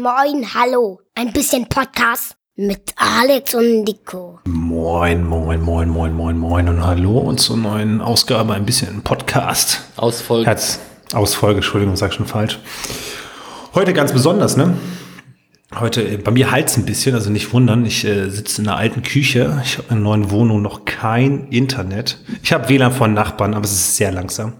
Moin, hallo. Ein bisschen Podcast mit Alex und Nico. Moin, moin, moin, moin, moin, moin und hallo und zur neuen Ausgabe ein bisschen Podcast. Ausfolge. Herz, Ausfolge, Entschuldigung, sag schon falsch. Heute ganz besonders, ne? Heute, äh, bei mir halt's ein bisschen, also nicht wundern, ich äh, sitze in einer alten Küche. Ich habe in einer neuen Wohnung noch kein Internet. Ich habe WLAN von Nachbarn, aber es ist sehr langsam.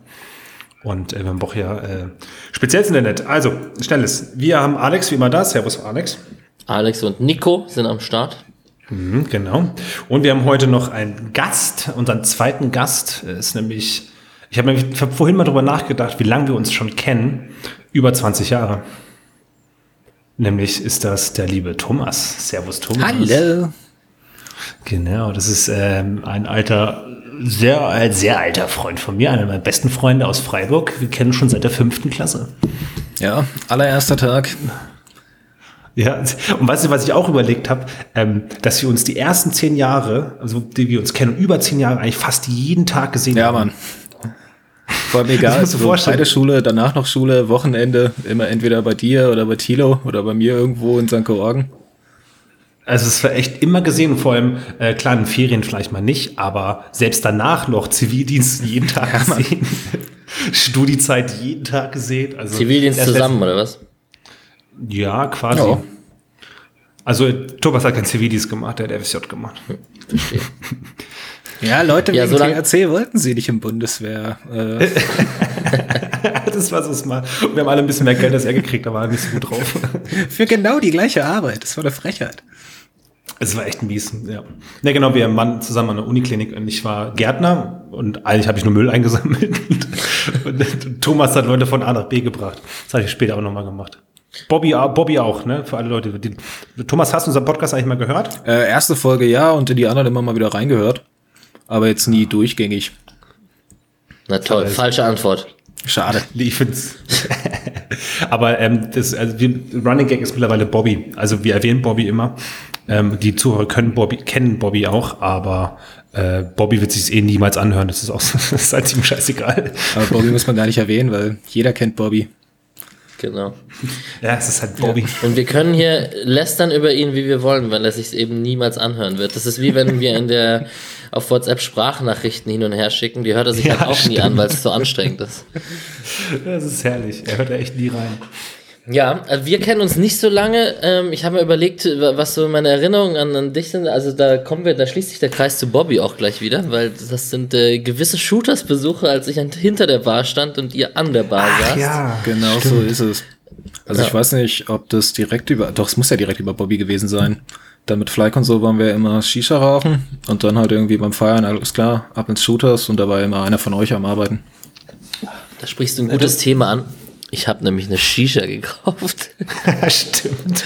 Und äh, wir haben ja äh, spezielles Internet. Also, schnelles. Wir haben Alex wie immer da. Servus, Alex. Alex und Nico sind am Start. Mhm, genau. Und wir haben heute noch einen Gast. Unseren zweiten Gast ist nämlich, ich habe hab vorhin mal drüber nachgedacht, wie lange wir uns schon kennen. Über 20 Jahre. Nämlich ist das der liebe Thomas. Servus, Thomas. Hallo. Genau, das ist ähm, ein alter, sehr, sehr alter Freund von mir, einer meiner besten Freunde aus Freiburg. Wir kennen schon seit der fünften Klasse. Ja, allererster Tag. Ja, und weißt du, was ich auch überlegt habe, ähm, dass wir uns die ersten zehn Jahre, also die wir uns kennen, über zehn Jahre eigentlich fast jeden Tag gesehen ja, haben. Ja, Mann. Vor allem egal, so beide Schule, danach noch Schule, Wochenende, immer entweder bei dir oder bei Tilo oder bei mir irgendwo in St. Georgen. Also es war echt immer gesehen, vor allem äh, klar in Ferien vielleicht mal nicht, aber selbst danach noch Zivildienst jeden Tag ja, gesehen, Studiezeit jeden Tag gesehen. Also Zivildienst zusammen oder was? Ja, quasi. Ja. Also Thomas hat kein Zivildienst gemacht, der hat FSJ gemacht. Verstehe. Ja, Leute ja, wegen so THC wollten sie nicht im Bundeswehr. Äh. das war so smart. Wir haben alle ein bisschen mehr Geld als er gekriegt, da war er nicht so gut drauf. Für genau die gleiche Arbeit. Das war eine Frechheit. Es war echt mies, ja. Ja, genau, wir waren zusammen an der Uniklinik und ich war Gärtner und eigentlich habe ich nur Müll eingesammelt. und Thomas hat Leute von A nach B gebracht. Das habe ich später auch nochmal gemacht. Bobby, Bobby auch, ne? Für alle Leute. Die, Thomas, hast du unseren Podcast eigentlich mal gehört? Äh, erste Folge ja und in die anderen immer mal wieder reingehört aber jetzt nie durchgängig. Na toll, aber falsche Antwort. Schade. Ich find's. aber ähm, das, also Running Gag ist mittlerweile Bobby. Also wir erwähnen Bobby immer. Ähm, die Zuhörer können Bobby, kennen Bobby auch, aber äh, Bobby wird sich eh niemals anhören. Das ist auch das ist halt ihm scheißegal. Aber Bobby muss man gar nicht erwähnen, weil jeder kennt Bobby. Genau. Ja, es ist halt Bobby. Ja. Und wir können hier lästern über ihn, wie wir wollen, weil er sich eben niemals anhören wird. Das ist wie wenn wir in der auf WhatsApp Sprachnachrichten hin und her schicken. Die hört er sich ja, halt auch stimmt. nie an, weil es so anstrengend ist. Das ist herrlich. Er hört da echt nie rein. Ja, äh, wir kennen uns nicht so lange. Ähm, ich habe mir überlegt, was so meine Erinnerungen an, an, dich sind. Also da kommen wir, da schließt sich der Kreis zu Bobby auch gleich wieder, weil das sind äh, gewisse Shooters-Besuche, als ich hinter der Bar stand und ihr an der Bar Ach, saß. Ja, genau Stimmt. so ist es. Also ja. ich weiß nicht, ob das direkt über, doch es muss ja direkt über Bobby gewesen sein. Dann mit Flycon so waren wir immer Shisha rauchen und dann halt irgendwie beim Feiern, alles klar, ab ins Shooters und da war immer einer von euch am Arbeiten. Da sprichst du ein gutes Thema an. Ich habe nämlich eine Shisha gekauft. Stimmt.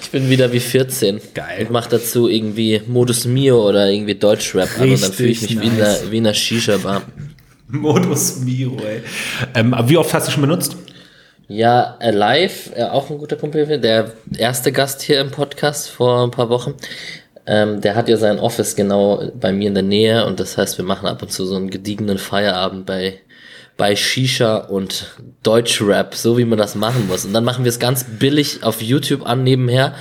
Ich bin wieder wie 14. Geil. Und mach dazu irgendwie Modus Mio oder irgendwie Deutschrap an und dann fühle ich mich nice. wie, in wie in einer Shisha-Bar. Modus Mio, ey. Ähm, wie oft hast du schon benutzt? Ja, Alive, äh, auch ein guter Kumpel, der erste Gast hier im Podcast vor ein paar Wochen. Ähm, der hat ja sein Office genau bei mir in der Nähe und das heißt, wir machen ab und zu so einen gediegenen Feierabend bei bei Shisha und Deutschrap, so wie man das machen muss. Und dann machen wir es ganz billig auf YouTube an nebenher.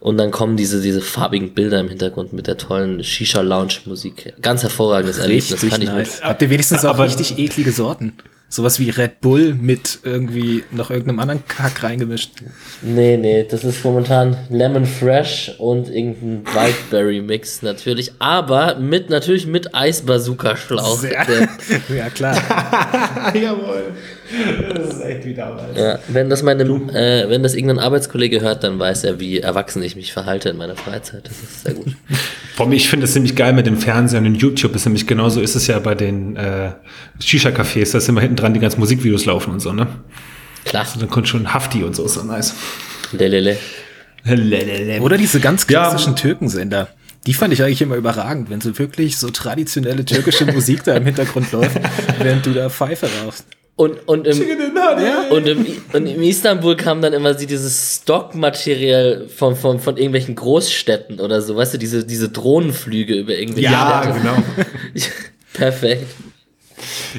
Und dann kommen diese, diese farbigen Bilder im Hintergrund mit der tollen Shisha-Lounge-Musik. Ganz hervorragendes Erlebnis. Kann ich nice. Habt ihr wenigstens auch richtig eklige Sorten? Sowas wie Red Bull mit irgendwie noch irgendeinem anderen Kack reingemischt. Nee, nee, das ist momentan Lemon Fresh und irgendein Wildberry Mix natürlich, aber mit natürlich mit Eisbazooka-Schlauch. Ja, klar. Jawohl. Das ist echt wie damals. Ja, wenn das meine, äh, wenn das irgendein Arbeitskollege hört, dann weiß er, wie erwachsen ich mich verhalte in meiner Freizeit. Das ist sehr gut. Vor allem, ich finde es ziemlich geil mit dem Fernsehen und YouTube. Ist nämlich genauso ist es ja bei den äh, Shisha-Cafés, da ist immer hinten dran die ganzen Musikvideos laufen und so, ne? Klar. Also, dann kommt schon Hafti und so, ist so nice. Lelele. Lelele. Oder diese ganz klassischen ja. Türkensender. Die fand ich eigentlich immer überragend, wenn so wirklich so traditionelle türkische Musik da im Hintergrund läuft, während du da Pfeife rauchst. Und, und, im, ja, und, im, und im Istanbul kam dann immer sie dieses Stockmaterial von, von, von irgendwelchen Großstädten oder so, weißt du, diese, diese Drohnenflüge über irgendwelche Ja, Städte. genau. Perfekt.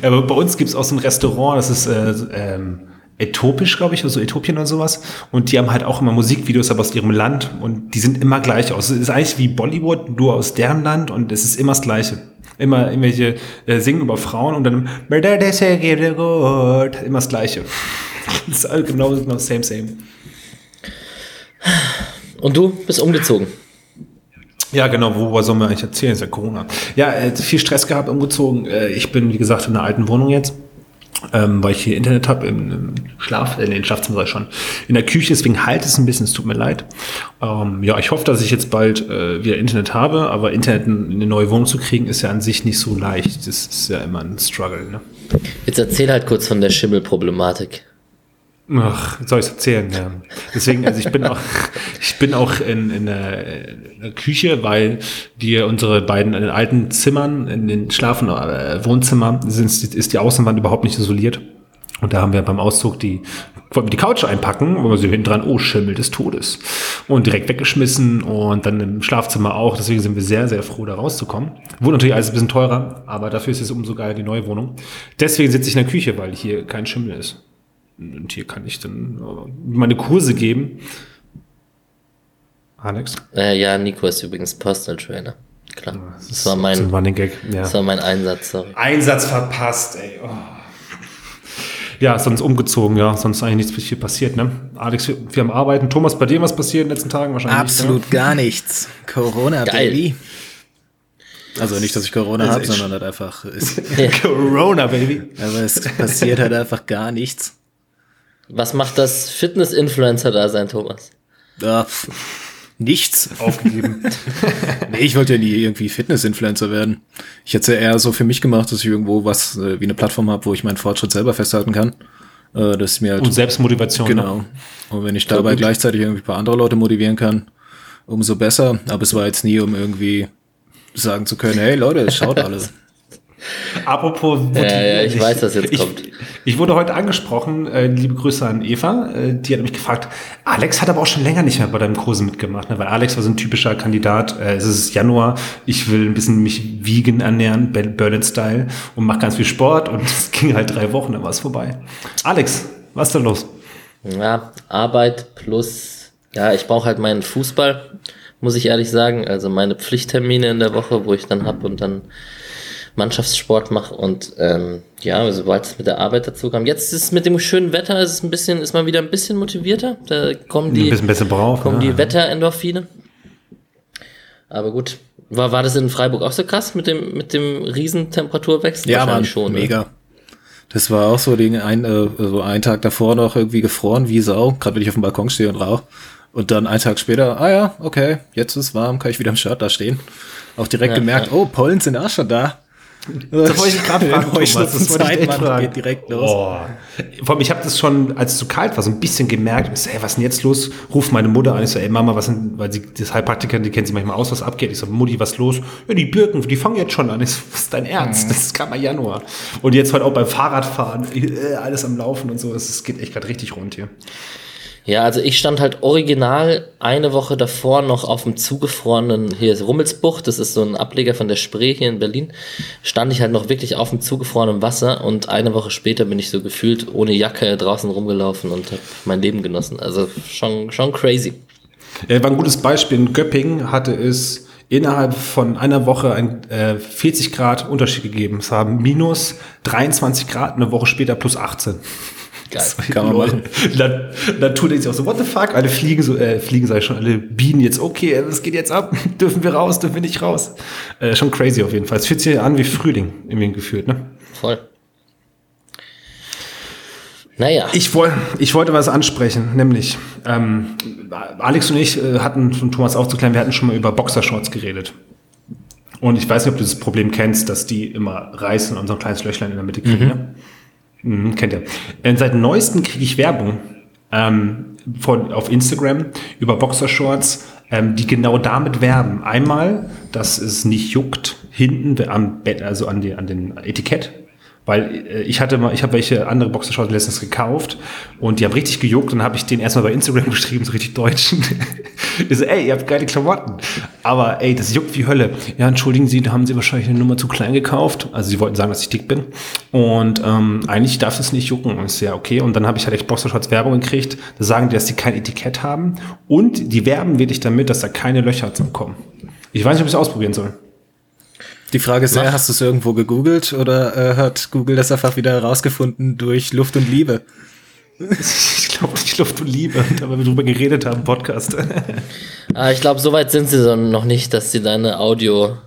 Ja, aber bei uns gibt es auch so ein Restaurant, das ist äh, ähm, Äthiopisch, glaube ich, also Äthiopien oder sowas. Und die haben halt auch immer Musikvideos aber aus ihrem Land und die sind immer gleich aus. Es ist eigentlich wie Bollywood, nur aus deren Land und es ist immer das Gleiche. Immer irgendwelche äh, singen über Frauen und dann immer das Gleiche. Das ist halt genau, genau same, same. Und du bist umgezogen. Ja, genau, worüber sollen wir eigentlich erzählen? Ist ja Corona. Ja, äh, viel Stress gehabt, umgezogen. Äh, ich bin, wie gesagt, in einer alten Wohnung jetzt ähm, weil ich hier Internet habe im, im Schlaf, äh, in den Schlafzimmer sei schon, in der Küche, deswegen halt es ein bisschen, es tut mir leid. Ähm, ja, ich hoffe, dass ich jetzt bald äh, wieder Internet habe, aber Internet in eine neue Wohnung zu kriegen, ist ja an sich nicht so leicht. Das ist ja immer ein Struggle. Ne? Jetzt erzähl halt kurz von der Schimmelproblematik. Ach, soll ich erzählen, ja. Deswegen, also ich bin auch, ich bin auch in, in, der, in der Küche, weil wir unsere beiden in den alten Zimmern, in den Schlafen, äh, Wohnzimmer, sind, ist die Außenwand überhaupt nicht isoliert. Und da haben wir beim Auszug die, wollten wir die Couch einpacken, wo wir so hinten dran, oh, Schimmel des Todes. Und direkt weggeschmissen und dann im Schlafzimmer auch. Deswegen sind wir sehr, sehr froh, da rauszukommen. Wurde natürlich alles ein bisschen teurer, aber dafür ist es umso geiler, die neue Wohnung. Deswegen sitze ich in der Küche, weil hier kein Schimmel ist. Und hier kann ich dann meine Kurse geben. Alex? Äh, ja, Nico ist übrigens Personal Trainer. Klar. Das, Das war mein, ein Running Gag. Ja. das war mein Einsatz, sorry. Einsatz verpasst, ey. Oh. Ja, sonst umgezogen, ja. Sonst eigentlich nichts viel passiert, ne? Alex, wir, wir haben Arbeiten. Thomas, bei dir was passiert in den letzten Tagen wahrscheinlich? Absolut gar nichts. Corona, Geil. Baby. Also nicht, dass ich Corona Das habe, ist sondern halt einfach ist. Ne? Corona, Baby. Aber es passiert halt einfach gar nichts. Was macht das Fitness-Influencer-Dasein, Thomas? Ja, pff, nichts. Aufgegeben. Nee, ich wollte ja nie irgendwie Fitness-Influencer werden. Ich hätte es ja eher so für mich gemacht, dass ich irgendwo was äh, wie eine Plattform habe, wo ich meinen Fortschritt selber festhalten kann. Äh, das ist mir halt Und Selbstmotivation. Genau. Ne? Und wenn ich dabei gleichzeitig irgendwie ein paar andere Leute motivieren kann, umso besser. Aber es war jetzt nie, um irgendwie sagen zu können, hey Leute, schaut alle. Apropos motivieren. Ja, ja, ich weiß, was jetzt ich, kommt. Ich wurde heute angesprochen, äh, liebe Grüße an Eva, äh, die hat mich gefragt, Alex hat aber auch schon länger nicht mehr bei deinem Kurse mitgemacht, ne? weil Alex war so ein typischer Kandidat, äh, es ist Januar, ich will ein bisschen mich vegan ernähren, Berlin-Style und mach ganz viel Sport und es ging halt drei Wochen, dann war es vorbei. Alex, was ist da los? Ja, Arbeit plus, ja, ich brauche halt meinen Fußball, muss ich ehrlich sagen. Also meine Pflichttermine in der Woche, wo ich dann hab und dann Mannschaftssport mache und ähm, ja, sobald es mit der Arbeit dazu kam. Jetzt ist es mit dem schönen Wetter, ist es ein bisschen, ist man wieder ein bisschen motivierter. Da kommen die, ein bisschen besser drauf. kommen ne? die Wetterendorphine. Aber gut. War, war das in Freiburg auch so krass mit dem, mit dem Riesentemperaturwechsel? Ja, Mann, schon, ne? mega. Das war auch so den ein, äh, so einen Tag davor noch irgendwie gefroren wie Sau, gerade wenn ich auf dem Balkon stehe und rauch. Und dann einen Tag später, ah ja, okay, jetzt ist warm, kann ich wieder im Shirt da stehen. Auch direkt Ja, gemerkt, ja. oh, Pollen sind auch schon da. Das wollte ich gerade fragen, Thomas. Das wollte ich echt fragen. geht direkt los. Oh. Vor allem, ich habe das schon, als es zu kalt war, so ein bisschen gemerkt. Ich so, ey, was ist denn jetzt los? Ruf meine Mutter an. Ich so, ey Mama, was denn, weil sie, das Heilpraktikerin, die kennt sich manchmal aus, was abgeht. Ich so, Mutti, was ist los? Ja, die Birken, die fangen jetzt schon an. Ich so, was ist dein Ernst? Das ist gerade mal Januar. Und jetzt halt auch beim Fahrradfahren, alles am Laufen und so. Es geht echt gerade richtig rund hier. Ja, also ich stand halt original eine Woche davor noch auf dem zugefrorenen, hier ist Rummelsbucht, das ist so ein Ableger von der Spree hier in Berlin, stand ich halt noch wirklich auf dem zugefrorenen Wasser und eine Woche später bin ich so gefühlt ohne Jacke draußen rumgelaufen und habe mein Leben genossen. Also schon, schon crazy. Ja, war ein gutes Beispiel. In Göppingen hatte es innerhalb von einer Woche ein äh, 40 Grad Unterschied gegeben. Es haben minus 23 Grad, eine Woche später plus 18. Geil. Kann man machen. Dann tut er sich auch so, what the fuck? Alle fliegen so, äh, fliegen sag ich schon, alle Bienen jetzt, okay, was geht jetzt ab? dürfen wir raus, dürfen wir nicht raus? Äh, schon crazy auf jeden Fall. Es fühlt sich an wie Frühling, irgendwie gefühlt, ne? Voll. Naja, Ich, woll, ich wollte was ansprechen, nämlich ähm, Alex und ich äh, hatten, von Thomas aufzuklären, wir hatten schon mal über Boxershorts geredet. Und ich weiß nicht, ob du das Problem kennst, dass die immer reißen und so ein kleines Löchlein in der Mitte kriegen. Ne? Mhm, kennt ihr. Äh, seit neuestem kriege ich Werbung ähm, von, auf Instagram über Boxershorts, ähm, die genau damit werben. Einmal, dass es nicht juckt hinten am Bett, also an, die, an den Etikett. Weil äh, ich hatte mal, ich habe welche andere Boxershorts letztens gekauft und die haben richtig gejuckt und habe ich den erstmal bei Instagram geschrieben, so richtig deutsch. ich so, ey, ihr habt geile Klamotten. Aber ey, das juckt wie Hölle. Ja, entschuldigen Sie, da haben Sie wahrscheinlich eine Nummer zu klein gekauft. Also sie wollten sagen, dass ich dick bin. Und ähm, eigentlich darf es nicht jucken. Und so, ja, okay. Und dann habe ich halt echt Boxershorts Werbung gekriegt. Da sagen die, dass die kein Etikett haben. Und die werben wirklich damit, dass da keine Löcher zum kommen. Ich weiß nicht, ob ich es ausprobieren soll. Die Frage ist ja, hast du es irgendwo gegoogelt oder äh, hat Google das einfach wieder herausgefunden durch Luft und Liebe? Ich glaube nicht Luft und Liebe, da wir drüber geredet haben im Podcast. Ah, ich glaube, soweit sind sie dann noch nicht, dass sie deine Audio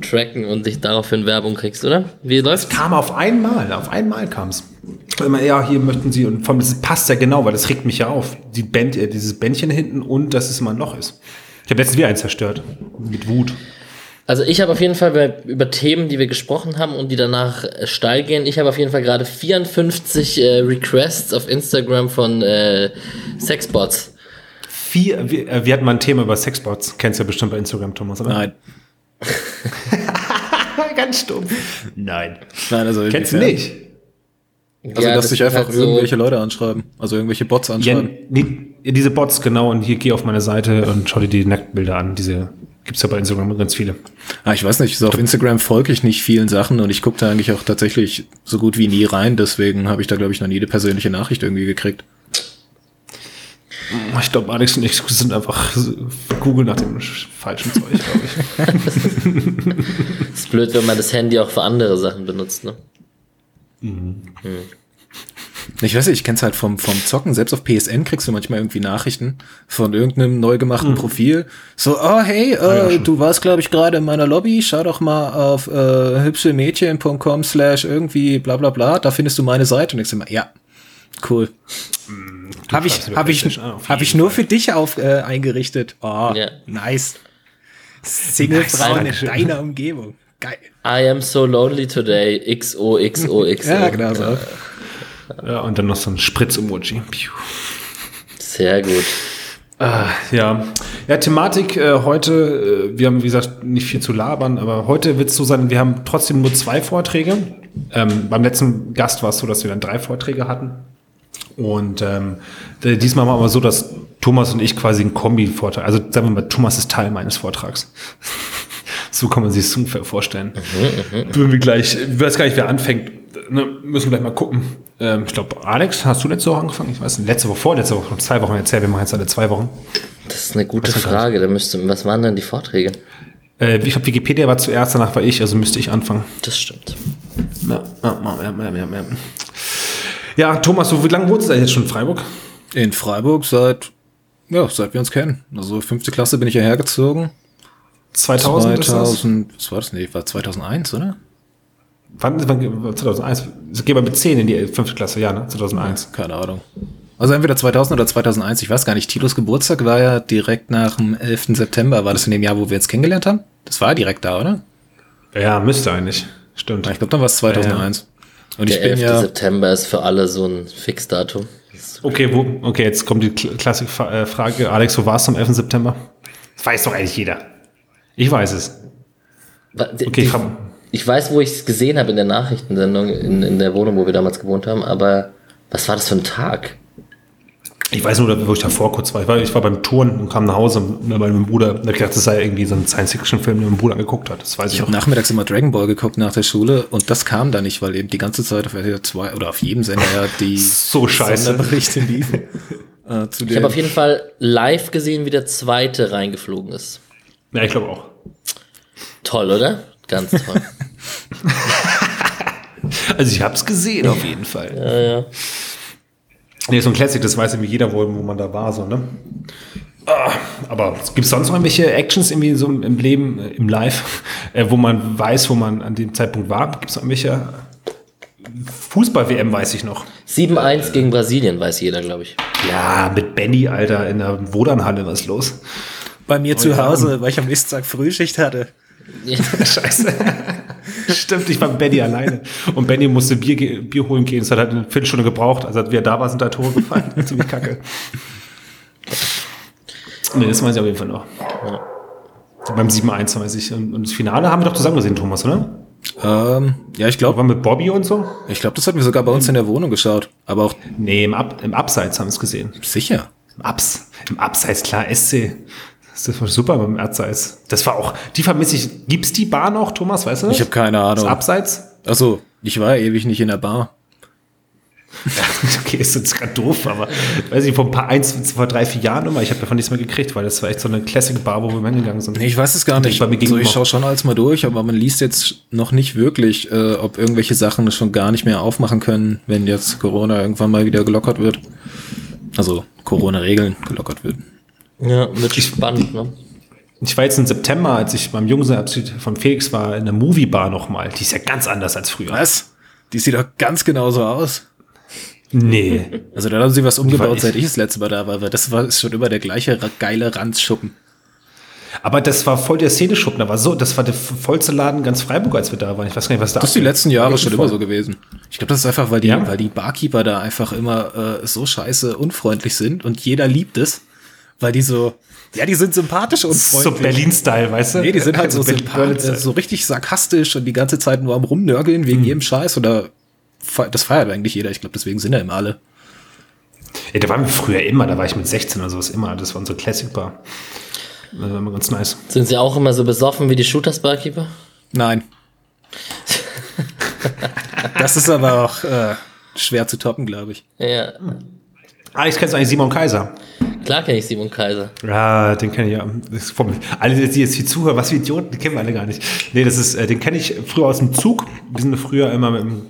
tracken und dich daraufhin Werbung kriegst, oder? Wie läuft's? kam auf einmal, auf einmal kam es. Immer, ja, hier möchten sie, und vor allem, das passt ja genau, weil das regt mich ja auf. Die Band, äh, dieses Bändchen hinten und dass es mal ein Loch ist. Ich habe letztens wieder eins zerstört. Mit Wut. Also ich habe auf jeden Fall über Themen, die wir gesprochen haben und die danach äh, steil gehen, ich habe auf jeden Fall gerade 54 äh, Requests auf Instagram von äh, Sexbots. Vier, wir, äh, wir hatten mal ein Thema über Sexbots. Kennst du ja bestimmt bei Instagram, Thomas, oder? Nein. Ganz stumpf. Nein. Nein, also Kennst du nicht? Also, Ja, dass das sich ist einfach halt so- irgendwelche Leute anschreiben. Also irgendwelche Bots Ja, anschreiben. nee, diese Bots, genau. Und hier geh auf meine Seite und schau dir die Nacktbilder an. Diese gibt's ja bei Instagram ganz viele. Ah, ich weiß nicht, so auf Instagram folge ich nicht vielen Sachen und ich gucke da eigentlich auch tatsächlich so gut wie nie rein, deswegen habe ich da, glaube ich, noch nie eine persönliche Nachricht irgendwie gekriegt. Ich glaube, Alex und ich sind einfach Google nach dem falschen Zeug, glaube ich. Ist blöd, wenn man das Handy auch für andere Sachen benutzt, ne? Ich weiß nicht, ich kenn's halt vom, vom Zocken. Selbst auf PSN kriegst du manchmal irgendwie Nachrichten von irgendeinem neu gemachten Profil. So, oh hey, äh, ja, du warst, glaube ich, gerade in meiner Lobby. Schau doch mal auf äh, hübschemädchen.com slash irgendwie bla bla bla. Da findest du meine Seite. Und ich sag mal, ja, cool. Habe ich, hab ich, ah, hab ich nur Fall. für dich auf, äh, eingerichtet. Oh, Ja. nice. Single-Frauen Nice, in deiner Umgebung. Geil. I am so lonely today. XOXOXO. Ja, genau so. Ja, und dann noch so ein Spritz-Emoji. Sehr gut. Ah, ja. Ja, Thematik äh, heute, äh, wir haben, wie gesagt, nicht viel zu labern, aber heute wird es so sein, wir haben trotzdem nur zwei Vorträge. Ähm, beim letzten Gast war es so, dass wir dann drei Vorträge hatten. Und ähm, diesmal war aber so, dass Thomas und ich quasi einen Kombi-Vortrag, also sagen wir mal, Thomas ist Teil meines Vortrags. so kann man sich das ungefähr vorstellen. Würden wir gleich, ich weiß gar nicht, wer anfängt, ne, müssen wir gleich mal gucken. Ähm, ich glaube, Alex, hast du letzte Woche angefangen? Ich weiß nicht, letzte Woche, vorletzte Woche, zwei Wochen erzählt, wir machen jetzt alle zwei Wochen. Das ist eine gute Was Frage. Da müsste, was waren denn die Vorträge? Äh, ich glaube, Wikipedia war zuerst, danach war ich, also müsste ich anfangen. Das stimmt. Ja, ja, ja, ja, ja, ja. ja Thomas, so wie lange wohnst du da jetzt schon in Freiburg? In Freiburg seit, ja, seit wir uns kennen. Also fünfte Klasse bin ich hierher gezogen. 2000, ist das? 2000, was war das? Nee, war 2001, oder? Wann, wann, 2001? Ich gehe mal mit 10 in die fünfte Klasse, ja, ne? 2001. Keine Ahnung. Also entweder 2000 oder 2001, ich weiß gar nicht. Tilos Geburtstag war ja direkt nach dem 11. September. War das in dem Jahr, wo wir uns kennengelernt haben? Das war direkt da, oder? Ja, müsste eigentlich. Stimmt. Ja, ich glaube, dann war es 2001. Und ich Der bin 11. ja, September ist für alle so ein Fixdatum. Okay, wo, okay, jetzt kommt die Kl- Klassik-Frage. Alex, wo warst du am 11. September? Das weiß doch eigentlich jeder. Ich weiß es. Okay, die- komm. Ich weiß, wo ich es gesehen habe in der Nachrichtensendung, in, in der Wohnung, wo wir damals gewohnt haben, aber was war das für ein Tag? Ich weiß nur, wo ich davor kurz war. Ich war, ich war beim Touren und kam nach Hause und bei meinem Bruder, da hab ich gedacht, das sei irgendwie so ein Science-Fiction-Film, den mein Bruder angeguckt hat. Das weiß ich ich habe nachmittags immer Dragon Ball geguckt nach der Schule und das kam da nicht, weil eben die ganze Zeit auf RTL 2 oder auf jedem Sender ja die So scheiße. Sonderberichte liefen. äh, zu Ich habe auf jeden Fall live gesehen, wie der zweite reingeflogen ist. Ja, ich glaube auch. Toll, oder? Ganz toll. Also ich habe es gesehen auf jeden Fall. ja, ja. Nee, so ein Classic, das weiß irgendwie jeder, wo, wo man da war, so, ne? Ah, Aber gibt es sonst noch irgendwelche Actions irgendwie so im Leben, äh, im Live, äh, wo man weiß, wo man an dem Zeitpunkt war? Gibt es noch irgendwelche Fußball-WM, weiß ich noch. 7-1 gegen Brasilien, weiß jeder, glaube ich. Ja, mit Benny, Alter, in der Wodanhalle, was ist los? bei mir zu Hause, weil ich am nächsten Tag Frühschicht hatte. Scheiße. Stimmt, ich war mit Benny alleine. Und Benny musste Bier, Bier holen gehen. Es hat halt eine Viertelstunde gebraucht. Also, als wir da waren, sind da Tore gefallen. Ziemlich kacke. Nee, das weiß ich auf jeden Fall noch. Beim 7-1 weiß ich. Und, und das Finale haben wir doch zusammen gesehen, Thomas, oder? Ähm, ja, ich glaube, War mit Bobby und so? ich glaube, das hatten wir sogar bei uns in der Wohnung geschaut. Aber auch Nee, im, Ab, im Abseits haben wir es gesehen. sicher. Im Abs, im Abseits, klar, SC. Das war super beim Erdseis. Das war auch, die vermisse ich. Gibt's die Bar noch, Thomas, weißt du? Ich habe keine das Ahnung. Abseits? Achso, ich war ja ewig nicht in der Bar. Okay, ist jetzt gerade doof, aber weiß ich, vor ein paar, eins, vor drei, vier Jahren immer, ich habe davon nichts mehr gekriegt, weil das war echt so eine Classic-Bar, wo wir hingegangen sind. Nee, ich weiß es gar nicht. Bei mir so, ich schaue schon alles mal durch, aber man liest jetzt noch nicht wirklich, äh, ob irgendwelche Sachen schon gar nicht mehr aufmachen können, wenn jetzt Corona irgendwann mal wieder gelockert wird. Also Corona-Regeln gelockert wird. Ja, wird spannend, ne? Ich war jetzt im September, als ich beim Jungsabschied von Felix war, in der Movie-Bar nochmal. Die ist ja ganz anders als früher. Was? Die sieht doch ganz genauso aus. Nee. Also da haben sie was umgebaut, echt- seit ich das letzte Mal da war, weil das war ist schon immer der gleiche geile Ranzschuppen. Aber das war voll der Szeneschuppen. Da war so, das war der vollste Laden ganz Freiburg, als wir da waren. Ich weiß gar nicht, was da Das ist die letzten Jahre Wirklich schon voll. immer so gewesen. Ich glaube, das ist einfach, weil die, Ja? weil die Barkeeper da einfach immer äh, so scheiße unfreundlich sind und jeder liebt es, weil die so, ja, die sind sympathisch So unfreundlich. Berlin-Style, weißt du? Nee, die sind halt so, Also äh, so richtig sarkastisch und die ganze Zeit nur am Rumnörgeln wegen jedem Scheiß oder das feiert eigentlich jeder. Ich glaube, deswegen sind ja immer alle. Ja, da waren wir früher immer, da war ich mit 16 oder sowas immer. Das war unsere Classic Bar. Das war immer ganz nice. Sind sie auch immer so besoffen wie die Shooters Barkeeper? Nein. das ist aber auch äh, schwer zu toppen, glaube ich. Ja, Alex, kennst du eigentlich Simon Kaiser? Klar kenne ich Simon Kaiser. Ja, den kenne ich ja. Das vom, alle, die jetzt hier zuhören, was für Idioten, die kennen wir alle gar nicht. Nee, das ist, äh, den kenne ich früher aus dem Zug. Wir sind früher immer mit dem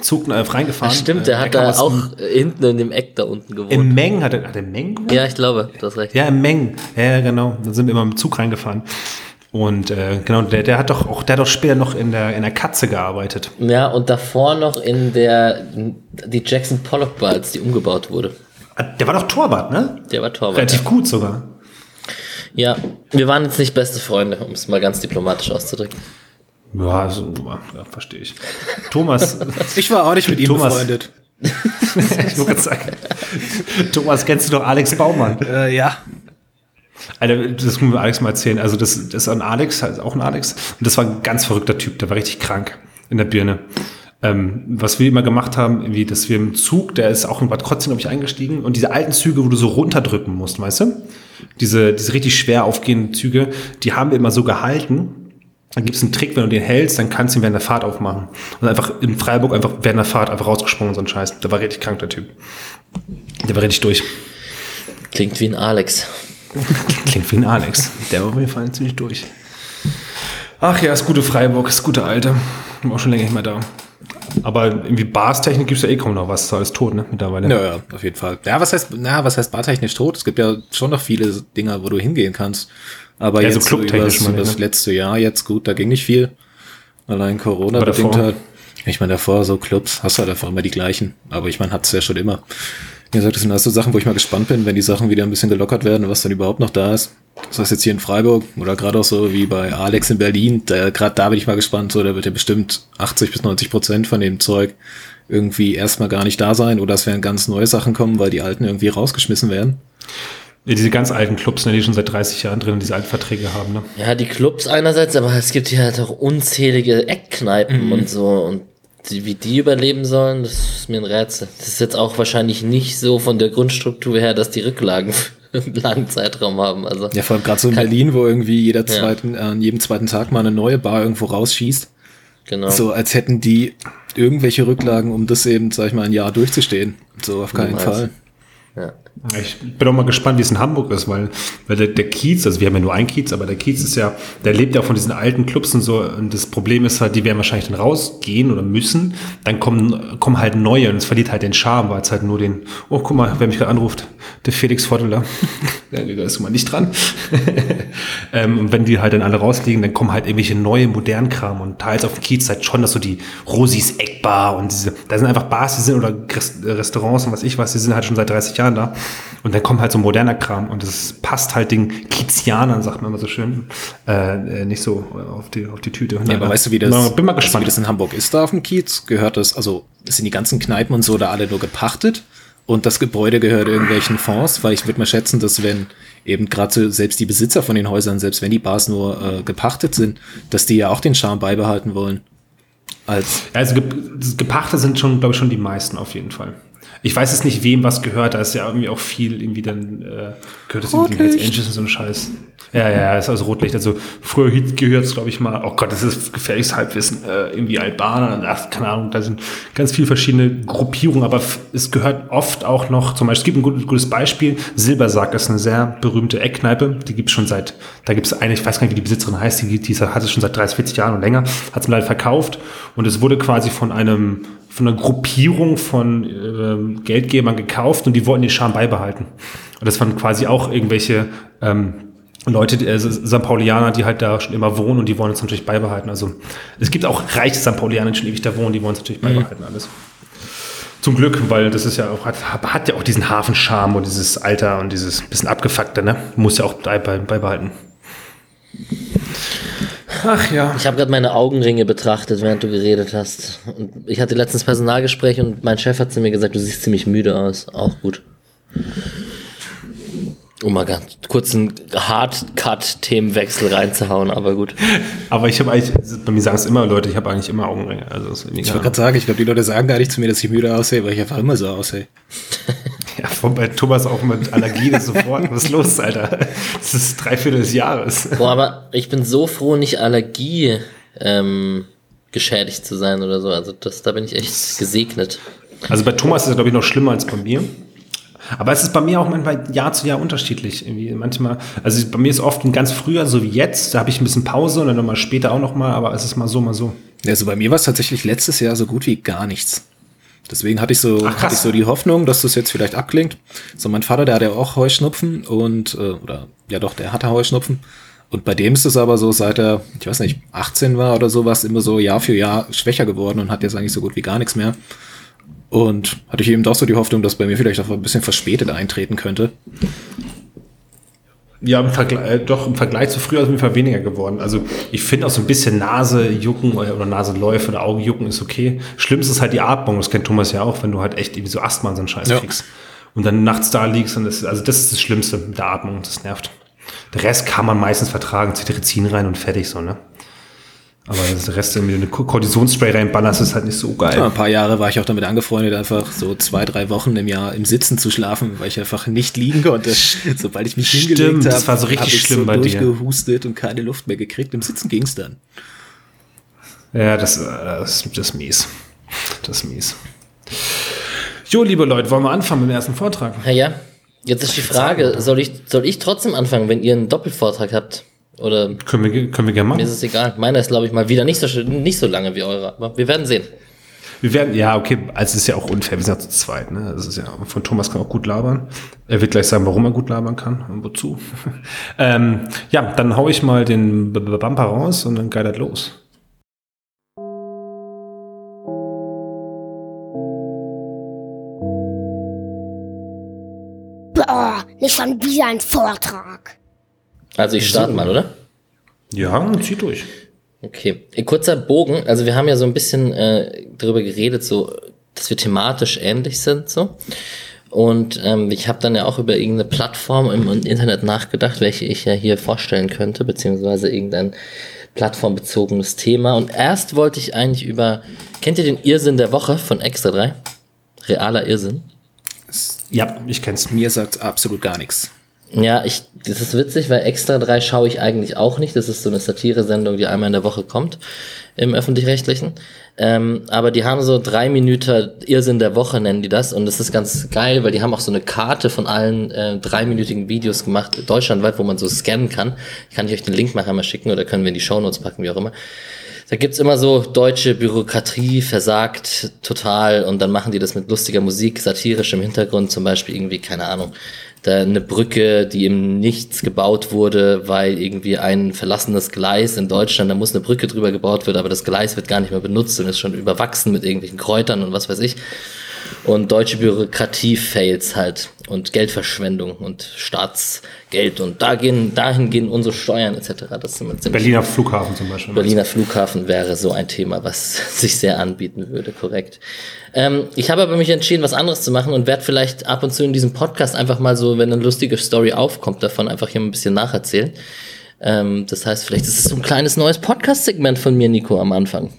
Zug äh, reingefahren. Ach, stimmt, Äh, der hat kam da auch dem- hinten in dem Eck da unten gewohnt. Im Meng, hat er, hat er Meng gewohnt? ja, ich glaube, du hast recht. Ja, im Meng. Ja, ja, genau. Da sind wir immer im Zug reingefahren. Und äh, genau, der, der hat doch auch, der hat doch später noch in der, in der Katze gearbeitet. Ja, und davor noch in der, die Jackson Pollock Bar, als die umgebaut wurde. Ah, Der war doch Torwart, ne? Der war Torwart. Relativ gut sogar. Ja, wir waren jetzt nicht beste Freunde, um es mal ganz diplomatisch auszudrücken. Ja, also, ja verstehe ich. Thomas, Ich war auch nicht mit ihm Thomas. befreundet. ich gerade sagen, Thomas, kennst du doch Alex Baumann? Äh, ja. Alter, das müssen wir Alex mal erzählen. Also das, das ist ein Alex, halt auch ein Alex. Und das war ein ganz verrückter Typ, der war richtig krank in der Birne. Ähm, was wir immer gemacht haben, irgendwie, dass wir im Zug, der ist auch in Bad Krotzing, glaube ich, eingestiegen. Und diese alten Züge, wo du so runterdrücken musst, weißt du? Diese, diese richtig schwer aufgehenden Züge, die haben wir immer so gehalten. Dann gibt es einen Trick, wenn du den hältst, dann kannst du ihn während der Fahrt aufmachen. Und einfach in Freiburg einfach während der Fahrt einfach rausgesprungen, so ein Scheiß. Der war richtig krank, der Typ. Der war richtig durch. Klingt wie ein Alex. Klingt wie ein Alex. Der war auf jeden Fall ziemlich durch. Ach ja, das gute Freiburg, das gute Alte. Bin auch schon länger nicht mehr da. Aber irgendwie Barstechnik gibt es ja eh kaum noch was. Ist alles tot, ne? Mittlerweile. Ja, ja, auf jeden Fall. Ja, was heißt, na, was heißt bartechnisch tot? Es gibt ja schon noch viele Dinger, wo du hingehen kannst. Aber Ja, jetzt so übers, meine übers ne? letzte Jahr jetzt gut, da ging nicht viel. Allein Corona bedingt davor? halt. Ich meine, davor so Clubs hast du halt einfach immer die gleichen. Aber ich meine, hat's ja schon immer. Gesagt, das sind alles so Sachen, wo ich mal gespannt bin, wenn die Sachen wieder ein bisschen gelockert werden, was dann überhaupt noch da ist. Das heißt jetzt hier in Freiburg oder gerade auch so wie bei Alex in Berlin, da, gerade da bin ich mal gespannt, so, da wird ja bestimmt 80 bis 90 Prozent von dem Zeug irgendwie erstmal gar nicht da sein oder es werden ganz neue Sachen kommen, weil die alten irgendwie rausgeschmissen werden. Ja, diese ganz alten Clubs, ne, die schon seit 30 Jahren drin diese alten Verträge haben, ne? Ja, die Clubs einerseits, aber es gibt hier halt auch unzählige Eckkneipen und so und die, wie die überleben sollen, das ist mir ein Rätsel. Das ist jetzt auch wahrscheinlich nicht so von der Grundstruktur her, dass die Rücklagen einen langen Zeitraum haben. Also Ja, vor allem gerade so in Berlin, wo irgendwie jeder zweiten, äh, an jedem zweiten Tag mal eine neue Bar irgendwo rausschießt. genau. So als hätten die irgendwelche Rücklagen, um das eben, sag ich mal, ein Jahr durchzustehen. So auf keinen Niemals. Fall. Ja. Ich bin auch mal gespannt, wie es in Hamburg ist, weil, weil der, der Kiez, also wir haben ja nur einen Kiez, aber der Kiez ist ja, der lebt ja von diesen alten Clubs und so. Und das Problem ist halt, die werden wahrscheinlich dann rausgehen oder müssen. Dann kommen, kommen halt neue und es verliert halt den Charme, weil es halt nur den, oh, guck mal, wer mich gerade anruft, der Felix Votteler. da ist mal nicht dran. ähm, und wenn die halt dann alle rausliegen, dann kommen halt irgendwelche neue, modernen Kram und teils auf dem Kiez halt schon, dass so die Rosis Eckbar und diese, da sind einfach Bars, die sind oder Rest- Restaurants und was ich weiß, die sind halt schon seit 30 Jahren da. Und dann kommt halt so moderner Kram und das passt halt den Kizianern, sagt man immer so schön, äh, äh, nicht so auf die, auf die Tüte. Ja, aber weißt du, wie das, Bin mal weißt du, gespannt. wie das in Hamburg ist da auf dem Kiez? Gehört das, also sind die ganzen Kneipen und so da alle nur gepachtet? Und das Gebäude gehört irgendwelchen Fonds, weil ich würde mal schätzen, dass wenn eben gerade so selbst die Besitzer von den Häusern, selbst wenn die Bars nur äh, gepachtet sind, dass die ja auch den Charme beibehalten wollen. Als Also ge gepachtet sind schon, glaube ich, schon die meisten auf jeden Fall. Ich weiß jetzt nicht, wem was gehört. Da ist ja irgendwie auch viel irgendwie dann äh, gehört es irgendwie Hells Angels und so ein Scheiß. Ja, ja, ist also Rotlicht. Also früher gehört es, glaube ich, mal, oh Gott, das ist gefährliches Halbwissen, äh, irgendwie Albaner, ach, keine Ahnung, da sind ganz viele verschiedene Gruppierungen, aber es gehört oft auch noch, zum Beispiel, es gibt ein gutes, gutes Beispiel, Silbersack ist eine sehr berühmte Eckkneipe, die gibt es schon seit, da gibt es eine, ich weiß gar nicht, wie die Besitzerin heißt, die, die hat es schon seit 30, 40 Jahren und länger, hat es mal verkauft und es wurde quasi von einem von einer Gruppierung von äh, Geldgebern gekauft und die wollten den Charme beibehalten. Und das waren quasi auch irgendwelche ähm, Leute, die, äh, St. Paulianer, die halt da schon immer wohnen und die wollen es natürlich beibehalten. Also es gibt auch reiche St. Paulianer, die schon ewig da wohnen, die wollen es natürlich mhm. beibehalten alles. Zum Glück, weil das ist ja auch, hat, hat ja auch diesen Hafenscham und dieses Alter und dieses bisschen abgefuckte, ne? Muss ja auch beibehalten. Ach ja. Ich habe gerade meine Augenringe betrachtet, während du geredet hast. Und ich hatte letztens Personalgespräch und mein Chef hat zu mir gesagt, du siehst ziemlich müde aus. Auch gut. Um mal ganz kurz einen Hard-Cut-Themenwechsel reinzuhauen, aber gut. Aber ich habe eigentlich, bei mir sagen es immer Leute, ich habe eigentlich immer Augenringe. Also ich wollte gerade sagen, ich glaube, die Leute sagen gar nicht zu mir, dass ich müde aussehe, weil ich einfach immer so aussehe. ja, von bei Thomas auch mit Allergien sofort. Was ist los, Alter? Das ist dreiviertel des Jahres. Boah, aber ich bin so froh, nicht Allergie ähm, geschädigt zu sein oder so. Also das, da bin ich echt gesegnet. Also bei Thomas ist es, glaube ich, noch schlimmer als bei mir. Aber es ist bei mir auch manchmal Jahr zu Jahr unterschiedlich. Irgendwie manchmal, also bei mir ist oft ein ganz früher, so wie jetzt, da habe ich ein bisschen Pause und dann nochmal später auch nochmal, aber es ist mal so, mal so. Also bei mir war es tatsächlich letztes Jahr so gut wie gar nichts. Deswegen hatte ich so, Ach, hatte ich so die Hoffnung, dass das jetzt vielleicht abklingt. So mein Vater, der hat ja auch Heuschnupfen und, äh, oder ja doch, der hatte Heuschnupfen. Und bei dem ist es aber so, seit er, ich weiß nicht, 18 war oder sowas, immer so Jahr für Jahr schwächer geworden und hat jetzt eigentlich so gut wie gar nichts mehr. Und hatte ich eben doch so die Hoffnung, dass bei mir vielleicht auch ein bisschen verspätet eintreten könnte. Ja, im Vergleich, äh, doch im Vergleich zu früher ist es auf jeden Fall weniger geworden. Also ich finde auch so ein bisschen Nase jucken oder Nasenläufe oder Augen jucken ist okay. Schlimmste ist halt die Atmung, das kennt Thomas ja auch, wenn du halt echt irgendwie so Asthma und so einen Scheiß ja. kriegst. Und dann nachts da liegst und das, also das ist das Schlimmste mit der Atmung, das nervt. Der Rest kann man meistens vertragen, Cetirizin rein und fertig so, ne? Aber das Rest, wenn du eine Kortisonspray reinballerst, ist halt nicht so geil. Ja, ein paar Jahre war ich auch damit angefreundet, einfach so zwei, drei Wochen im Jahr im Sitzen zu schlafen, weil ich einfach nicht liegen konnte. Sobald ich mich Stimmt, hingelegt habe, das war so richtig ich schlimm so bei dir. durchgehustet und keine Luft mehr gekriegt. Im Sitzen ging's dann. Ja, das, das, das ist mies. Das ist mies. Jo, liebe Leute, wollen wir anfangen mit dem ersten Vortrag? Ja, ja. Jetzt ist die Frage, soll ich, soll ich trotzdem anfangen, wenn ihr einen Doppelvortrag habt? Oder können wir, können wir gerne machen. Mir ist es egal. Meiner ist, glaube ich, mal wieder nicht so, nicht so lange wie eure. Aber wir werden sehen. Wir werden, ja, okay, also es ist ja auch unfair, wir sind ja zu zweit, ne? Das ist ja, von Thomas kann auch gut labern. Er wird gleich sagen, warum er gut labern kann und wozu. ähm, ja, dann hau ich mal den Bumper raus und dann geilert los. Boah, nicht schon wieder ein Vortrag. Also ich starte mal, oder? Ja, zieh durch. Okay, kurzer Bogen. Also wir haben ja so ein bisschen äh, darüber geredet, so, dass wir thematisch ähnlich sind, so. Und ähm, ich habe dann ja auch über irgendeine Plattform im Internet nachgedacht, welche ich ja hier vorstellen könnte, beziehungsweise irgendein plattformbezogenes Thema. Und erst wollte ich eigentlich über, kennt ihr den Irrsinn der Woche von Extra 3? Realer Irrsinn? Ja, ich kenn's. Mir sagt absolut gar nichts. Ja, ich, das ist witzig, weil Extra 3 schaue ich eigentlich auch nicht. Das ist so eine Satire-Sendung, die einmal in der Woche kommt im Öffentlich-Rechtlichen. Ähm, aber die haben so drei Minuten Irrsinn der Woche, nennen die das. Und das ist ganz geil, weil die haben auch so eine Karte von allen äh, dreiminütigen Videos gemacht, deutschlandweit, wo man so scannen kann. Kann ich euch den Link nachher mal schicken oder können wir in die Shownotes packen, wie auch immer. Da gibt's immer so deutsche Bürokratie versagt total und dann machen die das mit lustiger Musik, satirisch im Hintergrund, zum Beispiel irgendwie, keine Ahnung, da eine Brücke, die im Nichts gebaut wurde, weil irgendwie ein verlassenes Gleis in Deutschland, da muss eine Brücke drüber gebaut werden, aber das Gleis wird gar nicht mehr benutzt und ist schon überwachsen mit irgendwelchen Kräutern und was weiß ich. Und deutsche Bürokratie fails halt und Geldverschwendung und Staatsgeld und da gehen, dahin gehen unsere Steuern etc. Das sind Berliner Flughafen zum Beispiel. Berliner Flughafen wäre so ein Thema, was sich sehr anbieten würde, korrekt. Ähm, ich habe aber mich entschieden, was anderes zu machen und werde vielleicht ab und zu in diesem Podcast einfach mal so, wenn eine lustige Story aufkommt, davon einfach hier ein bisschen nacherzählen. Ähm, das heißt, vielleicht ist es so ein kleines neues Podcast-Segment von mir, Nico, am Anfang.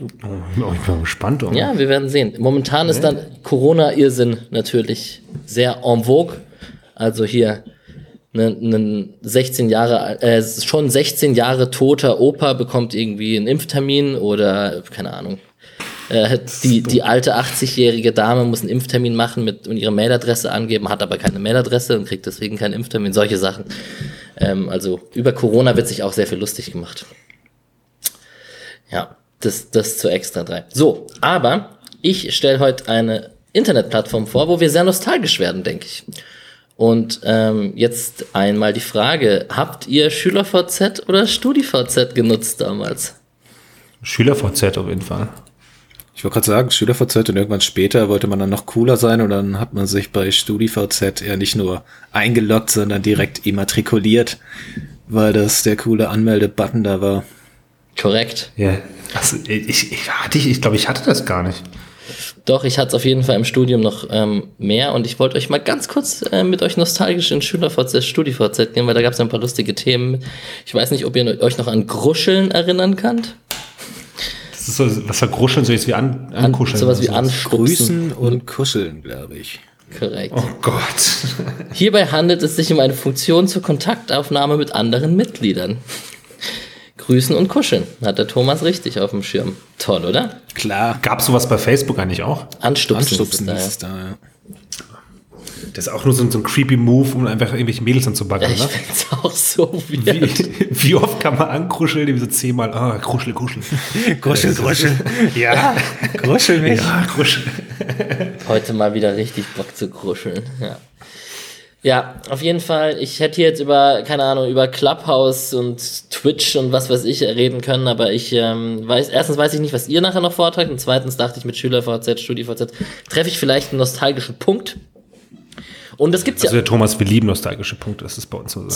Oh, ich bin gespannt. Ja, wir werden sehen. Momentan ist dann Corona-Irrsinn natürlich sehr en vogue. Also hier ein 16 Jahre, äh, schon 16 Jahre toter Opa bekommt irgendwie einen Impftermin oder keine Ahnung. Äh, die, die alte 80-jährige Dame muss einen Impftermin machen mit, und ihre Mailadresse angeben, hat aber keine Mailadresse und kriegt deswegen keinen Impftermin. Solche Sachen. Ähm, also über Corona wird sich auch sehr viel lustig gemacht. Ja, das, das zu extra drei. So, aber ich stelle heute eine Internetplattform vor, wo wir sehr nostalgisch werden, denke ich. Und ähm, jetzt einmal die Frage, habt ihr SchülerVZ oder StudiVZ genutzt damals? SchülerVZ auf jeden Fall. Ich wollte gerade sagen, SchülerVZ und irgendwann später wollte man dann noch cooler sein und dann hat man sich bei StudiVZ ja nicht nur eingeloggt, sondern direkt immatrikuliert, weil das der coole Anmelde-Button da war. Korrekt. Ja. Also, ich, ich, hatte, ich, ich glaube, ich hatte das gar nicht. Doch, ich hatte es auf jeden Fall im Studium noch ähm, mehr und ich wollte euch mal ganz kurz äh, mit euch nostalgisch in SchülerVZ, StudiVZ gehen, weil da gab es ein paar lustige Themen. Ich weiß nicht, ob ihr euch noch an Gruscheln erinnern könnt. Das ist so, was war Gruscheln, so jetzt wie an, ankuscheln? An, sowas wie anstupsen. und kuscheln, glaube ich. Korrekt. Oh Gott. Hierbei handelt es sich um eine Funktion zur Kontaktaufnahme mit anderen Mitgliedern. Grüßen und kuscheln. Hat der Thomas richtig auf dem Schirm. Toll, oder? Klar. Gab es sowas bei Facebook eigentlich auch? Anstupsen. Anstupsen ist, ist da, ja. Das ist auch nur so, so ein creepy Move, um einfach irgendwelche Mädels anzubaggern, ja, ne? Ich find's auch so weird. Wie, wie oft kann man ankruscheln? Wie so zehnmal, ah, kruschel, kruschel. Kuschel, kuschel. Ja, kuschel mich. Ja, kruschel. Heute mal wieder richtig Bock zu kruscheln, ja. Ja, auf jeden Fall. Ich hätte jetzt über, keine Ahnung, über Clubhouse und Twitch und was weiß ich reden können, aber ich ähm, weiß, erstens weiß ich nicht, was ihr nachher noch vortragt und zweitens dachte ich mit SchülerVZ, StudiVZ treffe ich vielleicht einen nostalgischen Punkt. Und das gibt's also ja. der Thomas, wir lieben nostalgische Punkte, das ist bei uns so.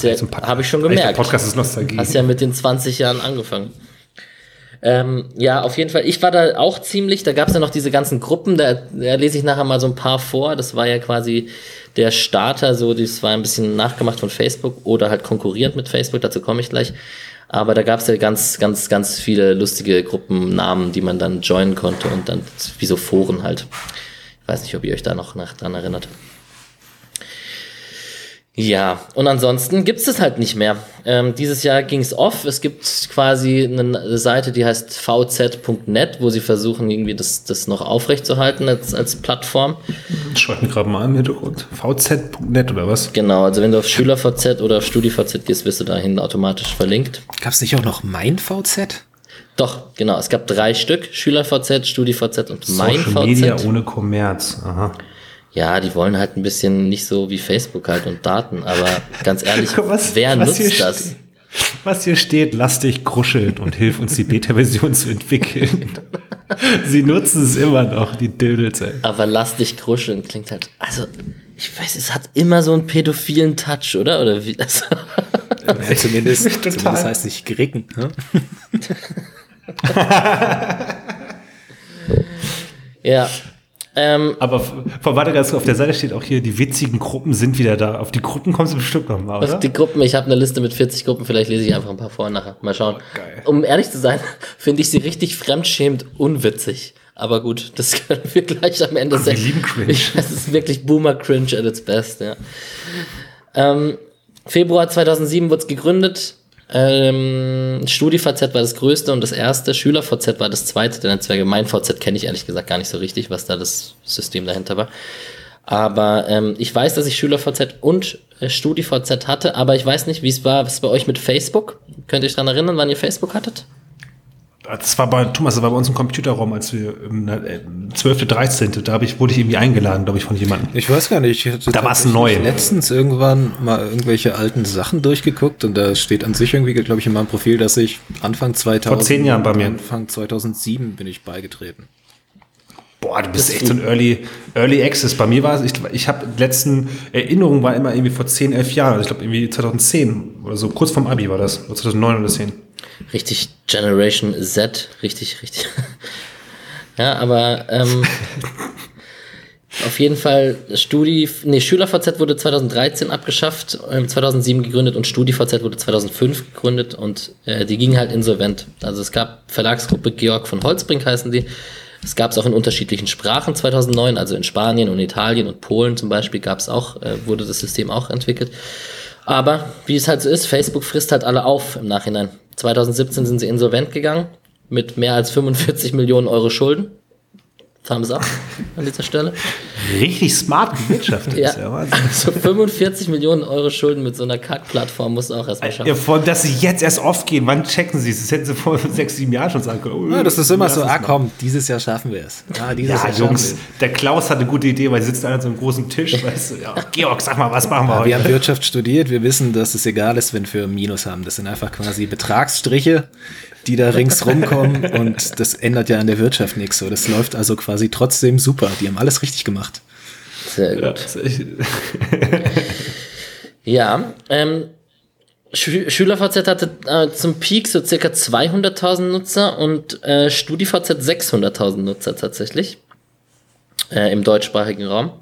Habe ich schon gemerkt. Der Podcast ist Nostalgie. Hast ja mit den 20 Jahren angefangen. Ähm, ja, auf jeden Fall. Ich war da auch ziemlich, da gab es ja noch diese ganzen Gruppen, da, da lese ich nachher mal so ein paar vor. Das war ja quasi der Starter, so, das war ein bisschen nachgemacht von Facebook oder halt konkurrierend mit Facebook, dazu komme ich gleich. Aber da gab es ja ganz, ganz, ganz viele lustige Gruppennamen, die man dann joinen konnte und dann wie so Foren halt. Ich weiß nicht, ob ihr euch da noch nach, dran erinnert. Ja, und ansonsten gibt es es halt nicht mehr. Ähm, dieses Jahr ging es off. Es gibt quasi eine Seite, die heißt vz.net, wo sie versuchen, irgendwie das, das noch aufrechtzuerhalten als, als Plattform. Schreibt mir gerade mal im Hintergrund. vz.net oder was? Genau, also wenn du auf SchülerVZ oder auf StudiVZ gehst, wirst du dahin automatisch verlinkt. Gab es nicht auch noch MeinVZ? Doch, genau. Es gab drei Stück: SchülerVZ, StudiVZ und MeinVZ. Social Media ohne Kommerz. Aha. Ja, die wollen halt ein bisschen nicht so wie Facebook halt und Daten, aber ganz ehrlich, was, wer was nutzt das? Was hier steht, lass dich kuscheln und hilf uns die Beta-Version zu entwickeln. Sie nutzen es immer noch, die Dödels, ey. Aber lass dich kuscheln klingt halt, also, ich weiß, es hat immer so einen pädophilen Touch, oder? Oder wie das? Ja, zumindest, zumindest heißt nicht gricken. Ne? ja, ähm, Aber vor warte ganz auf der Seite steht auch hier, die witzigen Gruppen sind wieder da. Auf die Gruppen kommst du bestimmt noch mal, oder? Auf die Gruppen, ich habe eine Liste mit 40 Gruppen, vielleicht lese ich einfach ein paar vor und nachher. Mal schauen. Oh, geil. Um ehrlich zu sein, finde ich sie richtig fremdschämend unwitzig. Aber gut, das können wir gleich am Ende Ach, wir lieben Cringe. Das ist wirklich Boomer Cringe at its best, ja. Ähm, Februar 2007 wurde es gegründet. Ähm, StudiVZ war das größte und das erste. SchülerVZ war das zweite der Netzwerke. Mein VZ kenne ich ehrlich gesagt gar nicht so richtig, was da das System dahinter war. Aber ähm, ich weiß, dass ich SchülerVZ und äh, StudiVZ hatte, aber ich weiß nicht, wie es war, was bei euch mit Facebook. Könnt ihr euch daran erinnern, wann ihr Facebook hattet? Das war bei Thomas, das war bei uns im Computerraum, als wir äh, 12., 13. Da ich, wurde ich irgendwie eingeladen, glaube ich, von jemandem. Ich weiß gar nicht. Ich hatte Da war's neu. letztens irgendwann mal irgendwelche alten Sachen durchgeguckt und da steht an sich irgendwie, glaube ich, in meinem Profil, dass ich Anfang 2000 Vor zehn Jahren bei mir. Anfang 2007 bin ich beigetreten. Boah, du bist echt so ein Early, Early Access. Bei mir war es, ich, ich habe letzten Erinnerungen war immer irgendwie vor 10, 11 Jahren. Also ich glaube irgendwie 2010 oder so, kurz vorm Abi war das. Oder 2009 oder 10. Richtig Generation Z, richtig, richtig. ja, aber ähm, Auf jeden Fall, Studi, nee, SchülerVZ wurde 2013 abgeschafft, äh, 2007 gegründet und StudiVZ wurde 2005 gegründet und äh, die gingen halt insolvent. Also es gab Verlagsgruppe Georg von Holzbrink heißen die. Es gab es auch in unterschiedlichen Sprachen 2009, also in Spanien und Italien und Polen zum Beispiel gab es auch, äh, wurde das System auch entwickelt. Aber wie es halt so ist, Facebook frisst halt alle auf im Nachhinein. 2017 sind sie insolvent gegangen mit mehr als 45 Millionen Euro Schulden. Thumbs up an dieser Stelle. Richtig smart gewirtschaftet. Ja. ja Wahnsinn. So 45 Millionen Euro Schulden mit so einer Kack-Plattform muss auch erstmal schaffen. Ja, vor allem, dass sie jetzt erst aufgehen. Wann checken sie es? Das hätten sie vor sechs, sieben Jahren schon sagen können. Ja, das ist immer so, ah komm, dieses Jahr schaffen wir es. Ah, dieses Ja, Jahr Jungs, der Klaus hat eine gute Idee, weil sie sitzt an so einem großen Tisch. Weißt du, ja, Georg, sag mal, was machen wir Wir haben heute? Wirtschaft studiert, wir wissen, dass es egal ist, wenn wir Minus haben. Das sind einfach quasi Betragsstriche, die da ringsrum kommen und das ändert ja an der Wirtschaft nichts. So, das läuft also quasi trotzdem super. Die haben alles richtig gemacht. Sehr gut. Ja, ähm, Schü SchülerVZ hatte äh, zum Peak so circa 200.000 Nutzer und äh, StudiVZ 600.000 Nutzer tatsächlich äh, im deutschsprachigen Raum.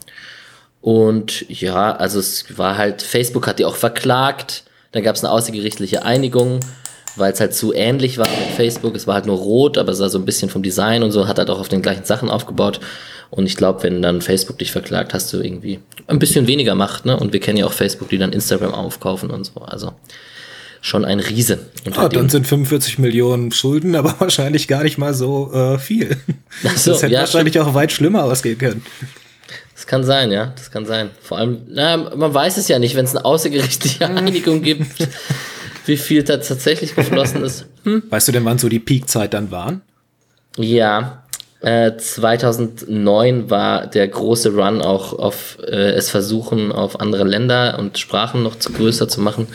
Und ja, also es war halt, Facebook hat die auch verklagt, dann gab es eine außergerichtliche Einigung, weil es halt zu ähnlich war mit Facebook. Es war halt nur rot, aber es war so ein bisschen vom Design und so, hat halt auch auf den gleichen Sachen aufgebaut. Und ich glaube, wenn dann Facebook dich verklagt, hast du irgendwie ein bisschen weniger Macht, ne? Und wir kennen ja auch Facebook, die dann Instagram aufkaufen und so. Also schon ein Riese. Ah, dem- dann sind 45 Millionen Schulden, aber wahrscheinlich gar nicht mal so äh, viel. So, das hätte ja, wahrscheinlich auch weit schlimmer ausgehen können. Das kann sein, ja, das kann sein. Vor allem, na, man weiß es ja nicht, wenn es eine außergerichtliche Einigung gibt, wie viel da tatsächlich geflossen ist. Weißt du denn, wann so die Peakzeit dann waren? Ja, äh, 2009 war der große Run auch auf äh, es versuchen, auf andere Länder und Sprachen noch zu größer zu machen.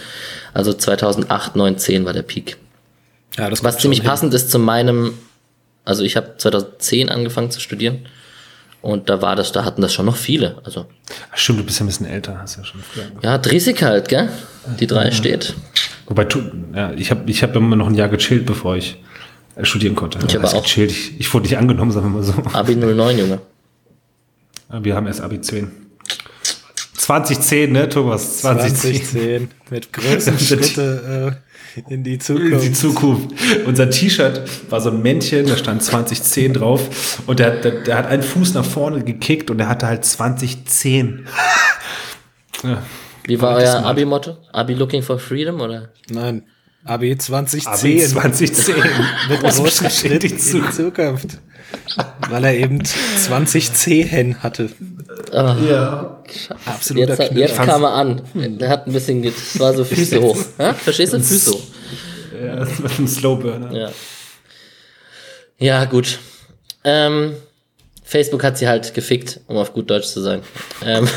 Also 2008, 9, 10 war der Peak. Ja, das Was ziemlich hin. passend ist zu meinem, also ich habe 2010 angefangen zu studieren und da war das, da hatten das schon noch viele. Also Ach, Stimmt, du bist ja ein bisschen älter, hast ja schon früher angefangen. ja, Drisik halt, gell? Die drei steht. Wobei, ja, ich habe ich hab immer noch ein Jahr gechillt, bevor ich äh, studieren konnte. Ich heißt auch. Gechillt? Ich, ich wurde nicht angenommen, sagen wir mal so. Abi 09, Junge. Wir haben erst Abi 10. 2010, ne, Thomas? 2010. 2010 mit großen Schritte äh, in die In Zukunft. die Zukunft. Unser T-Shirt war so ein Männchen, da stand 2010 drauf und der, der, der hat einen Fuß nach vorne gekickt und der hatte halt 2010. ja. Wie war euer. Abi-Motto? Abi looking for freedom oder? Nein, AB 2010 Abi 2010. mit Großen großen Schritt in die Zukunft. Weil er eben 20 Zehen hatte. Ja. Absoluter Jetzt, Knüller. jetzt kam er an. Der hat ein bisschen, es war so Füße hoch. Ja? Verstehst du? Füße hoch. ja, das war ein Slowburner. Ja. Ja, gut. Ähm, Facebook hat sie halt gefickt, um auf gut Deutsch zu sein. Ähm,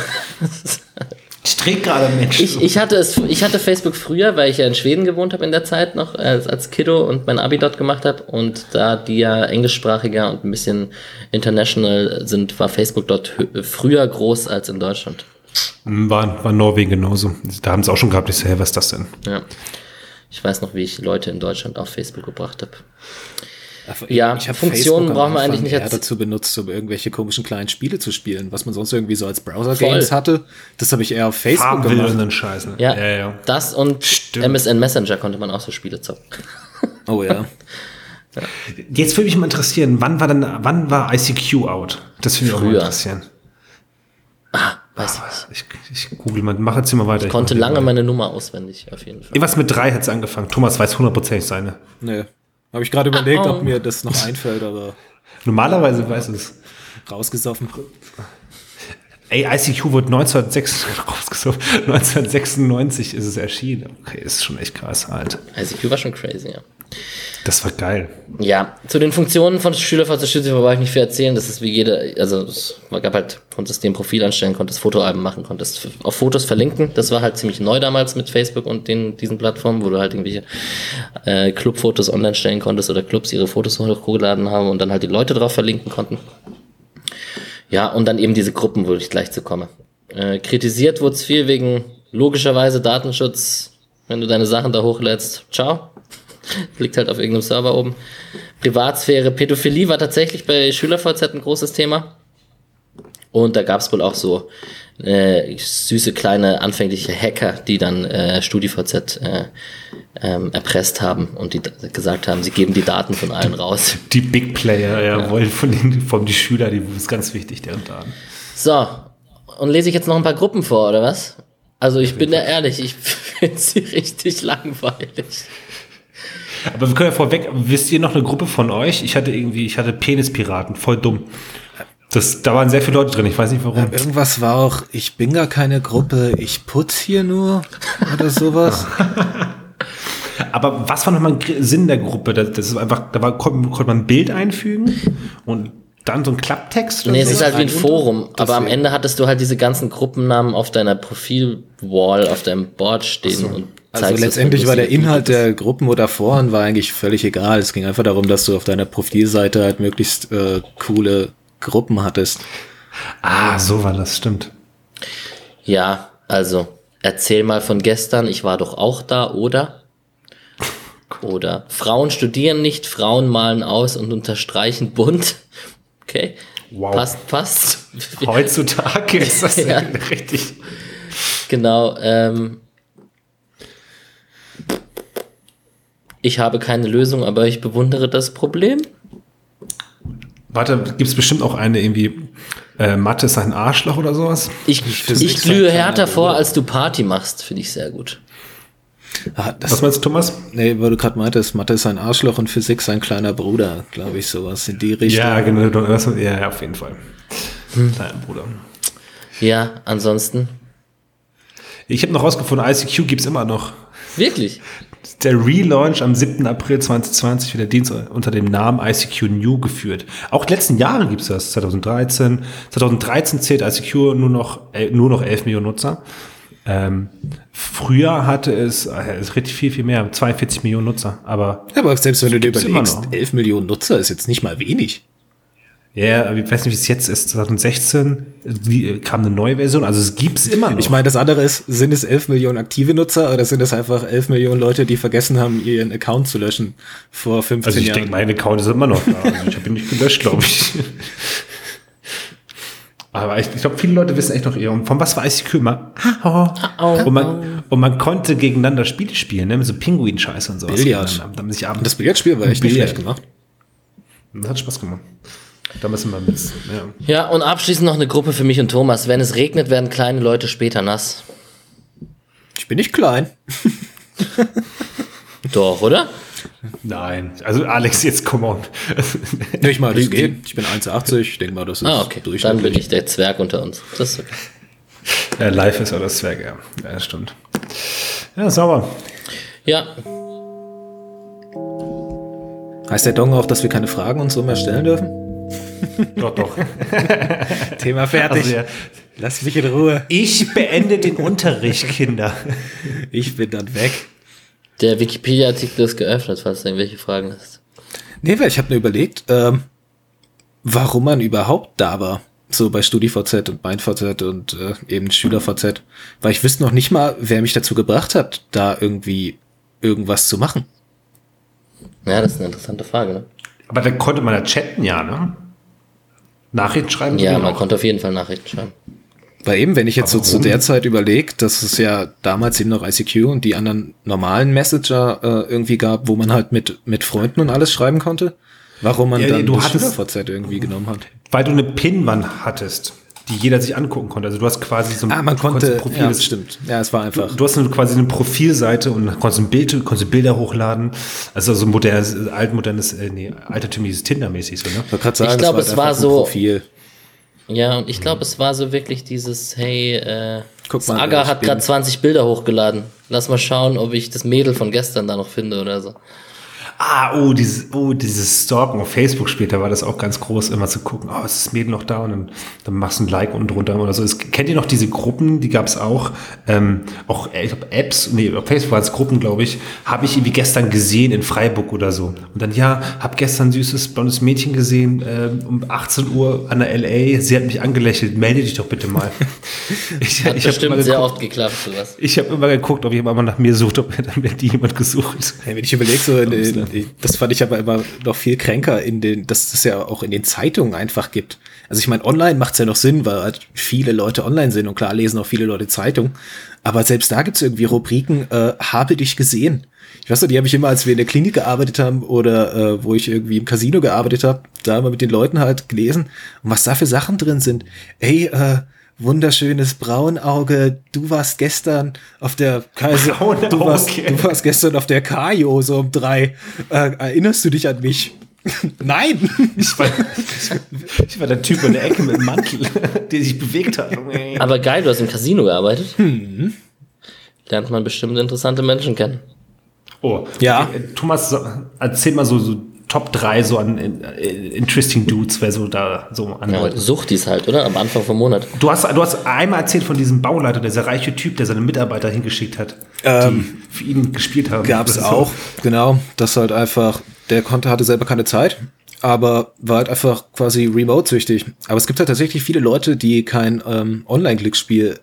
Ich träg gerade Mensch. ich, ich, hatte es, ich hatte Facebook früher, weil ich ja in Schweden gewohnt habe in der Zeit noch, als, als Kiddo und mein Abi dort gemacht habe. Und da die ja englischsprachiger und ein bisschen international sind, war Facebook dort früher groß als in Deutschland. War, war Norwegen genauso. Da haben sie auch schon gehabt. Ich so, hey, was ist das denn? Ja. Ich weiß noch, wie ich Leute in Deutschland auf Facebook gebracht habe. Ja, hab Funktionen brauchen wir eigentlich nicht eher dazu benutzt, um irgendwelche komischen kleinen Spiele zu spielen, was man sonst irgendwie so als Browser-Games Voll. hatte. Das habe ich eher auf Facebook Farmville und gemacht. den Scheiß. Ne? Ja, ja, ja. das und Stimmt. MSN Messenger konnte man auch so Spiele zocken. Oh ja. Jetzt würde mich mal interessieren, wann war denn, wann war ICQ out? Das würde mich auch mal Früher. interessieren. Weiß ich nicht. Ich, ich google mal, mach jetzt hier mal weiter. Ich konnte mach hier lange meine Nummer auswendig, auf jeden Fall. Irgendwas mit drei hat es angefangen. Thomas weiß hundertprozentig seine. Nee. Habe ich gerade überlegt, Oh. ob mir das noch einfällt, aber Normalerweise weiß es. rausgesoffen. Ey, ICQ wurde 1906, rausgesucht. 1996 ist es erschienen. Okay, ist schon echt krass, halt. ICQ war schon crazy, ja. Das war geil. Ja, zu den Funktionen von SchülerVZ Schütze brauche ich nicht viel erzählen. Das ist wie jede, also es gab halt, konntest dir ein Profil anstellen, konntest Fotoalben machen, konntest auf Fotos verlinken. Das war halt ziemlich neu damals mit Facebook und den, diesen Plattformen, wo du halt irgendwelche äh, Clubfotos online stellen konntest oder Clubs ihre Fotos hochgeladen haben und dann halt die Leute drauf verlinken konnten. Ja, und dann eben diese Gruppen, wo ich gleich zu komme. Äh, kritisiert wurde es viel wegen logischerweise Datenschutz, wenn du deine Sachen da hochlädst. Ciao. Liegt halt auf irgendeinem Server oben. Privatsphäre, Pädophilie war tatsächlich bei SchülerVZ ein großes Thema. Und da gab es wohl auch so äh, süße kleine anfängliche Hacker, die dann äh, StudiVZ äh, ähm, erpresst haben und die gesagt haben, sie geben die Daten von allen raus. Die Big Player, ja, ja. wollen von den, von die Schüler, die ist ganz wichtig, deren Daten. So, und lese ich jetzt noch ein paar Gruppen vor, oder was? Also ich bin da ehrlich, ich finde sie richtig langweilig. Aber wir können ja vorweg, wisst ihr noch eine Gruppe von euch? Ich hatte irgendwie, ich hatte Penispiraten, voll dumm. Das, da waren sehr viele Leute drin, ich weiß nicht warum. Ja, irgendwas war auch, ich bin gar keine Gruppe, ich putz hier nur oder sowas. Aber was war nochmal Sinn der Gruppe? Das, das ist einfach, da war, konnte, konnte man ein Bild einfügen und dann so ein Klapptext? Nee, es ist halt wie ein Forum, aber am Ende hattest du halt diese ganzen Gruppennamen auf deiner Profilwall, auf deinem Board stehen so. und also letztendlich war der Inhalt der Gruppen oder Foren war eigentlich völlig egal. Es ging einfach darum, dass du auf deiner Profilseite halt möglichst äh, coole Gruppen hattest. Ah, so war das, stimmt. Ja, also erzähl mal von gestern, ich war doch auch da, oder? Oder Frauen studieren nicht, Frauen malen aus und unterstreichen bunt. Okay. Wow. Passt, passt. Heutzutage ist das ja. richtig. Genau. Ähm, ich habe keine Lösung, aber ich bewundere das Problem. Warte, gibt es bestimmt auch eine irgendwie, äh, Mathe ist ein Arschloch oder sowas? Ich, ich, glühe härter vor, als du Party machst, finde ich sehr gut. Ah, Was meinst du, Thomas? Nee, weil du gerade meintest, Mathe ist ein Arschloch und Physik sein kleiner Bruder, glaube ich, sowas in die Richtung. Ja, genau, ja, auf jeden Fall. Hm. Kleiner Bruder. Ja, ansonsten. Ich habe noch rausgefunden, ICQ gibt es immer noch. Wirklich? Der Relaunch am 7. April 2020 wird der Dienst unter dem Namen ICQ New geführt. Auch die letzten Jahre gibt es das, 2013. 2013 zählt ICQ nur noch, äh, nur noch 11 Millionen Nutzer. Ähm, früher hatte es, äh, es richtig viel, viel mehr, 42 Millionen Nutzer. Aber, ja, aber selbst wenn du dir überlegst, 11 Millionen Nutzer ist jetzt nicht mal wenig. Ja, ich weiß nicht, wie es jetzt ist. 2016 wie, kam eine neue Version. Also es gibt es immer noch. Ich meine, das andere ist, sind es 11 Millionen aktive Nutzer oder sind es einfach 11 Millionen Leute, die vergessen haben, ihren Account zu löschen vor 15 Jahren? Also ich Jahren? denke, mein Account ist immer noch da. Also ich habe ihn nicht gelöscht, glaube ich. Aber ich, ich glaube, viele Leute wissen echt noch eher, von was war ICQ immer? Und man, und man konnte gegeneinander Spiele spielen, ne? mit so Pinguin-Scheiße und sowas. Billard. Dann, dann sich abends das Billardspiel war echt nicht schlecht gemacht. Das hat Spaß gemacht. Da müssen wir mit. Ja. ja, und abschließend noch eine Gruppe für mich und Thomas. Wenn es regnet, werden kleine Leute später nass. Ich bin nicht klein. Doch, oder? Nein, also Alex, jetzt komm on. ich mal, das geht. Ich bin 1,80, ich denke mal, das ist ah, okay. Dann bin ich der Zwerg unter uns. Das ist okay. Ja, live ist ja das Zwerg, ja. Ja, das stimmt. Ja, sauber. Ja. Heißt der Dong auch, dass wir keine Fragen und so mehr stellen dürfen? Doch, doch. Thema fertig. Also, ja. Lass mich in Ruhe. Ich beende den Unterricht, Kinder. Ich bin dann weg. Der Wikipedia-Artikel ist geöffnet, falls du irgendwelche Fragen hast. Nee, weil ich habe mir überlegt, ähm, warum man überhaupt da war. So bei StudiVZ und MeinVZ und äh, eben SchülerVZ. Weil ich wüsste noch nicht mal, wer mich dazu gebracht hat, da irgendwie irgendwas zu machen. Ja, das ist eine interessante Frage, ne? Aber da konnte man ja chatten, ja, ne? Nachrichten schreiben? Ja, man konnte auf jeden Fall Nachrichten schreiben. Weil eben, wenn ich jetzt so zu der Zeit überlege, dass es ja damals eben noch ICQ und die anderen normalen Messenger äh, irgendwie gab, wo man halt mit, mit Freunden und alles schreiben konnte, warum man ja, dann du das SchülerVZ irgendwie genommen hat. Weil du eine Pinwand hattest die jeder sich angucken konnte. Also du hast quasi so ein ah, man konnte, Profil. Ja, das stimmt. Ja, es war einfach. Du, du hast eine, quasi eine Profilseite und konntest ein Bild, konntest Bilder hochladen. Also so ein modernes, altmodernes, äh, nee, altertümliches Tinder-mäßig so, ne? Ich, sagen, ich glaube, es war, es war so. Profil. Ja, und ich glaube, es war so wirklich dieses, hey, äh, Guck mal, Aga hat gerade 20 Bilder hochgeladen. Lass mal schauen, ob ich das Mädel von gestern da noch finde oder so. Ah, oh, dieses, oh, dieses Stalken auf Facebook später war das auch ganz groß, immer zu gucken, oh, ist das Mädel noch da? Und dann, dann machst du ein Like unten drunter oder so. Es, kennt ihr noch diese Gruppen, die gab es auch, ähm, auch ich glaub, Apps, nee, auf Facebook es Gruppen, glaube ich, habe ich irgendwie gestern gesehen in Freiburg oder so. Und dann, ja, habe gestern ein süßes blondes Mädchen gesehen, ähm, um 18 Uhr an der LA, sie hat mich angelächelt, melde dich doch bitte mal. ich, hat ich bestimmt sehr oft geklappt, sowas. Ich habe immer geguckt, ob jemand mal nach mir sucht, ob dann wird die jemand gesucht. Hey, wenn ich überlege, so in, in, das fand ich aber immer noch viel kränker in den, dass es ja auch in den Zeitungen einfach gibt. Also ich meine, online macht's ja noch Sinn, weil halt viele Leute online sind und klar lesen auch viele Leute Zeitung. Aber selbst da gibt's irgendwie Rubriken, äh, habe dich gesehen. Ich weiß nicht, die habe ich immer, als wir in der Klinik gearbeitet haben oder äh, wo ich irgendwie im Casino gearbeitet habe, da immer mit den Leuten halt gelesen und was da für Sachen drin sind. Ey, äh, wunderschönes Braunauge, du warst gestern auf der Kaiser, Braunauge. du warst, du warst gestern auf der Kajo so um drei. Äh, erinnerst du dich an mich? Nein! Ich war, ich war der Typ in der Ecke mit dem Mantel, der sich bewegt hat. Aber geil, du hast im Casino gearbeitet. Lernt man bestimmt interessante Menschen kennen. Oh, Ja. Okay, Thomas, erzähl mal so, so Top 3 so an äh, Interesting Dudes, wer so da so an Ja, Leuten. Suchtis halt, oder? Am Anfang vom Monat. Du hast, du hast einmal erzählt von diesem Bauleiter, dieser reiche Typ, der seine Mitarbeiter hingeschickt hat, Ähm, die für ihn gespielt haben. Gab's Das ist so- auch, genau. Das halt einfach, der konnte, hatte selber keine Zeit, aber war halt einfach quasi remote-süchtig. Aber es gibt halt tatsächlich viele Leute, die kein ähm, Online-Glücksspiel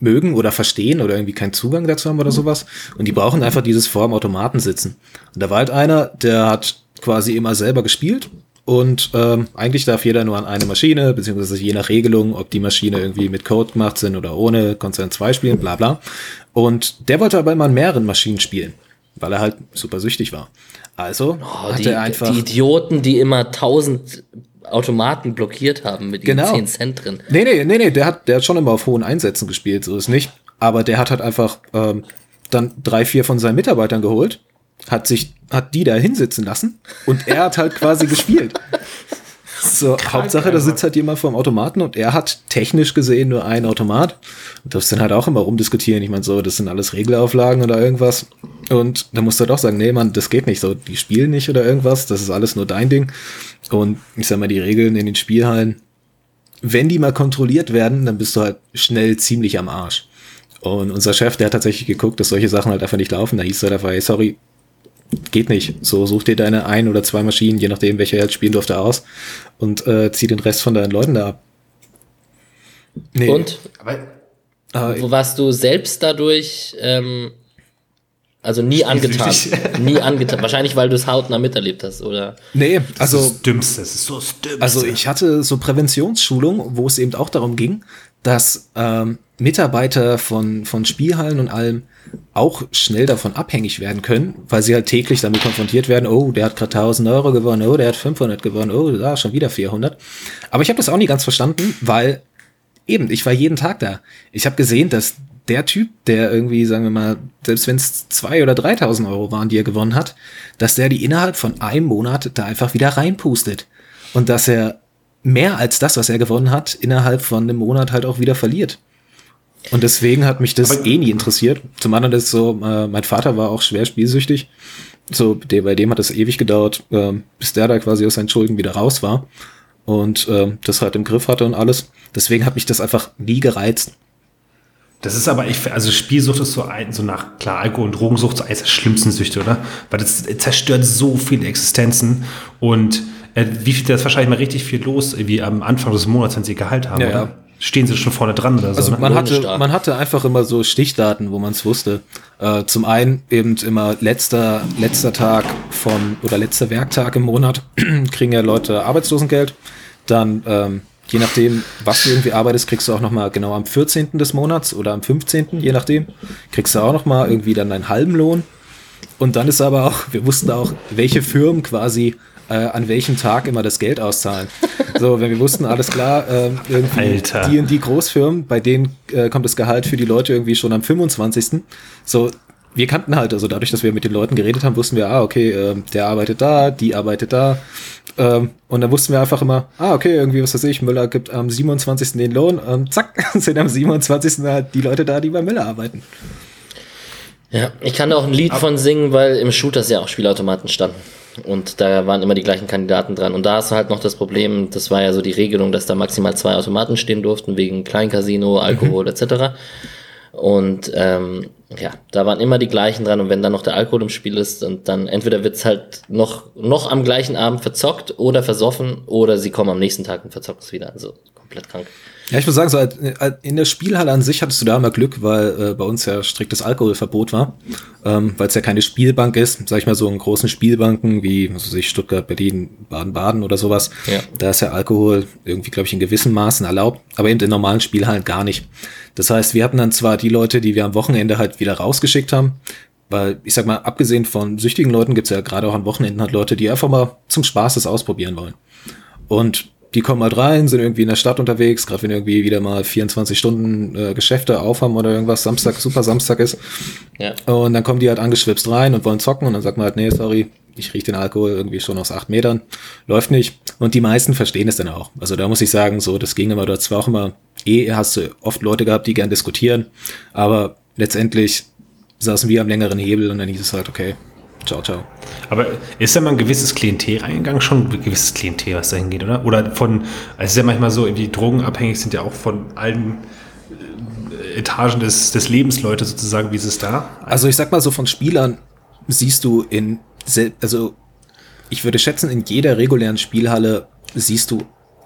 mögen oder verstehen oder irgendwie keinen Zugang dazu haben oder sowas. Und die brauchen einfach dieses vor dem Automaten sitzen. Und da war halt einer, der hat quasi immer selber gespielt. Und ähm, eigentlich darf jeder nur an eine Maschine, beziehungsweise je nach Regelung, ob die Maschine irgendwie mit Code gemacht sind oder ohne, Konzern 2 spielen, bla bla. Und der wollte aber immer an mehreren Maschinen spielen, weil er halt super süchtig war. Also Oh, hat die, er einfach. die Idioten, die immer tausend Automaten blockiert haben mit ihren Genau. 10 Cent drin. Nee, nee, nee, nee, der hat, der hat schon immer auf hohen Einsätzen gespielt, so ist nicht. Aber der hat halt einfach ähm, dann drei, vier von seinen Mitarbeitern geholt, hat sich, hat die da hinsitzen lassen und er hat halt quasi gespielt. So, Hauptsache, da sitzt halt jemand vor dem Automaten und er hat technisch gesehen nur einen Automat. Und das dann halt auch immer rumdiskutieren. Ich meine, so, das sind alles Regelauflagen oder irgendwas. Und da musst du halt auch sagen, nee, Mann, das geht nicht so. Die spielen nicht oder irgendwas. Das ist alles nur dein Ding. Und ich sag mal, die Regeln in den Spielhallen, wenn die mal kontrolliert werden, dann bist du halt schnell ziemlich am Arsch. Und unser Chef, der hat tatsächlich geguckt, dass solche Sachen halt einfach nicht laufen. Da hieß er einfach, hey, sorry, geht nicht. So, such dir deine ein oder zwei Maschinen, je nachdem, welche er jetzt spielen durfte, aus und äh, zieh den Rest von deinen Leuten da ab. Nee, Und Aber äh, wo warst du selbst dadurch, ähm, also nie angetan? Nie angetan. Wahrscheinlich, weil du es hautnah miterlebt hast, oder? nee, also, also das Dümmste, das ist so das Dümmste. Also ich hatte so Präventionsschulung, wo es eben auch darum ging, dass ähm, Mitarbeiter von, von Spielhallen und allem auch schnell davon abhängig werden können, weil sie halt täglich damit konfrontiert werden, oh, der hat gerade 1000 Euro gewonnen, oh, der hat 500 gewonnen, oh, da schon wieder 400. Aber ich habe das auch nie ganz verstanden, weil eben, ich war jeden Tag da. Ich habe gesehen, dass der Typ, der irgendwie, sagen wir mal, selbst wenn es zwei oder 3.000 Euro waren, die er gewonnen hat, dass der die innerhalb von einem Monat da einfach wieder reinpustet. Und dass er mehr als das, was er gewonnen hat, innerhalb von einem Monat halt auch wieder verliert. Und deswegen hat mich das Aber- eh nie interessiert. Zum anderen ist so, äh, mein Vater war auch schwer spielsüchtig. So, der, bei dem hat es ewig gedauert, ähm, bis der da quasi aus seinen Schulden wieder raus war und ähm, das halt im Griff hatte und alles. Deswegen hat mich das einfach nie gereizt. Das ist aber, ich, also Spielsucht ist so ein, so nach, klar, Alkohol- und Drogensucht so eines der schlimmsten Süchte, oder? Weil das zerstört so viele Existenzen und äh, wie viel, da ist wahrscheinlich mal richtig viel los, wie am Anfang des Monats, wenn sie Gehalt haben, Ja, oder? ja. Stehen sie schon vorne dran oder so, Also ne? man hatte, Lohnstark. man hatte einfach immer so Stichdaten, wo man es wusste. Äh, zum einen eben immer letzter, letzter Tag von oder letzter Werktag im Monat kriegen ja Leute Arbeitslosengeld. Dann, ähm, je nachdem, was du irgendwie arbeitest, kriegst du auch nochmal genau am 14. des Monats oder am 15., je nachdem, kriegst du auch nochmal irgendwie dann deinen halben Lohn. Und dann ist aber auch, wir wussten auch, welche Firmen quasi äh, an welchem Tag immer das Geld auszahlen. So, wenn wir wussten, alles klar, ähm, irgendwie Alter. die und die Großfirmen, bei denen äh, kommt das Gehalt für die Leute irgendwie schon am 25. So, wir kannten halt, also dadurch, dass wir mit den Leuten geredet haben, wussten wir, ah, okay, ähm, der arbeitet da, die arbeitet da. Ähm, und dann wussten wir einfach immer, ah, okay, irgendwie, was weiß ich, Müller gibt am 27. den Lohn, ähm, zack, sind am 27. halt die Leute da, die bei Müller arbeiten. Ja, ich kann da auch ein Lied von singen, weil im Shooters ja auch Spielautomaten standen. Und da waren immer die gleichen Kandidaten dran. Und da ist halt noch das Problem, das war ja so die Regelung, dass da maximal zwei Automaten stehen durften, wegen Kleincasino, Alkohol etc. Und ähm, ja, da waren immer die gleichen dran. Und wenn dann noch der Alkohol im Spiel ist, und dann entweder wird's halt noch, noch am gleichen Abend verzockt oder versoffen, oder sie kommen am nächsten Tag und verzocken es wieder. Also komplett krank. Ja, ich muss sagen, so in der Spielhalle an sich hattest du da immer Glück, weil äh, bei uns ja striktes Alkoholverbot war, ähm, weil es ja keine Spielbank ist, sag ich mal so in großen Spielbanken wie was weiß ich, Stuttgart, Berlin, Baden-Baden oder sowas. Ja. Da ist ja Alkohol irgendwie, glaube ich, in gewissen Maßen erlaubt, aber eben in normalen Spielhallen gar nicht. Das heißt, wir hatten dann zwar die Leute, die wir am Wochenende halt wieder rausgeschickt haben, weil ich sag mal, abgesehen von süchtigen Leuten gibt's ja gerade auch an Wochenenden halt Leute, die einfach mal zum Spaß das ausprobieren wollen. Und die kommen halt rein, sind irgendwie in der Stadt unterwegs, gerade wenn irgendwie wieder mal 24 Stunden äh, Geschäfte aufhaben oder irgendwas, Samstag, super Samstag ist. Ja. Und dann kommen die halt angeschwipst rein und wollen zocken und dann sagt man halt, nee, sorry, ich rieche den Alkohol irgendwie schon aus acht Metern, läuft nicht. Und die meisten verstehen es dann auch. Also da muss ich sagen, so, das ging immer, dort war auch immer, eh hast du oft Leute gehabt, die gern diskutieren, aber letztendlich saßen wir am längeren Hebel und dann hieß es halt, okay, ciao, ciao. Aber ist da mal ein gewisses Klientel reingegangen? Schon ein gewisses Klientel, was da hingeht, oder? Oder von, also es ist ja manchmal so, die Drogenabhängig sind ja auch von allen äh, Etagen des, des Lebens Leute sozusagen, wie ist es da? Also ich sag mal so, von Spielern siehst du in, also ich würde schätzen, in jeder regulären Spielhalle siehst du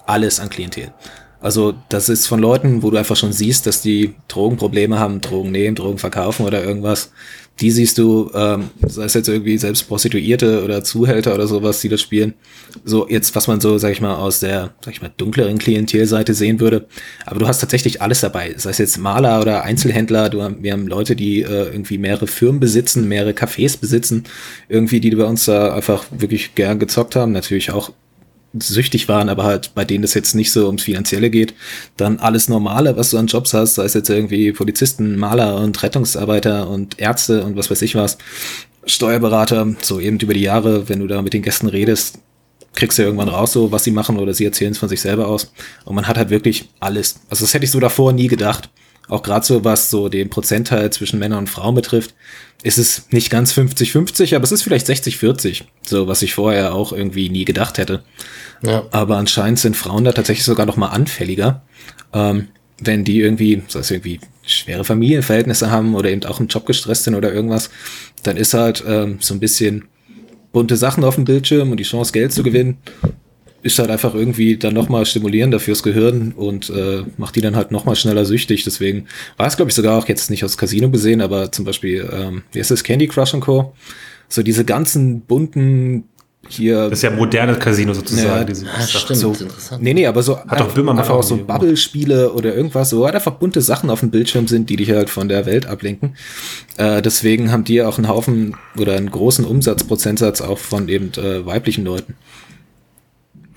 alles an Klientel. Also das ist von Leuten, wo du einfach schon siehst, dass die Drogenprobleme haben, Drogen nehmen, Drogen verkaufen oder irgendwas. Die siehst du, ähm, sei es jetzt irgendwie selbst Prostituierte oder Zuhälter oder sowas, die das spielen. So jetzt, was man so, sag ich mal, aus der, sag ich mal, dunkleren Klientelseite sehen würde. Aber du hast tatsächlich alles dabei. Sei es jetzt Maler oder Einzelhändler. Du, wir haben Leute, die äh, irgendwie mehrere Firmen besitzen, mehrere Cafés besitzen, irgendwie, die bei uns da einfach wirklich gern gezockt haben. Natürlich auch süchtig waren, aber halt bei denen es jetzt nicht so ums Finanzielle geht, dann alles Normale, was du an Jobs hast, sei es jetzt irgendwie Polizisten, Maler und Rettungsarbeiter und Ärzte und was weiß ich was, Steuerberater, so eben über die Jahre, wenn du da mit den Gästen redest, kriegst du irgendwann raus, so was sie machen oder sie erzählen es von sich selber aus. Und man hat halt wirklich alles. Also das hätte ich so davor nie gedacht. Auch gerade so, was so den Prozentteil zwischen Männern und Frauen betrifft, ist es nicht ganz 50-50, aber es ist vielleicht 60-40. So, was ich vorher auch irgendwie nie gedacht hätte. Ja. Aber anscheinend sind Frauen da tatsächlich sogar noch mal anfälliger, ähm, wenn die irgendwie, das heißt irgendwie schwere Familienverhältnisse haben oder eben auch im Job gestresst sind oder irgendwas, dann ist halt ähm, so ein bisschen bunte Sachen auf dem Bildschirm und die Chance, Geld zu gewinnen, ist halt einfach irgendwie dann nochmal stimulierender fürs Gehirn und äh, macht die dann halt nochmal schneller süchtig. Deswegen war es, glaube ich, sogar auch jetzt nicht aus Casino gesehen, aber zum Beispiel, ähm, wie ist das, Candy Crush und Co. So diese ganzen bunten hier. Das ist ja modernes Casino sozusagen. Ja, diese ah, stimmt, so, interessant. Nee, nee, aber so Hat einfach, einfach auch so Bubble-Spiele oder irgendwas, so halt einfach bunte Sachen auf dem Bildschirm sind, die dich halt von der Welt ablenken. Äh, deswegen haben die auch einen Haufen oder einen großen Umsatzprozentsatz auch von eben äh, weiblichen Leuten.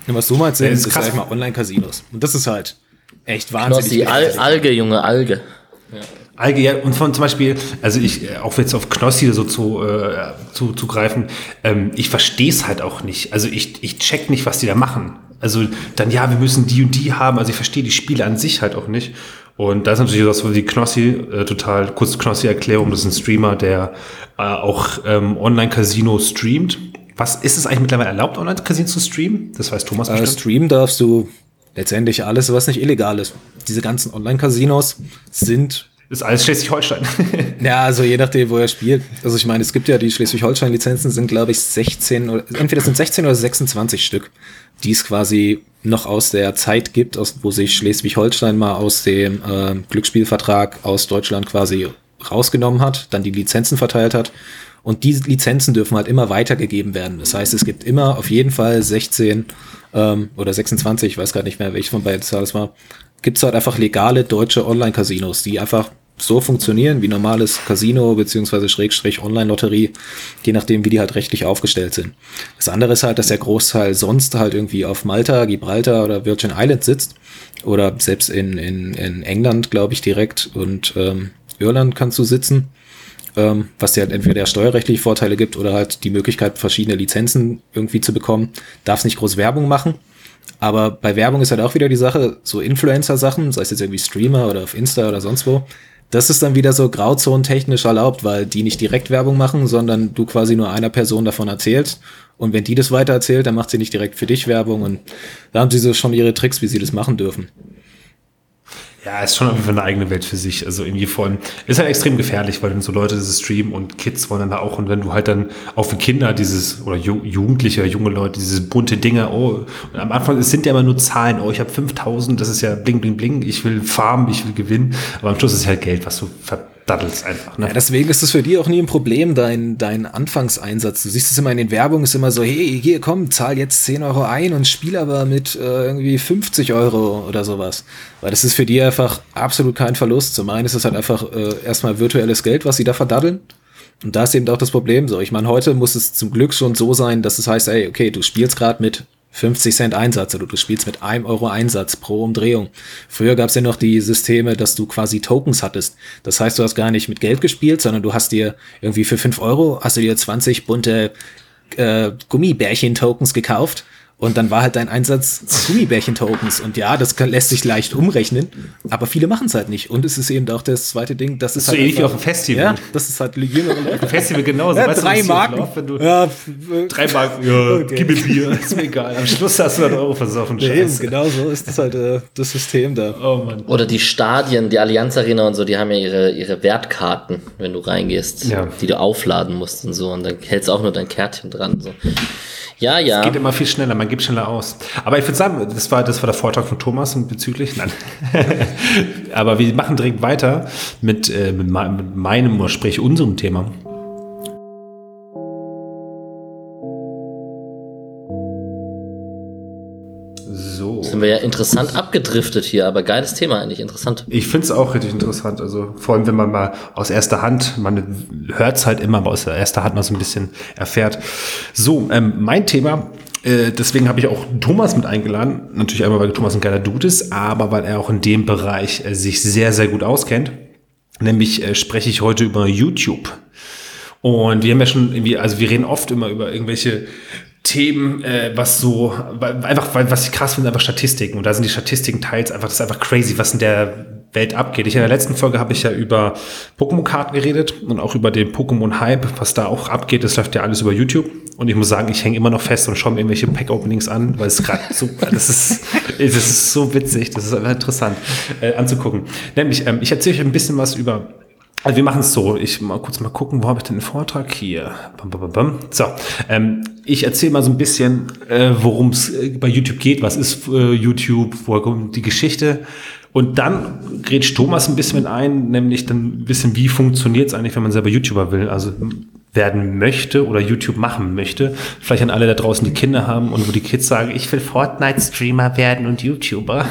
Was du meinst, sind, ist, ist sag mal Online-Casinos. Und das ist halt echt wahnsinnig. Knossi, Al Alge, Junge, Alge. Ja. Alge, ja, und von zum Beispiel, also ich, äh, auch jetzt auf Knossi so zu, äh, zu, zu greifen, ähm, ich verstehe es halt auch nicht. Also ich, ich check nicht, was die da machen. Also dann, ja, wir müssen die und die haben. Also ich verstehe die Spiele an sich halt auch nicht. Und da ist natürlich das, wo die Knossi, äh, total kurz Knossi-Erklärung, das ist ein Streamer, der äh, auch ähm, Online-Casino streamt was ist es eigentlich mittlerweile erlaubt, Online-Casino zu streamen? Das weiß Thomas äh, Streamen darfst du letztendlich alles, was nicht illegal ist. Diese ganzen Online-Casinos sind ist alles Schleswig-Holstein. ja, also je nachdem, wo er spielt. Also ich meine, es gibt ja die Schleswig-Holstein-Lizenzen sind, glaube ich, 16 oder entweder sind 16 oder 26 Stück, die es quasi noch aus der Zeit gibt, aus, wo sich Schleswig-Holstein mal aus dem äh, Glücksspielvertrag aus Deutschland quasi rausgenommen hat, dann die Lizenzen verteilt hat und diese Lizenzen dürfen halt immer weitergegeben werden. Das heißt, es gibt immer auf jeden Fall 16 ähm, oder 26, ich weiß gar nicht mehr, welche von beiden Zahlen es war, gibt es halt einfach legale deutsche Online-Casinos, die einfach so funktionieren wie normales Casino beziehungsweise Schrägstrich Online-Lotterie, je nachdem, wie die halt rechtlich aufgestellt sind. Das andere ist halt, dass der Großteil sonst halt irgendwie auf Malta, Gibraltar oder Virgin Islands sitzt oder selbst in, in, in England, glaube ich, direkt und ähm, Irland kannst du sitzen ähm, was dir halt entweder steuerrechtliche Vorteile gibt oder halt die Möglichkeit, verschiedene Lizenzen irgendwie zu bekommen. Darfst nicht groß Werbung machen. Aber bei Werbung ist halt auch wieder die Sache, so Influencer-Sachen, sei es jetzt irgendwie Streamer oder auf Insta oder sonst wo, das ist dann wieder so grauzonentechnisch erlaubt, weil die nicht direkt Werbung machen, sondern du quasi nur einer Person davon erzählst. Und wenn die das weiter erzählt, dann macht sie nicht direkt für dich Werbung. Und da haben sie so schon ihre Tricks, wie sie das machen dürfen. Ja, ist schon irgendwie eine eigene Welt für sich. Also irgendwie vor allem, ist halt extrem gefährlich, weil dann so Leute das streamen und Kids wollen dann da auch. Und wenn du halt dann auch für Kinder dieses, oder Ju Jugendliche, junge Leute, diese bunte Dinge, oh, und am Anfang, es sind ja immer nur Zahlen, oh, ich habe 5000, das ist ja bling, bling, bling, ich will farmen, ich will gewinnen. Aber am Schluss ist es halt Geld, was du ver daddelst einfach. Ne? Ja, deswegen ist es für die auch nie ein Problem, dein, dein Anfangseinsatz. Du siehst es immer in den Werbungen, ist immer so, hey, hier komm, zahl jetzt 10 Euro ein und spiel aber mit äh, irgendwie 50 Euro oder sowas. Weil das ist für die einfach absolut kein Verlust. Zum einen ist es halt einfach äh, erstmal virtuelles Geld, was sie da verdaddeln. Und da ist eben auch das Problem so. Ich meine, heute muss es zum Glück schon so sein, dass es heißt, ey, okay, du spielst gerade mit 50 Cent Einsatz oder du spielst mit einem Euro Einsatz pro Umdrehung. Früher gab es ja noch die Systeme, dass du quasi Tokens hattest. Das heißt, du hast gar nicht mit Geld gespielt, sondern du hast dir irgendwie für 5 Euro hast du dir 20 bunte äh, Gummibärchen-Tokens gekauft und dann war halt dein Einsatz Gummibärchen-Tokens. Und ja, das kann, lässt sich leicht umrechnen, aber viele machen es halt nicht. Und es ist eben auch das zweite Ding, das ist so halt. ähnlich wie auf dem Festival. Ja, das ist halt jüngere Leute. Auf dem Festival genauso. Ja, Weißt du, drei hier Marken. wenn du Ja, drei Marken, ja, Okay. gib mir Bier, ist mir egal. Am Schluss hast du 100 Euro versoffen. Scheiße. genau so ist das halt äh, das System da. Oh Mann. Oder die Stadien, die Allianz Arena und so, die haben ja ihre, ihre Wertkarten, wenn du reingehst, Ja. die du aufladen musst und so. Und dann hältst du auch nur dein Kärtchen dran. So. Ja, ja. Geht immer viel schneller, man gibt schneller aus. Aber ich würde sagen, das war, das war der Vortrag von Thomas bezüglich. Nein. Aber wir machen direkt weiter mit, äh, mit, me- mit meinem, oder sprich unserem Thema. So. Sind wir ja interessant abgedriftet hier, aber geiles Thema eigentlich, interessant. Ich finde es auch richtig interessant. Also vor allem, wenn man mal aus erster Hand, man hört es halt immer, aber aus erster Hand mal so ein bisschen erfährt. So, ähm, mein Thema, äh, deswegen habe ich auch Thomas mit eingeladen. Natürlich einmal, weil Thomas ein geiler Dude ist, aber weil er auch in dem Bereich äh, sich sehr, sehr gut auskennt. Nämlich äh, spreche ich heute über YouTube. Und wir haben ja schon irgendwie, also wir reden oft immer über irgendwelche Themen, äh, was so, weil, einfach, weil, was ich krass finde, einfach Statistiken. Und da sind die Statistiken teils einfach, das ist einfach crazy, was in der Welt abgeht. Ich in der letzten Folge habe ich ja über Pokémon-Karten geredet und auch über den Pokémon-Hype, was da auch abgeht. Das läuft ja alles über YouTube. Und ich muss sagen, ich hänge immer noch fest und schaue mir irgendwelche Pack-Openings an, weil es gerade so, das ist, das ist so witzig, das ist einfach interessant äh, anzugucken. Nämlich, ähm, ich erzähle euch ein bisschen was über also wir machen es so, ich mal kurz mal gucken, wo habe ich denn den Vortrag hier? Bam, bam, bam. So, ähm, ich erzähle mal so ein bisschen, äh, worum es äh, bei YouTube geht, was ist äh, YouTube, woher kommt die Geschichte. Und dann grätscht Thomas ein bisschen mit ein, nämlich dann ein bisschen, wie funktioniert es eigentlich, wenn man selber YouTuber will, also werden möchte oder YouTube machen möchte. Vielleicht an alle da draußen, die Kinder haben und wo die Kids sagen, ich will Fortnite-Streamer werden und YouTuber.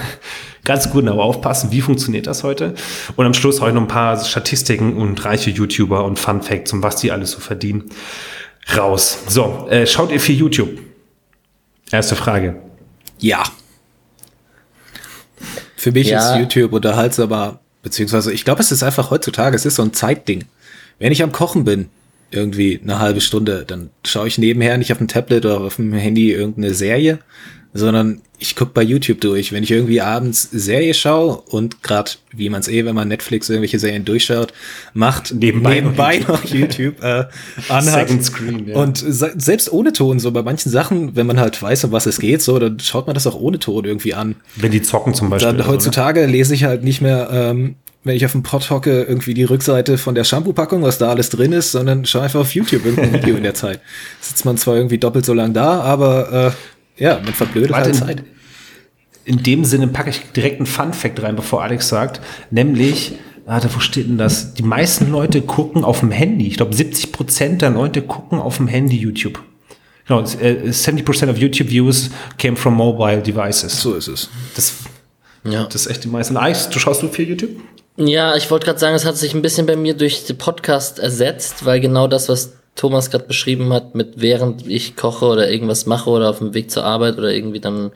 Ganz gut, aber aufpassen, wie funktioniert das heute? Und am Schluss heute noch ein paar Statistiken und reiche YouTuber und Fun Facts und was die alles so verdienen. Raus. So, äh, schaut ihr viel YouTube? Erste Frage. Ja. Für mich Ja. ist YouTube unterhaltsamer, beziehungsweise ich glaube, es ist einfach heutzutage, es ist so ein Zeitding. Wenn ich am Kochen bin, irgendwie eine halbe Stunde, dann schaue ich nebenher nicht auf dem Tablet oder auf dem Handy irgendeine Serie, sondern ich gucke bei YouTube durch. Wenn ich irgendwie abends Serie schaue und gerade, wie man es eh, wenn man Netflix irgendwelche Serien durchschaut, macht, Nebenbei nebenbei noch YouTube äh, anhat. Second Screen, ja. Und se selbst ohne Ton, so bei manchen Sachen, wenn man halt weiß, um was es geht, so, dann schaut man das auch ohne Ton irgendwie an. Wenn die zocken zum Beispiel. Dann oder heutzutage lese ich halt nicht mehr, ähm, wenn ich auf dem Pott hocke, irgendwie die Rückseite von der Shampoo-Packung, was da alles drin ist, sondern schaue einfach auf YouTube irgendein Video in der Zeit. Sitzt man zwar irgendwie doppelt so lang da, aber äh, ja, man verblödet Warte, halt in- Zeit. In dem Sinne packe ich direkt einen Fun Fact rein, bevor Alex sagt, nämlich, warte, wo steht denn das? Die meisten Leute gucken auf dem Handy. Ich glaube, 70 Prozent der Leute gucken auf dem Handy YouTube. Genau, äh, 70% of YouTube views came from mobile devices. So ist es. Das, Ja. das ist echt die meisten. Alex, du schaust du viel YouTube? Ja, ich wollte gerade sagen, es hat sich ein bisschen bei mir durch den Podcast ersetzt, weil genau das, was Thomas gerade beschrieben hat, mit während ich koche oder irgendwas mache oder auf dem Weg zur Arbeit oder irgendwie, dann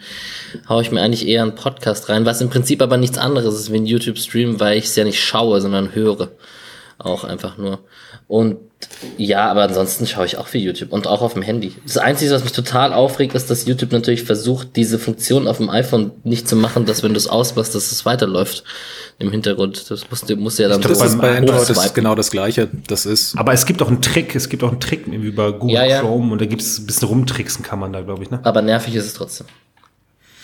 haue ich mir eigentlich eher einen Podcast rein, was im Prinzip aber nichts anderes ist wie ein YouTube-Stream, weil ich es ja nicht schaue, sondern höre. Auch einfach nur. Und ja, aber ansonsten schaue ich auch viel YouTube und auch auf dem Handy. Das Einzige, was mich total aufregt, ist, dass YouTube natürlich versucht, diese Funktion auf dem iPhone nicht zu machen, dass wenn du es ausmachst, dass es weiterläuft im Hintergrund. Das musst du musst du ja dann Das beim ist bei Android das ist genau das Gleiche. Das ist Aber es gibt auch einen Trick, es gibt auch einen Trick über Google Ja, ja. Chrome und da gibt es ein bisschen rumtricksen kann man da, glaube ich, ne? Aber nervig ist es trotzdem.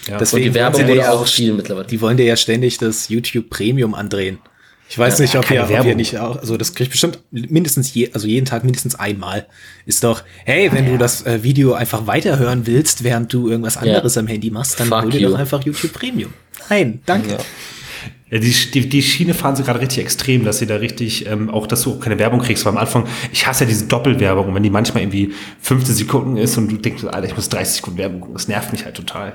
Ja. Deswegen Und die Werbung wurde auch viel mittlerweile. Die wollen dir ja ständig das YouTube Premium andrehen. Ich weiß Ja, nicht, ob ihr, ob ihr nicht auch, also das kriegt bestimmt mindestens je, also jeden Tag mindestens einmal. Ist doch, hey, wenn du das äh, Video einfach weiterhören willst, während du irgendwas anderes am Handy machst, dann Fuck hol dir you. doch einfach YouTube Premium. Nein, danke. Ja. Die, die, die Schiene fahren sie gerade richtig extrem, dass sie da richtig, ähm, auch dass du auch keine Werbung kriegst. Weil am Anfang, ich hasse ja diese Doppelwerbung, wenn die manchmal irgendwie 15 Sekunden ist und du denkst, Alter, ich muss 30 Sekunden Werbung gucken, das nervt mich halt total.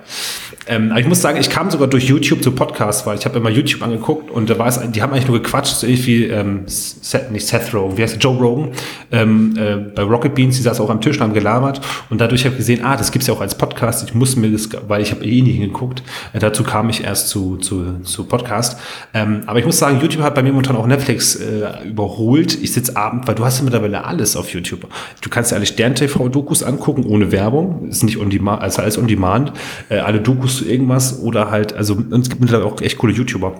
Ähm, aber ich muss sagen, ich kam sogar durch YouTube zu Podcasts, weil ich habe immer YouTube angeguckt und da war es, die haben eigentlich nur gequatscht, so ähnlich wie ähm, Seth, nicht Seth Rogen, wie heißt der, Joe Rogan, ähm, äh, bei Rocket Beans, die saß auch am Tisch und haben gelabert und dadurch habe ich gesehen, ah, das gibt's ja auch als Podcast, ich muss mir das, weil ich habe eh nie hingeguckt, äh, dazu kam ich erst zu, zu, zu Podcast. Ähm, aber ich muss sagen, YouTube hat bei mir momentan auch Netflix äh, überholt. Ich sitze abend, weil du hast ja mittlerweile alles auf YouTube. Du kannst ja alle Stern-TV-Dokus angucken, ohne Werbung. Ist nicht on demand, also alles on demand. Äh, alle Dokus zu irgendwas oder halt, also es gibt mittlerweile auch echt coole YouTuber,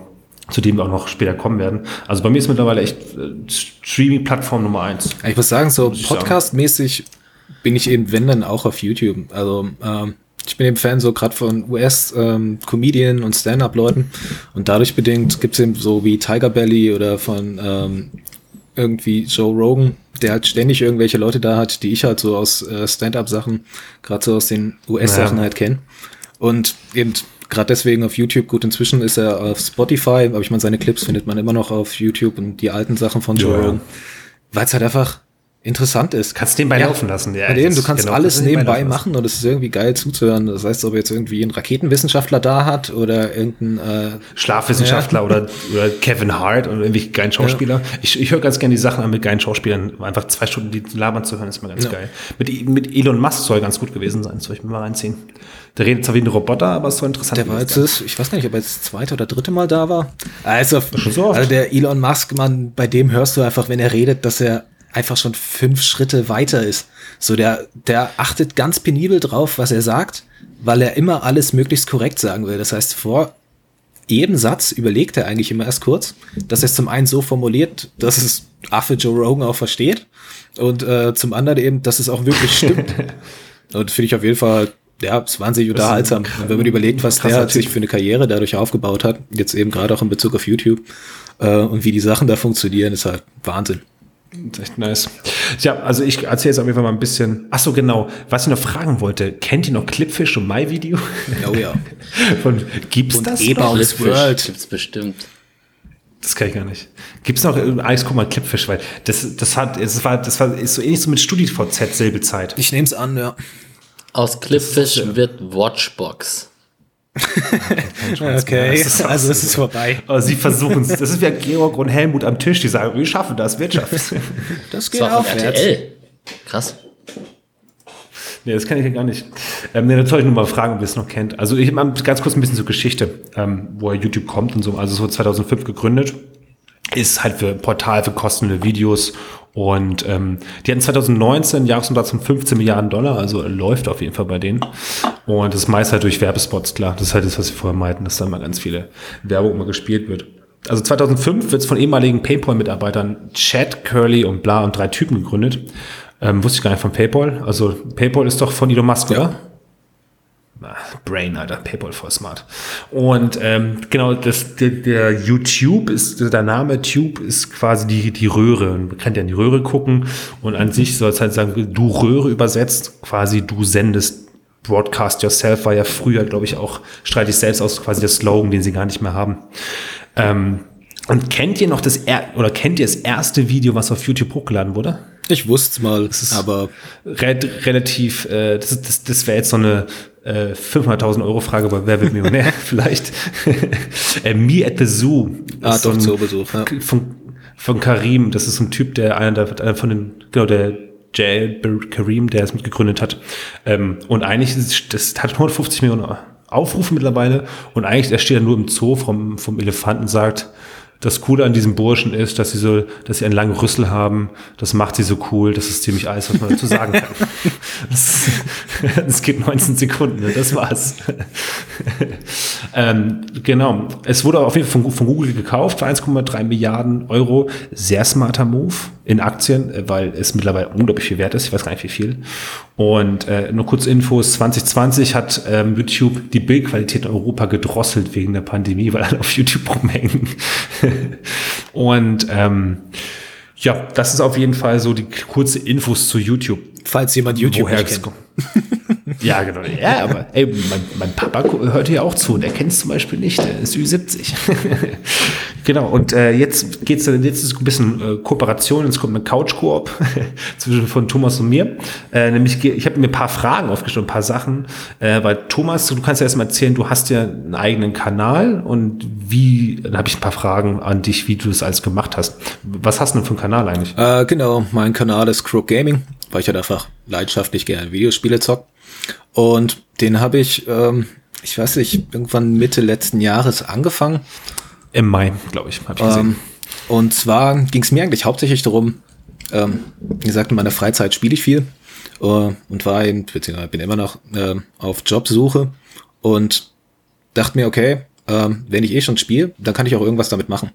zu denen wir auch noch später kommen werden. Also bei mir ist mittlerweile echt äh, Streaming-Plattform Nummer eins. Ich muss sagen, so. Podcast-mäßig bin ich eben, wenn dann auch auf YouTube. Also ähm, ich bin eben Fan so gerade von US-Comedian und Stand-Up-Leuten und dadurch bedingt gibt's eben so wie Tiger Belly oder von ähm, irgendwie Joe Rogan, der halt ständig irgendwelche Leute da hat, die ich halt so aus äh, Stand-Up-Sachen, gerade so aus den US-Sachen Ja. halt kenne. Und eben gerade deswegen auf YouTube, gut, inzwischen ist er auf Spotify, aber ich meine, seine Clips findet man immer noch auf YouTube und die alten Sachen von Joe Ja. Rogan, weil es halt einfach interessant ist. Kannst nebenbei laufen lassen. Ja, eben, du kannst genau, alles nebenbei nebenbei machen und es ist irgendwie geil zuzuhören. Das heißt, ob jetzt irgendwie ein Raketenwissenschaftler da hat oder irgendein äh, Schlafwissenschaftler oder, oder Kevin Hart oder irgendwelche geilen Schauspieler. Ich, ich höre ganz gerne die Sachen an mit geilen Schauspielern. Einfach zwei Stunden die labern zu hören, ist mir ganz Ja. geil. Mit, mit Elon Musk soll ganz gut gewesen sein, soll ich mir mal reinziehen. Der redet zwar wie ein Roboter, aber es soll interessant Der war jetzt, das, ich weiß gar nicht, ob er jetzt das zweite oder dritte Mal da war. Also, so also der Elon Musk, man, bei dem hörst du einfach, wenn er redet, dass er einfach schon fünf Schritte weiter ist. So, der, der achtet ganz penibel drauf, was er sagt, weil er immer alles möglichst korrekt sagen will. Das heißt, vor jedem Satz überlegt er eigentlich immer erst kurz, dass er es zum einen so formuliert, dass es Affe Joe Rogan auch versteht und äh, zum anderen eben, dass es auch wirklich stimmt. und finde ich auf jeden Fall, ja, es ist wahnsinnig unterhaltsam. Und wenn man überlegt, was der halt sich Typ. für eine Karriere dadurch aufgebaut hat, jetzt eben gerade auch in Bezug auf YouTube äh, und wie die Sachen da funktionieren, ist halt Wahnsinn. Das ist echt nice. Ja, also ich erzähle jetzt auf jeden Fall mal ein bisschen. Ach so, genau. Was ich noch fragen wollte, kennt ihr noch Clipfish und My Video? Oh ja. Von, gibt's Und das? Eber noch? Clipfish World. gibt's bestimmt. Das kann ich gar nicht. Gibt's noch, äh, Alex, guck mal, Clipfish, weil das, das hat, das war, das war, ist so ähnlich so mit StudiVZ selbe Zeit. Ich nehme es an, ja. Aus Clipfish wird Watchbox. Okay, Das also es ist vorbei. Aber sie versuchen es. Das ist wie Georg und Helmut am Tisch, die sagen, wir schaffen das, Wirtschaft. Das Das geht von aufwärts. RTL. Krass. nee, das kann ich ja gar nicht. Ähm, nee, das soll ich nur mal fragen, ob ihr es noch kennt. Also ich mal ganz kurz ein bisschen zur Geschichte, ähm, wo YouTube kommt und so. Also es wurde 2005 gegründet. Ist halt für Portal für kostenlose Videos und ähm, die hatten 2019 einen Jahresumsatz von 15 Milliarden Dollar, also läuft auf jeden Fall bei denen. Und das meist halt durch Werbespots, klar. Das ist halt das, was sie vorher meinten, dass da mal ganz viele Werbung immer gespielt wird. Also 2005 wird es von ehemaligen PayPal-Mitarbeitern Chad, Curly und Bla und drei Typen gegründet. Ähm, wusste ich gar nicht von PayPal. Also PayPal ist doch von Elon Musk, oder? Brain, Alter, PayPal voll smart. Und ähm, genau, das, der, der YouTube ist, der Name Tube ist quasi die, die Röhre. Man kann ja in die Röhre gucken und an sich soll es halt sagen, du Röhre übersetzt, quasi du sendest Broadcast Yourself, war ja früher, glaube ich, auch streite ich selbst aus, quasi der Slogan, den sie gar nicht mehr haben. Ähm, und kennt ihr noch das, er oder kennt ihr das erste Video, was auf YouTube hochgeladen wurde? Ich wusste es mal, aber Re relativ, äh, das, das, das wäre jetzt so eine äh, 500.000 Euro Frage bei Wer wird Millionär vielleicht. äh, Me at the Zoo. Ah, doch, Zoobesuch, ja. Von, von Karim, das ist ein Typ, der einer, der, einer von den, genau, der Jay Karim, der es mitgegründet hat. Ähm, und eigentlich ist das hat 150 Millionen Aufrufe mittlerweile und eigentlich, er steht ja nur im Zoo vom, vom Elefanten und sagt, das Coole an diesem Burschen ist, dass sie so, dass sie einen langen Rüssel haben. Das macht sie so cool. Das ist ziemlich alles, was man dazu sagen kann. Das, das geht 19 Sekunden. Ne? Das war's. ähm, genau. Es wurde auf jeden Fall von, von Google gekauft für 1,3 Milliarden Euro. Sehr smarter Move in Aktien, äh, weil es mittlerweile unglaublich viel wert ist. Ich weiß gar nicht wie viel. Und äh, nur kurz Infos, 2020 hat ähm, YouTube die Bildqualität in Europa gedrosselt wegen der Pandemie, weil alle auf YouTube rumhängen. und ähm, ja, das ist auf jeden Fall so die kurze Infos zu YouTube. Falls jemand YouTube Woher nicht kennt. Ja, genau. Ja, aber ey, mein, mein Papa hört hier auch zu und der kennt es zum Beispiel nicht. Der ist Ü70. genau. Und äh, jetzt geht's dann, jetzt ist ein bisschen äh, Kooperation, jetzt kommt eine Couch-Koop zwischen von Thomas und mir. Äh, nämlich, ich habe mir ein paar Fragen aufgestellt, ein paar Sachen. Äh, weil Thomas, du kannst ja erstmal erzählen, du hast ja einen eigenen Kanal und wie, dann habe ich ein paar Fragen an dich, wie du das alles gemacht hast. Was hast du denn für einen Kanal eigentlich? Äh, genau, mein Kanal ist Crook Gaming, weil ich halt einfach leidenschaftlich gerne Videospiele zock. Und den habe ich, ähm, ich weiß nicht, irgendwann Mitte letzten Jahres angefangen. Im Mai, glaube ich, habe ich gesehen. Ähm, und zwar ging es mir eigentlich hauptsächlich darum, ähm, wie gesagt, in meiner Freizeit spiele ich viel äh, und war eben, beziehungsweise bin immer noch äh, auf Jobsuche und dachte mir, okay, ähm, wenn ich eh schon spiele, dann kann ich auch irgendwas damit machen.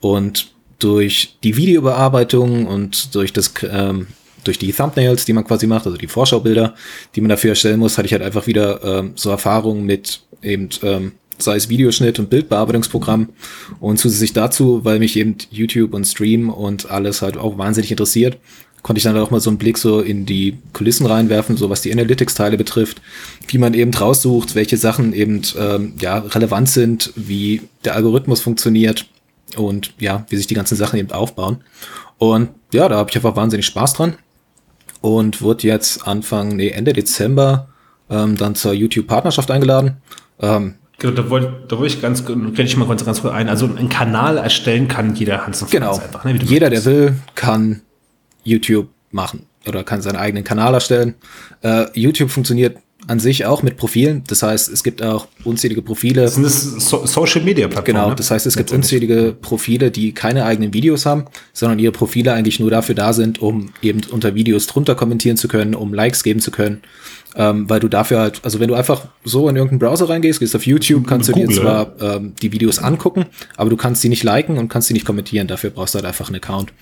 Und durch die Videobearbeitung und durch das ähm, durch die Thumbnails, die man quasi macht, also die Vorschaubilder, die man dafür erstellen muss, hatte ich halt einfach wieder ähm, so Erfahrungen mit eben ähm, sei es Videoschnitt und Bildbearbeitungsprogramm und zusätzlich dazu, weil mich eben YouTube und Stream und alles halt auch wahnsinnig interessiert, konnte ich dann auch mal so einen Blick so in die Kulissen reinwerfen, so was die Analytics-Teile betrifft, wie man eben raussucht, welche Sachen eben ähm, ja relevant sind, wie der Algorithmus funktioniert und ja, wie sich die ganzen Sachen eben aufbauen. Und ja, da habe ich einfach wahnsinnig Spaß dran und wurde jetzt Anfang, nee, Ende Dezember ähm, dann zur YouTube-Partnerschaft eingeladen. Ähm, Genau, da wollte da wollte ich ganz, kenne ich mal ganz, ganz kurz ein. Also einen Kanal erstellen kann jeder Hans und Genau. Einfach. Ne, Jeder, der will, kann YouTube machen oder kann seinen eigenen Kanal erstellen. Äh, YouTube funktioniert an sich auch mit Profilen. Das heißt, es gibt auch unzählige Profile. Das sind das so Social Media Plattformen. Genau, ne? das heißt, es gibt unzählige Profile, die keine eigenen Videos haben, sondern ihre Profile eigentlich nur dafür da sind, um eben unter Videos drunter kommentieren zu können, um Likes geben zu können. Ähm, weil du dafür halt, also wenn du einfach so in irgendeinen Browser reingehst, gehst auf YouTube, kannst du dir zwar ähm, die Videos angucken, aber du kannst sie nicht liken und kannst sie nicht kommentieren. Dafür brauchst du halt einfach einen Account.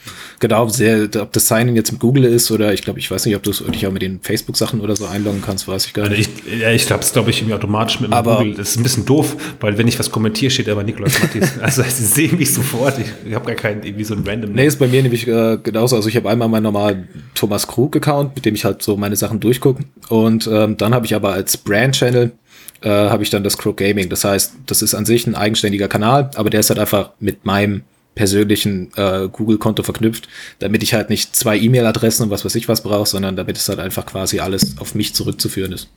Genau, sehr, ob das Sign-in jetzt mit Google ist oder ich glaube, ich weiß nicht, ob du es dich auch mit den Facebook-Sachen oder so einloggen kannst, weiß ich gar Also nicht. ich, ja, ich glaube, es glaube ich irgendwie automatisch mit Aber- Google. Das ist ein bisschen doof, weil wenn ich was kommentiere, steht aber Nikolaus Mattis. also sie sehen mich sofort. Ich, ich habe gar keinen irgendwie so ein random. Nee, ist bei mir nämlich äh, genauso. Also ich habe einmal meinen normalen Thomas Krug-Account, mit dem ich halt so meine Sachen durchgucke. Und ähm, dann habe ich aber als Brand-Channel äh, habe ich dann das Krug Gaming. Das heißt, das ist an sich ein eigenständiger Kanal, aber der ist halt einfach mit meinem persönlichen äh, Google-Konto verknüpft, damit ich halt nicht zwei E-Mail-Adressen und was weiß ich was brauche, sondern damit es halt einfach quasi alles auf mich zurückzuführen ist.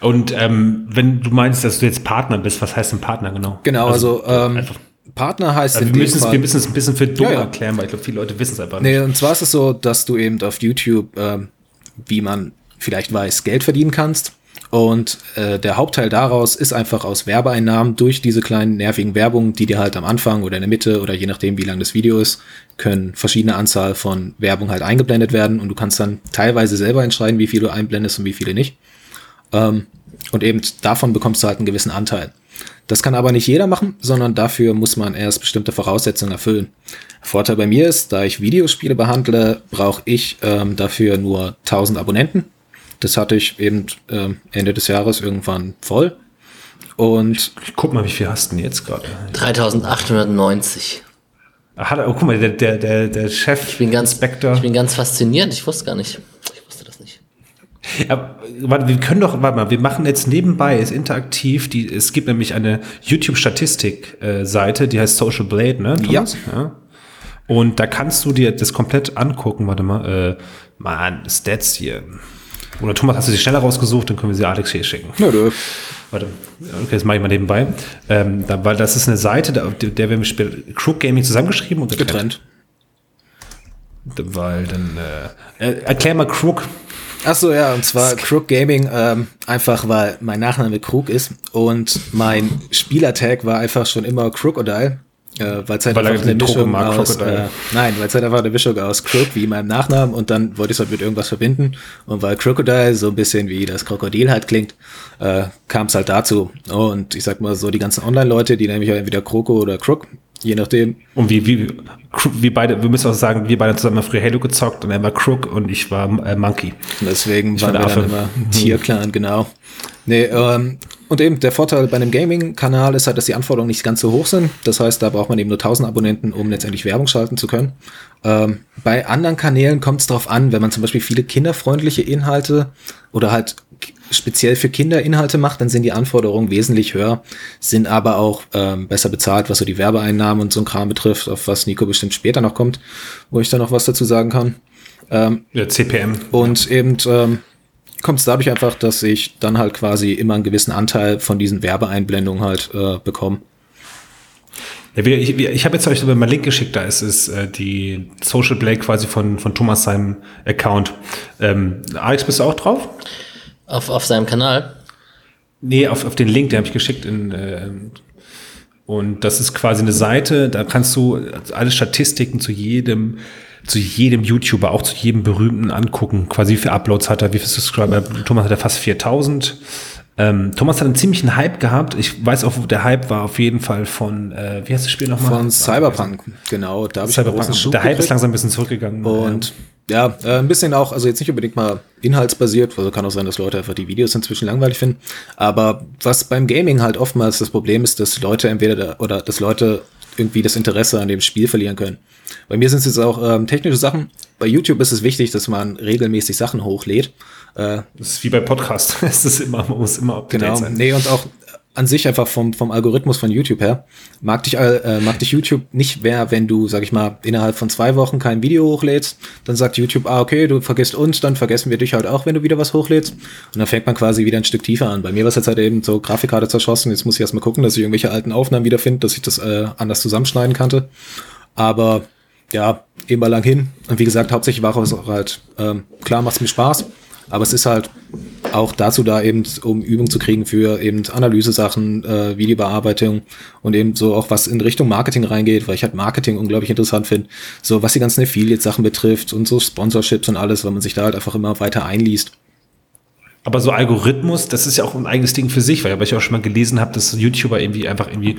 Und ähm, wenn du meinst, dass du jetzt Partner bist, was heißt denn Partner genau? Genau, also, ähm, einfach- Partner heißt Also in wir dem müssen es Fall, wir müssen es ein bisschen für dumm Ja, ja. erklären, weil ich glaube, viele Leute wissen es einfach nicht. Nee, und zwar ist es so, dass du eben auf YouTube, ähm, wie man vielleicht weiß, Geld verdienen kannst. Und äh, der Hauptteil daraus ist einfach aus Werbeeinnahmen durch diese kleinen nervigen Werbungen, die dir halt am Anfang oder in der Mitte oder je nachdem, wie lang das Video ist, können verschiedene Anzahl von Werbung halt eingeblendet werden und du kannst dann teilweise selber entscheiden, wie viel du einblendest und wie viele nicht. Ähm, und eben davon bekommst du halt einen gewissen Anteil. Das kann aber nicht jeder machen, sondern dafür muss man erst bestimmte Voraussetzungen erfüllen. Vorteil bei mir ist, da ich Videospiele behandle, brauche ich ähm, dafür nur 1000 Abonnenten. Das hatte ich eben ähm, Ende des Jahres irgendwann voll. Und Ich guck mal, wie viel hast du denn jetzt gerade? 3890. Ah, Hat er, oh, guck mal, der, der, der, der Chef, Ich bin ganz, Inspektor. ich bin ganz fasziniert. Ich wusste gar nicht. Ich wusste das nicht. Ja, warte, wir können doch, warte mal, wir machen jetzt nebenbei, ist interaktiv, die, es gibt nämlich eine YouTube-Statistik-Seite, die heißt Social Blade, ne? Thomas? ja. Und da kannst du dir das komplett angucken, warte mal, äh, Mann, Stats hier. Oder Thomas, hast du sie schneller rausgesucht, dann können wir sie Alex hier schicken. ja, du, Warte, okay, das mache ich mal nebenbei. Ähm, da, weil das ist eine Seite, der der wir später Crook Gaming zusammengeschrieben und getrennt. Weil dann, äh, äh, erklär mal Crook. Ach so, ja, und zwar Crook Gaming, ähm, einfach weil mein Nachname Krug ist und mein Spielertag war einfach schon immer Crocodile. Äh, weil es halt Weil einfach eine Mischung aus, äh, nein, weil es halt einfach eine Mischung aus Crook wie meinem Nachnamen und dann wollte ich es halt mit irgendwas verbinden und weil Crocodile so ein bisschen wie das Krokodil halt klingt, äh, kam es halt dazu. Und ich sag mal so, die ganzen Online-Leute, die nämlich entweder Kroko oder Crook, je nachdem, Und wie, wie, wir beide, wir müssen auch sagen, wir beide zusammen haben früher Halo gezockt und er war Crook und ich war äh, Monkey. Deswegen war waren wir der dann Affe. immer Tierclan, genau. Nee, ähm, und eben der Vorteil bei einem Gaming-Kanal ist halt, dass die Anforderungen nicht ganz so hoch sind. Das heißt, da braucht man eben nur 1000 Abonnenten, um letztendlich Werbung schalten zu können. Ähm, bei anderen Kanälen kommt es darauf an, wenn man zum Beispiel viele kinderfreundliche Inhalte oder halt speziell für Kinder Inhalte macht, dann sind die Anforderungen wesentlich höher, sind aber auch ähm, besser bezahlt, was so die Werbeeinnahmen und so ein Kram betrifft, auf was Nico bestimmt später noch kommt, wo ich da noch was dazu sagen kann. Ja, CPM. Und eben ähm, kommt es dadurch einfach, dass ich dann halt quasi immer einen gewissen Anteil von diesen Werbeeinblendungen halt äh, bekomme. Ja, wir, ich ich habe jetzt euch mal einen Link geschickt, da ist es äh, die Social Play quasi von, von Thomas seinem Account. Ähm, Alex, bist du auch drauf? Auf, auf seinem Kanal. Nee, auf, auf den Link, den habe ich geschickt. In, äh, und das ist quasi eine Seite, da kannst du alle Statistiken zu jedem, zu jedem YouTuber, auch zu jedem Berühmten angucken. Quasi wie viele Uploads hat er, wie viele Subscriber. Thomas hat er fast 4000. Ähm, Thomas hat einen ziemlichen Hype gehabt. Ich weiß auch, der Hype war auf jeden Fall von, äh, wie heißt das Spiel nochmal? Von Cyberpunk, genau. Da habe ich einen Cyberpunk. Schub Der Hype ist gekriegt. langsam ein bisschen zurückgegangen. Und ja, äh, ein bisschen auch, also jetzt nicht unbedingt mal inhaltsbasiert, also kann auch sein, dass Leute einfach die Videos inzwischen langweilig finden. Aber was beim Gaming halt oftmals das Problem ist, dass Leute entweder da, oder dass Leute irgendwie das Interesse an dem Spiel verlieren können. Bei mir sind es jetzt auch ähm, technische Sachen. Bei YouTube ist es wichtig, dass man regelmäßig Sachen hochlädt. Äh, Das ist wie bei Podcast. Es ist immer, man muss immer up Genau, sein. nee, und auch an sich einfach vom, vom Algorithmus von YouTube her, mag dich, äh, mag dich YouTube nicht mehr, wenn du, sag ich mal, innerhalb von zwei Wochen kein Video hochlädst, dann sagt YouTube, ah, okay, du vergisst uns, dann vergessen wir dich halt auch, wenn du wieder was hochlädst. Und dann fängt man quasi wieder ein Stück tiefer an. Bei mir war es jetzt halt eben so Grafikkarte zerschossen, jetzt muss ich erstmal gucken, dass ich irgendwelche alten Aufnahmen wiederfinde, dass ich das äh, anders zusammenschneiden kannte. Aber ja, eben mal lang hin. Und wie gesagt, hauptsächlich war es auch halt, ähm, klar macht mir Spaß, aber es ist halt auch dazu da eben, um Übung zu kriegen für eben Analyse-Sachen, äh, Videobearbeitung und eben so auch was in Richtung Marketing reingeht, weil ich halt Marketing unglaublich interessant finde. So was die ganzen Affiliate-Sachen betrifft und so Sponsorships und alles, weil man sich da halt einfach immer weiter einliest. Aber so Algorithmus, das ist ja auch ein eigenes Ding für sich, weil ich auch schon mal gelesen habe, dass YouTuber irgendwie einfach irgendwie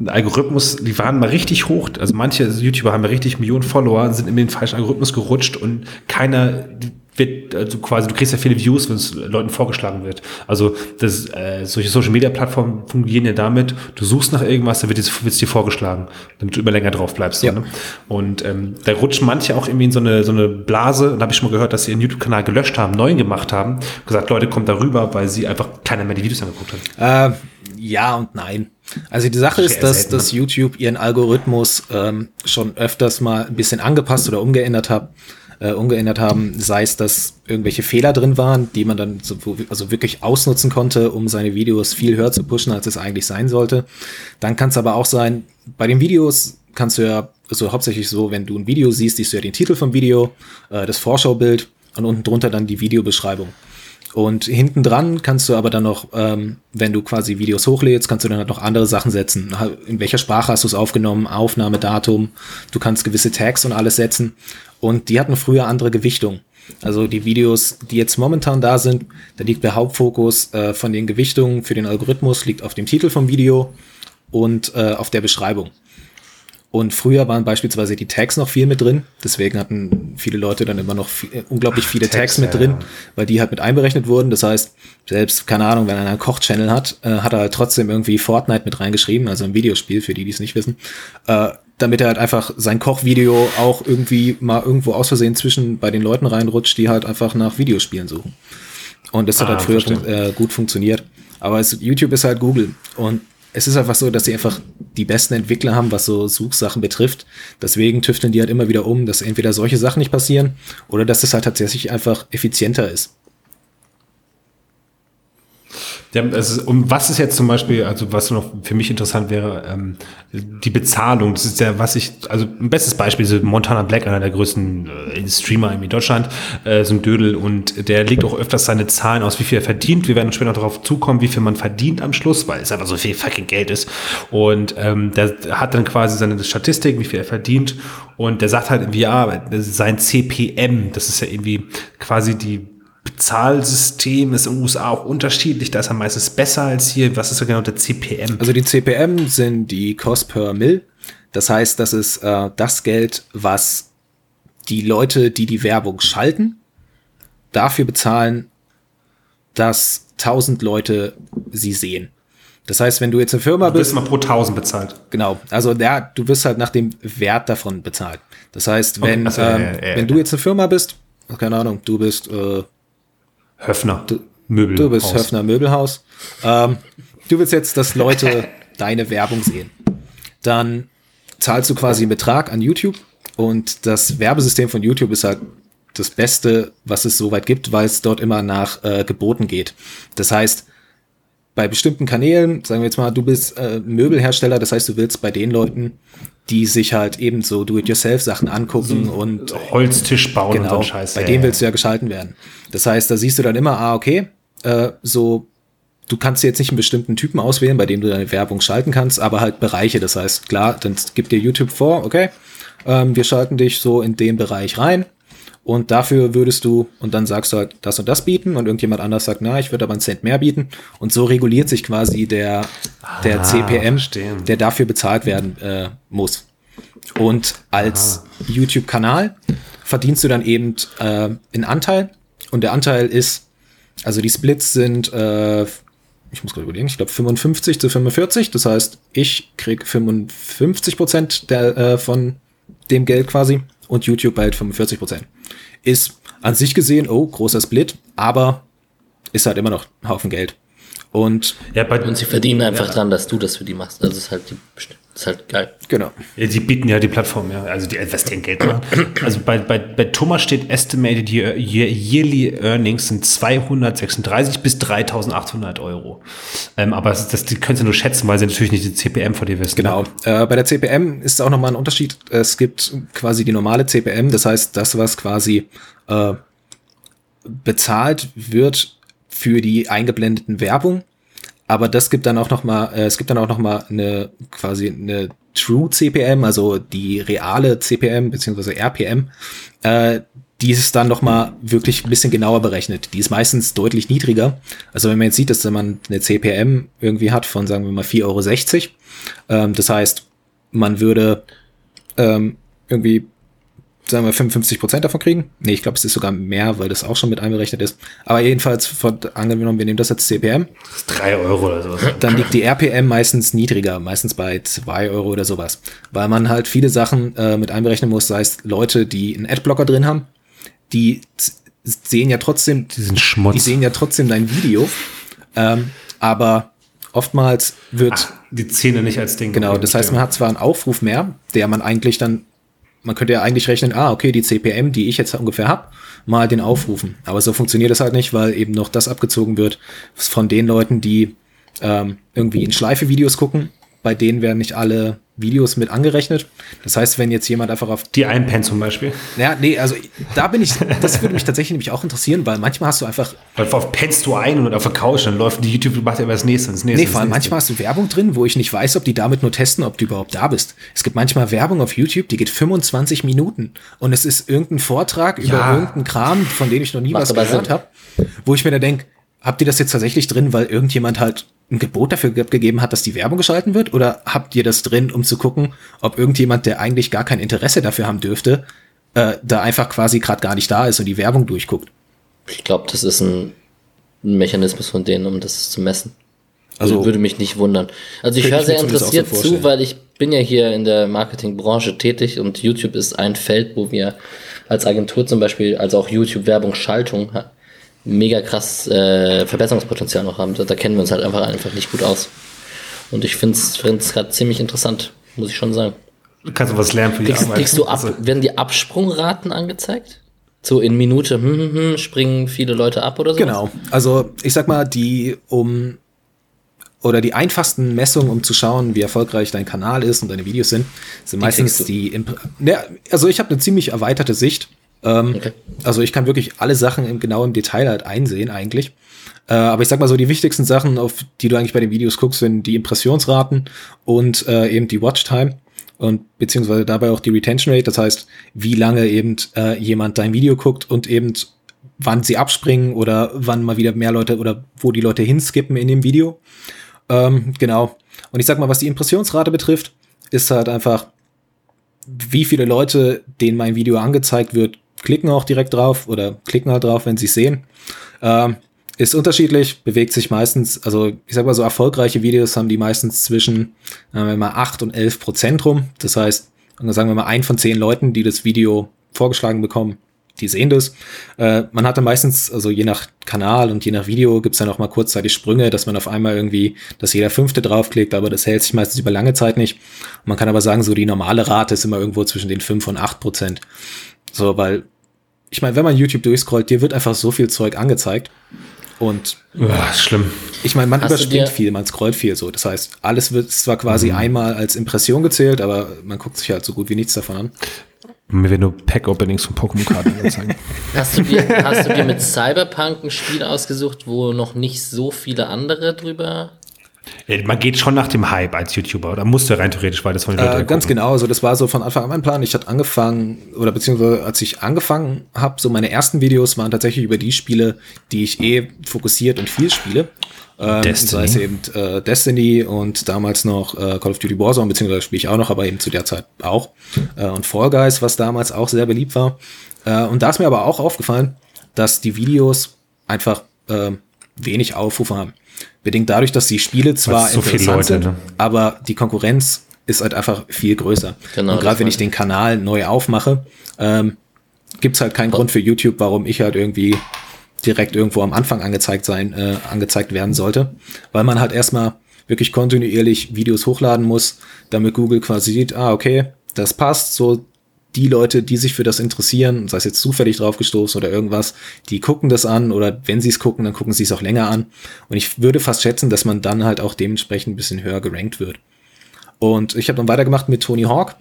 ein Algorithmus, die waren mal richtig hoch. Also manche YouTuber haben ja richtig Millionen Follower, sind in den falschen Algorithmus gerutscht und keiner wird, also quasi, du kriegst ja viele Views, wenn es Leuten vorgeschlagen wird. Also das, äh, solche Social Media Plattformen fungieren ja damit, du suchst nach irgendwas, dann wird es dir vorgeschlagen, damit du immer länger drauf bleibst. So, Ja. ne? Und ähm, da rutschen manche auch irgendwie in so eine, so eine Blase. Und da habe ich schon mal gehört, dass sie ihren YouTube-Kanal gelöscht haben, neuen gemacht haben, gesagt, Leute, kommt darüber, weil sie einfach keiner mehr die Videos angeguckt hat. Äh, ja und nein. Also die Sache ist, dass, selten, ne? dass YouTube ihren Algorithmus ähm, schon öfters mal ein bisschen angepasst oder umgeändert hat, äh, umgeändert haben, sei es, dass irgendwelche Fehler drin waren, die man dann so, also wirklich ausnutzen konnte, um seine Videos viel höher zu pushen, als es eigentlich sein sollte. Dann kann es aber auch sein, bei den Videos kannst du ja, also hauptsächlich so, wenn du ein Video siehst, siehst du ja den Titel vom Video, äh, das Vorschaubild und unten drunter dann die Videobeschreibung. Und hinten dran kannst du aber dann noch, ähm, wenn du quasi Videos hochlädst, kannst du dann halt noch andere Sachen setzen. In welcher Sprache hast du es aufgenommen, Aufnahmedatum, du kannst gewisse Tags und alles setzen. Und die hatten früher andere Gewichtung. Also die Videos, die jetzt momentan da sind, da liegt der Hauptfokus äh, von den Gewichtungen für den Algorithmus, liegt auf dem Titel vom Video und äh, auf der Beschreibung. Und früher waren beispielsweise die Tags noch viel mit drin. Deswegen hatten viele Leute dann immer noch viel, äh, unglaublich viele Tags, Tags, mit drin, ja. weil die halt mit einberechnet wurden. Das heißt, selbst, keine Ahnung, wenn einer einen Koch-Channel hat, äh, hat er halt trotzdem irgendwie Fortnite mit reingeschrieben, also ein Videospiel, für die, die es nicht wissen. Äh, damit er halt einfach sein Kochvideo auch irgendwie mal irgendwo aus Versehen zwischen bei den Leuten reinrutscht, die halt einfach nach Videospielen suchen. Und das hat Ah, halt früher fun äh, gut funktioniert. Aber es, YouTube ist halt Google. Und es ist einfach so, dass sie einfach die besten Entwickler haben, was so Suchsachen betrifft. Deswegen tüfteln die halt immer wieder um, dass entweder solche Sachen nicht passieren oder dass es halt tatsächlich einfach effizienter ist. Ja, also, um was ist jetzt zum Beispiel, also was noch für mich interessant wäre, ähm, die Bezahlung. Das ist ja, was ich, also ein bestes Beispiel ist Montana Black, einer der größten äh, Streamer in Deutschland, äh, so ein Dödel und der legt auch öfters seine Zahlen aus, wie viel er verdient. Wir werden später noch darauf zukommen, wie viel man verdient am Schluss, weil es einfach so viel fucking Geld ist. Und ähm, der hat dann quasi seine Statistik, wie viel er verdient. Und der sagt halt irgendwie, ja, sein CPM, das ist ja irgendwie quasi die Bezahlsystem ist in den USA auch unterschiedlich. Da ist er meistens besser als hier. Was ist so genau der CPM? Also die CPM sind die Cost per Mill. Das heißt, das ist äh, das Geld, was die Leute, die die Werbung schalten, dafür bezahlen, dass 1000 Leute sie sehen. Das heißt, wenn du jetzt eine Firma du bist, bist, mal pro 1000 bezahlt. genau, also der, du wirst halt nach dem Wert davon bezahlt. Das heißt, wenn, Okay, also, ähm, ja, ja, ja. wenn du jetzt eine Firma bist, keine Ahnung, du bist äh, Höfner. Möbel. Du bist Höfner Möbelhaus. Ähm, du willst jetzt, dass Leute deine Werbung sehen. Dann zahlst du quasi einen Betrag an YouTube und das Werbesystem von YouTube ist halt das Beste, was es soweit gibt, weil es dort immer nach äh, Geboten geht. Das heißt, bei bestimmten Kanälen, sagen wir jetzt mal, du bist äh, Möbelhersteller, das heißt, du willst bei den Leuten, die sich halt eben so Do-it-yourself-Sachen angucken und Holztisch bauen und so Genau, ein Scheiß. bei Ja, dem willst du ja geschalten werden. Das heißt, da siehst du dann immer, ah, okay, äh, so, du kannst jetzt nicht einen bestimmten Typen auswählen, bei dem du deine Werbung schalten kannst, aber halt Bereiche. Das heißt, klar, dann gibt dir YouTube vor, okay, ähm, wir schalten dich so in den Bereich rein und dafür würdest du, und dann sagst du halt das und das bieten und irgendjemand anders sagt, na, ich würde aber einen Cent mehr bieten und so reguliert sich quasi der, der Ah, CPM, verstehe. der dafür bezahlt werden äh, muss. Und als YouTube-Kanal verdienst du dann eben äh, einen Anteil. Und der Anteil ist, also die Splits sind, äh, ich muss gerade überlegen, ich glaube 55 zu 45. Das heißt, ich krieg 55 Prozent der, äh, von dem Geld quasi und YouTube halt 45 Prozent. Ist an sich gesehen, oh, großer Split, aber ist halt immer noch ein Haufen Geld. Und Ja, bei, Und sie verdienen einfach dran, dass du das für die machst. Also ist halt, die, ist halt geil. genau. Ja, die bieten ja die Plattform, ja. Also die investieren Geld machen. Also bei, bei, bei Thomas steht Estimated year, year, Yearly Earnings sind 236 bis 3800 Euro. Ähm, aber das, das, die können sie nur schätzen, weil sie natürlich nicht die CPM von dir wissen. Genau. Ne? Äh, bei der CPM ist auch nochmal ein Unterschied. Es gibt quasi die normale CPM, das heißt, das, was quasi äh, bezahlt wird für die eingeblendeten Werbung. Aber das gibt dann auch noch mal, äh, es gibt dann auch noch mal eine quasi eine True CPM, also die reale CPM beziehungsweise RPM, äh, die ist dann noch mal wirklich ein bisschen genauer berechnet. Die ist meistens deutlich niedriger. Also wenn man jetzt sieht, dass man eine CPM irgendwie hat von, sagen wir mal, 4,60 Euro, ähm, das heißt, man würde ähm, irgendwie, sagen wir, 55 Prozent davon kriegen. Nee, ich glaube, es ist sogar mehr, weil das auch schon mit einberechnet ist. Aber jedenfalls, von, angenommen, wir nehmen das als CPM, Das ist 3 Euro oder sowas. dann liegt die RPM meistens niedriger, meistens bei 2 Euro oder sowas. Weil man halt viele Sachen äh, mit einberechnen muss, sei es Leute, die einen Adblocker drin haben, die sehen ja trotzdem, Diesen Schmutz. die sehen ja trotzdem dein Video, ähm, aber oftmals wird Ach, die Zähne nicht als Ding. Genau, das heißt, man hat zwar einen Aufruf mehr, der man eigentlich dann, man könnte ja eigentlich rechnen, ah, okay, die CPM, die ich jetzt ungefähr hab, mal den aufrufen. Aber so funktioniert es halt nicht, weil eben noch das abgezogen wird von den Leuten, die ähm, irgendwie in Schleife-Videos gucken. Bei denen werden nicht alle Videos mit angerechnet. Das heißt, wenn jetzt jemand einfach auf Die Einpen zum Beispiel. ja, nee, also da bin ich, das würde mich tatsächlich nämlich auch interessieren, weil manchmal hast du einfach, Weil auf pennst du ein und auf der Couch, dann läuft die YouTube, macht ja immer das nächste, das nächste. nee, vor allem manchmal hast du Werbung drin, wo ich nicht weiß, ob die damit nur testen, ob du überhaupt da bist. Es gibt manchmal Werbung auf YouTube, die geht 25 Minuten und es ist irgendein Vortrag über Ja. irgendeinen Kram, von dem ich noch nie Macht was gehört habe, wo ich mir da denke, habt ihr das jetzt tatsächlich drin, weil irgendjemand halt ein Gebot dafür ge- gegeben hat, dass die Werbung geschalten wird? Oder habt ihr das drin, um zu gucken, ob irgendjemand, der eigentlich gar kein Interesse dafür haben dürfte, äh, da einfach quasi gerade gar nicht da ist und die Werbung durchguckt? Ich glaube, das ist ein, Mechanismus von denen, um das zu messen. Also würde mich nicht wundern. Also ich höre sehr auch so interessiert zu, weil ich bin ja hier in der Marketingbranche tätig und YouTube ist ein Feld, wo wir als Agentur zum Beispiel, also auch YouTube-Werbung-Schaltung ha- mega krass äh, Verbesserungspotenzial noch haben. Da, da kennen wir uns halt einfach einfach nicht gut aus. Und ich finde es gerade ziemlich interessant, muss ich schon sagen. Kannst du was lernen für die Kriegst, Arbeit. kriegst du ab, Also, werden die Absprungraten angezeigt? So in Minute hm, hm, hm, springen viele Leute ab oder so? Genau. Also ich sag mal, die, um oder die einfachsten Messungen, um zu schauen, wie erfolgreich dein Kanal ist und deine Videos sind, sind Die meistens die. Imp ja, also ich habe eine ziemlich erweiterte Sicht. Ähm, Okay. Also ich kann wirklich alle Sachen im, genau im Detail halt einsehen eigentlich. Äh, aber ich sag mal so, die wichtigsten Sachen, auf die du eigentlich bei den Videos guckst, sind die Impressionsraten und äh, eben die Watchtime und beziehungsweise dabei auch die Retention Rate, das heißt, wie lange eben äh, jemand dein Video guckt und eben wann sie abspringen oder wann mal wieder mehr Leute oder wo die Leute hinskippen in dem Video. Ähm, genau. Und ich sag mal, was die Impressionsrate betrifft, ist halt einfach, wie viele Leute, denen mein Video angezeigt wird, klicken auch direkt drauf oder klicken halt drauf, wenn sie es sehen. Ähm, ist unterschiedlich, bewegt sich meistens, also ich sag mal so erfolgreiche Videos haben die meistens zwischen, sagen wir mal, 8 und 11 Prozent rum. Das heißt, sagen wir mal, ein von zehn Leuten, die das Video vorgeschlagen bekommen, die sehen das. Äh, man hatte meistens, also je nach Kanal und je nach Video gibt's dann auch mal kurzzeitig Sprünge, dass man auf einmal irgendwie, dass jeder Fünfte draufklickt, aber das hält sich meistens über lange Zeit nicht. Man kann aber sagen, so die normale Rate ist immer irgendwo zwischen den 5 und 8 Prozent. So, weil, ich meine, wenn man YouTube durchscrollt, dir wird einfach so viel Zeug angezeigt. Und Ja, schlimm. ich meine, man Hast überspringt viel, man scrollt viel so. Das heißt, alles wird zwar quasi einmal als Impression gezählt, aber man guckt sich halt so gut wie nichts davon an. Mir werden nur Pack-Openings von Pokémon-Karten angezeigt. Hast du, dir, hast du dir mit Cyberpunk ein Spiel ausgesucht, wo noch nicht so viele andere drüber Man geht schon nach dem Hype als YouTuber, oder musste rein theoretisch, weil das von den Äh, Leuten ganz gucken. genau, also das war so von Anfang an mein Plan. Ich hatte angefangen, oder beziehungsweise als ich angefangen habe, so meine ersten Videos waren tatsächlich über die Spiele, die ich eh fokussiert und viel spiele. Ähm, Destiny. Sei es eben äh, Destiny und damals noch äh, Call of Duty Warzone, beziehungsweise spiele ich auch noch, aber eben zu der Zeit auch. Äh, und Fall Guys, was damals auch sehr beliebt war. Äh, und da ist mir aber auch aufgefallen, dass die Videos einfach äh, wenig Aufrufe haben. Bedingt dadurch, dass die Spiele zwar so viele interessant Leute, sind, ne? aber die Konkurrenz ist halt einfach viel größer. Genau, und gerade wenn ich den Kanal neu aufmache, ähm, gibt's halt keinen Grund für YouTube, warum ich halt irgendwie direkt irgendwo am Anfang angezeigt sein, äh, angezeigt werden sollte, weil man halt erstmal wirklich kontinuierlich Videos hochladen muss, damit Google quasi sieht, ah, okay, das passt, so die Leute, die sich für das interessieren, sei es jetzt zufällig draufgestoßen oder irgendwas, die gucken das an oder wenn sie es gucken, dann gucken sie es auch länger an. Und ich würde fast schätzen, dass man dann halt auch dementsprechend ein bisschen höher gerankt wird. Und ich habe dann weitergemacht mit Tony Hawk,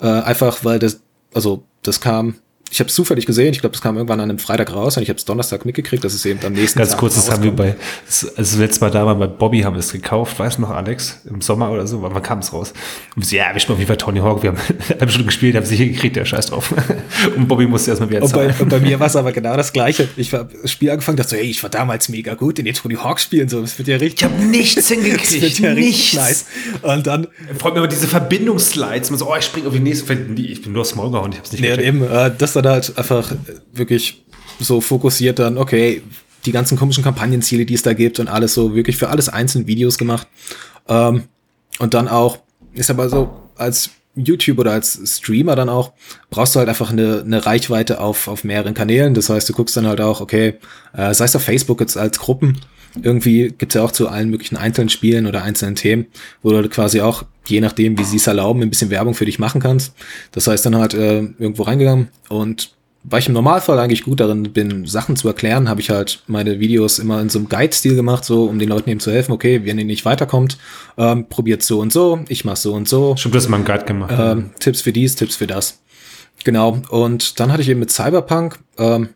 äh, einfach weil das, also das kam, ich habe es zufällig gesehen, ich glaube, das kam irgendwann an einem Freitag raus und ich habe es Donnerstag mitgekriegt, dass es eben am nächsten Ganz Tag kurz, das haben wir bei, das, das letzte Mal da war bei Bobby haben wir es gekauft, weißt du noch, Alex? Im Sommer oder so, wann kam es raus? Und wir so, ja, wir spielen auf jeden Fall Tony Hawk, wir haben eine Stunde gespielt, haben sie hier gekriegt, der Scheiß drauf. Und Bobby musste erstmal wieder Und bei, zahlen. und bei mir war es aber genau das Gleiche. Ich war das Spiel angefangen, dachte so, hey, ich war damals mega gut in den Tony Hawk Spielen, so, das wird ja richtig. Ich habe nichts das wird hingekriegt, ja richtig nichts. nice. Und dann, Freut mich immer diese Verbindungsslides, man so, oh, ich springe auf die nächste, ich bin nur Maul gehauen, ich hab's nicht nee, und eben, äh, das dann halt einfach wirklich so fokussiert dann, okay, die ganzen komischen Kampagnenziele, die es da gibt und alles so, wirklich für alles einzelne Videos gemacht. Ähm, und dann auch, ist aber so, als YouTube oder als Streamer dann auch, brauchst du halt einfach eine, eine Reichweite auf, auf mehreren Kanälen. Das heißt, du guckst dann halt auch, okay, äh, sei es auf Facebook jetzt als Gruppen, irgendwie gibt's ja auch zu allen möglichen einzelnen Spielen oder einzelnen Themen, wo du quasi auch, je nachdem, wie sie es erlauben, ein bisschen Werbung für dich machen kannst. Das heißt, dann halt äh, irgendwo reingegangen und weil ich im Normalfall eigentlich gut darin bin, Sachen zu erklären, habe ich halt meine Videos immer in so einem Guide-Stil gemacht, so um den Leuten eben zu helfen, okay, wenn ihr nicht weiterkommt, ähm, probiert so und so, ich mach so und so, Stimmt, du hast mal einen Guide gemacht. ähm, Tipps für dies, Tipps für das. Genau. Und dann hatte ich eben mit Cyberpunk, ähm,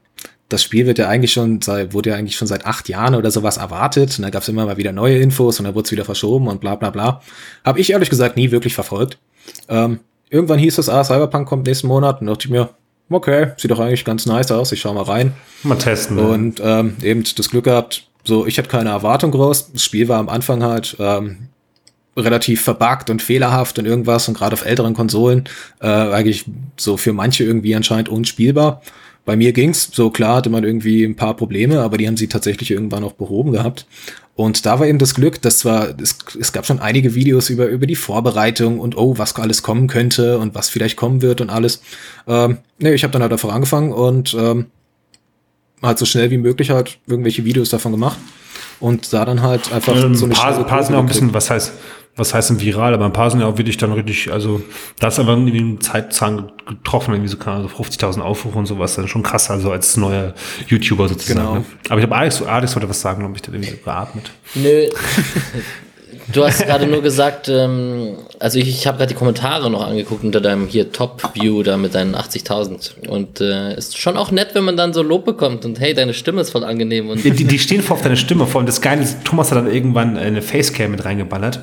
das Spiel wird ja eigentlich schon, seit, wurde ja eigentlich schon seit acht Jahren oder sowas erwartet. Und da gab es immer mal wieder neue Infos und dann wurde es wieder verschoben und bla bla bla. Habe ich ehrlich gesagt nie wirklich verfolgt. Ähm, irgendwann hieß es, ah, Cyberpunk kommt nächsten Monat und dachte ich mir, okay, sieht doch eigentlich ganz nice aus, ich schau mal rein. mal testen. Und ähm, eben das Glück gehabt, so ich hatte keine Erwartung groß. Das Spiel war am Anfang halt ähm, relativ verbuggt und fehlerhaft und irgendwas und gerade auf älteren Konsolen äh, eigentlich so für manche irgendwie anscheinend unspielbar. Bei mir ging's, so klar hatte man irgendwie ein paar Probleme, aber die haben sie tatsächlich irgendwann auch behoben gehabt. Und da war eben das Glück, dass zwar, es, es gab schon einige Videos über, über die Vorbereitung und oh, was alles kommen könnte und was vielleicht kommen wird und alles. Ähm, nee, ich habe dann halt einfach angefangen und ähm, halt so schnell wie möglich halt irgendwelche Videos davon gemacht und da dann halt einfach Ähm, so ein eine paar, paar sind auch ein bisschen, was heißt, was heißt denn viral, aber ein paar sind ja auch wirklich dann richtig, also da ist einfach irgendwie ein Zeitzahn getroffen, irgendwie so, keine Ahnung, so 50.000 Aufrufe und sowas, dann schon krass, also als neuer YouTuber sozusagen. Genau. Ne? Aber ich habe Alex, Alex wollte was sagen, glaube ich, der irgendwie geatmet. Nö. Du hast gerade nur gesagt, ähm, also ich, ich habe gerade die Kommentare noch angeguckt unter deinem hier Top-View da mit deinen 80.000 und äh, ist schon auch nett, wenn man dann so Lob bekommt und hey, deine Stimme ist voll angenehm und Die, die stehen vor auf deine Stimme. Vor allem das Geile ist, Thomas hat dann irgendwann eine Facecam mit reingeballert.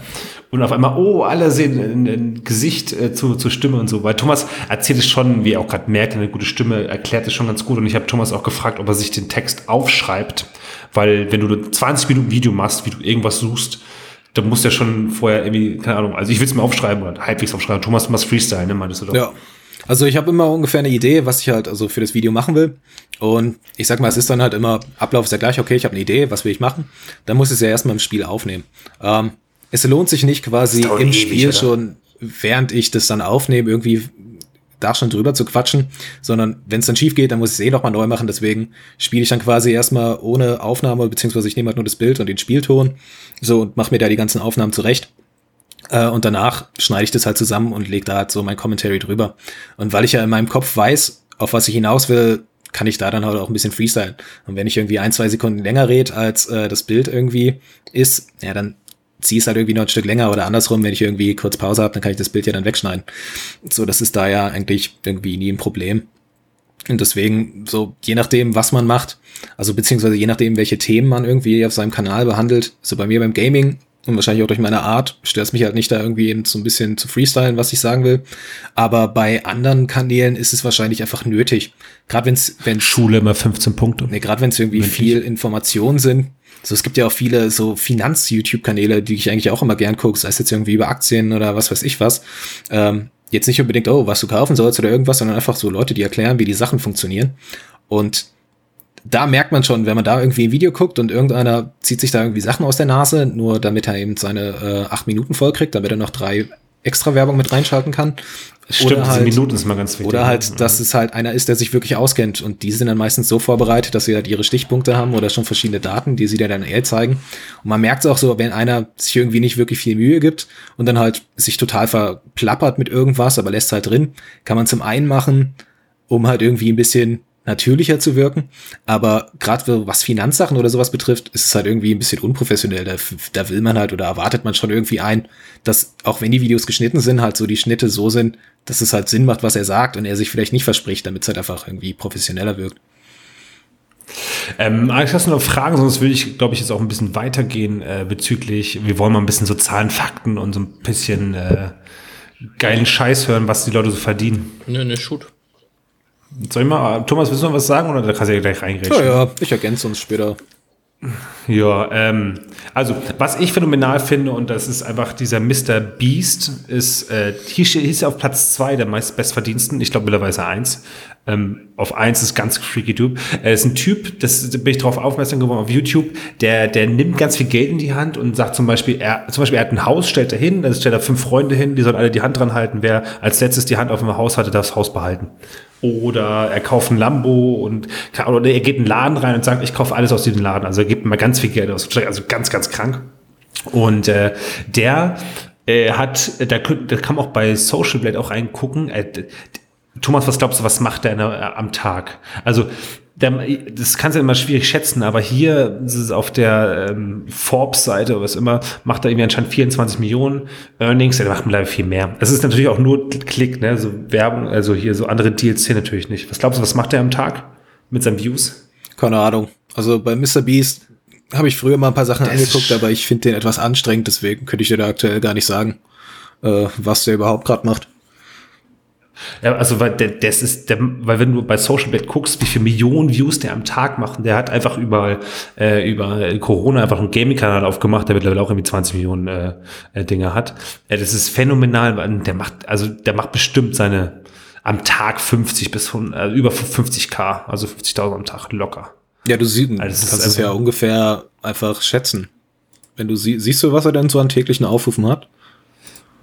Und auf einmal, oh, alle sehen ein, ein Gesicht äh, zu, zur Stimme und so. Weil Thomas erzählt es schon, wie er auch gerade merkt, eine gute Stimme erklärt es schon ganz gut. Und ich habe Thomas auch gefragt, ob er sich den Text aufschreibt. Weil wenn du 20 Minuten Video machst, wie du irgendwas suchst, dann musst du ja schon vorher irgendwie, keine Ahnung, also ich will es mir aufschreiben oder halbwegs aufschreiben. Thomas, du machst Freestyle, ne, meintest du doch? Ja. Also ich habe immer ungefähr eine Idee, was ich halt also für das Video machen will. Und ich sag mal, es ist dann halt immer, Ablauf ist ja gleich, okay, ich habe eine Idee, was will ich machen? Dann muss ich es ja erstmal im Spiel aufnehmen. Ähm, es lohnt sich nicht quasi im ewig, Spiel oder? schon, während ich das dann aufnehme, irgendwie da schon drüber zu quatschen, sondern wenn es dann schief geht, dann muss ich es eh nochmal neu machen. Deswegen spiele ich dann quasi erstmal ohne Aufnahme, beziehungsweise ich nehme halt nur das Bild und den Spielton so und mache mir da die ganzen Aufnahmen zurecht. Äh, und danach schneide ich das halt zusammen und lege da halt so mein Commentary drüber. Und weil ich ja in meinem Kopf weiß, auf was ich hinaus will, kann ich da dann halt auch ein bisschen freestylen. Und wenn ich irgendwie ein, zwei Sekunden länger rede, als äh, das Bild irgendwie ist, ja, dann zieh es halt irgendwie noch ein Stück länger oder andersrum, wenn ich irgendwie kurz Pause habe, dann kann ich das Bild ja dann wegschneiden. So, das ist da ja eigentlich irgendwie nie ein Problem. Und deswegen, so, je nachdem, was man macht, also beziehungsweise je nachdem, welche Themen man irgendwie auf seinem Kanal behandelt, so bei mir beim Gaming und wahrscheinlich auch durch meine Art, stört es mich halt nicht da irgendwie eben so ein bisschen zu freestylen, was ich sagen will. Aber bei anderen Kanälen ist es wahrscheinlich einfach nötig. Gerade wenn's, wenn Schule immer 15 Punkte. Nee, gerade wenn es irgendwie Mündlich. viel Informationen sind. So, es gibt ja auch viele so Finanz-YouTube-Kanäle, die ich eigentlich auch immer gern gucke, sei es jetzt irgendwie über Aktien oder was weiß ich was. Ähm, jetzt nicht unbedingt, oh, was du kaufen sollst oder irgendwas, sondern einfach so Leute, die erklären, wie die Sachen funktionieren. Und da merkt man schon, wenn man da irgendwie ein Video guckt und irgendeiner zieht sich da irgendwie Sachen aus der Nase, nur damit er eben seine äh, acht Minuten voll kriegt, damit er noch drei extra Werbung mit reinschalten kann. Stimmt, diese Minuten ist mal ganz wichtig. Oder halt, dass es halt einer ist, der sich wirklich auskennt. Und die sind dann meistens so vorbereitet, dass sie halt ihre Stichpunkte haben oder schon verschiedene Daten, die sie dir dann eher zeigen. Und man merkt es auch so, wenn einer sich irgendwie nicht wirklich viel Mühe gibt und dann halt sich total verplappert mit irgendwas, aber lässt halt drin, kann man zum einen machen, um halt irgendwie ein bisschen natürlicher zu wirken. Aber gerade was Finanzsachen oder sowas betrifft, ist es halt irgendwie ein bisschen unprofessionell. Da, da will man halt oder erwartet man schon irgendwie ein, dass auch wenn die Videos geschnitten sind, halt so die Schnitte so sind, dass es halt Sinn macht, was er sagt und er sich vielleicht nicht verspricht, damit es halt einfach irgendwie professioneller wirkt. Ähm, Alex, hast du noch Fragen? Sonst würde ich, glaube ich, jetzt auch ein bisschen weitergehen äh, bezüglich, wir wollen mal ein bisschen so Zahlen, Fakten und so ein bisschen äh, geilen Scheiß hören, was die Leute so verdienen. Nö, ne, shoot. Soll ich mal, Thomas, willst du noch was sagen oder da kannst du ja gleich reingrätschen? Ja, ja, ich ergänze uns später. Ja, ähm, also was ich phänomenal finde, und das ist einfach dieser Mr. Beast, ist, äh, hier ist er auf Platz zwei der meist bestverdiensten, ich glaube mittlerweile eins. Ähm, auf eins ist ganz freaky Typ. Er ist ein Typ, das da bin ich darauf aufmerksam geworden auf YouTube, der, der nimmt ganz viel Geld in die Hand und sagt zum Beispiel, er, zum Beispiel, er hat ein Haus, stellt er hin, dann stellt er fünf Freunde hin, die sollen alle die Hand dran halten, wer als letztes die Hand auf dem Haus hatte, darf das Haus behalten. Oder er kauft ein Lambo und oder er geht in einen Laden rein und sagt, ich kaufe alles aus diesem Laden. Also er gibt mal ganz viel Geld aus. Also ganz, ganz krank. Und äh, der äh, hat, da, da kann man auch bei Social Blade auch reingucken. Äh, Thomas, was glaubst du, was macht er der, am Tag? Also das kannst du immer schwierig schätzen, aber hier ist es auf der ähm, Forbes-Seite oder was immer, macht er irgendwie anscheinend 24 Millionen Earnings, der macht mittlerweile viel mehr. Es ist natürlich auch nur Klick, ne? so Werbung, also hier so andere Deals hier natürlich nicht. Was glaubst du, was macht er am Tag mit seinen Views? Keine Ahnung. Also bei Mr. Beast habe ich früher mal ein paar Sachen Das angeguckt, aber ich finde den etwas anstrengend, deswegen könnte ich dir da aktuell gar nicht sagen, äh, was der überhaupt gerade macht. Ja, also weil der, das ist, der, weil wenn du bei Social Blade guckst, wie viele Millionen Views der am Tag macht, der hat einfach überall äh, über Corona einfach einen Gaming-Kanal aufgemacht, der mittlerweile auch irgendwie 20 Millionen äh, äh, Dinge hat. Äh, das ist phänomenal, der macht, also der macht bestimmt seine am Tag 50 bis 100, äh, über 50k, also 50.000 am Tag locker. Ja, du siehst, Also das ist kannst es ja einfach- ungefähr einfach schätzen. Wenn du sie, siehst du, was er denn so an täglichen Aufrufen hat?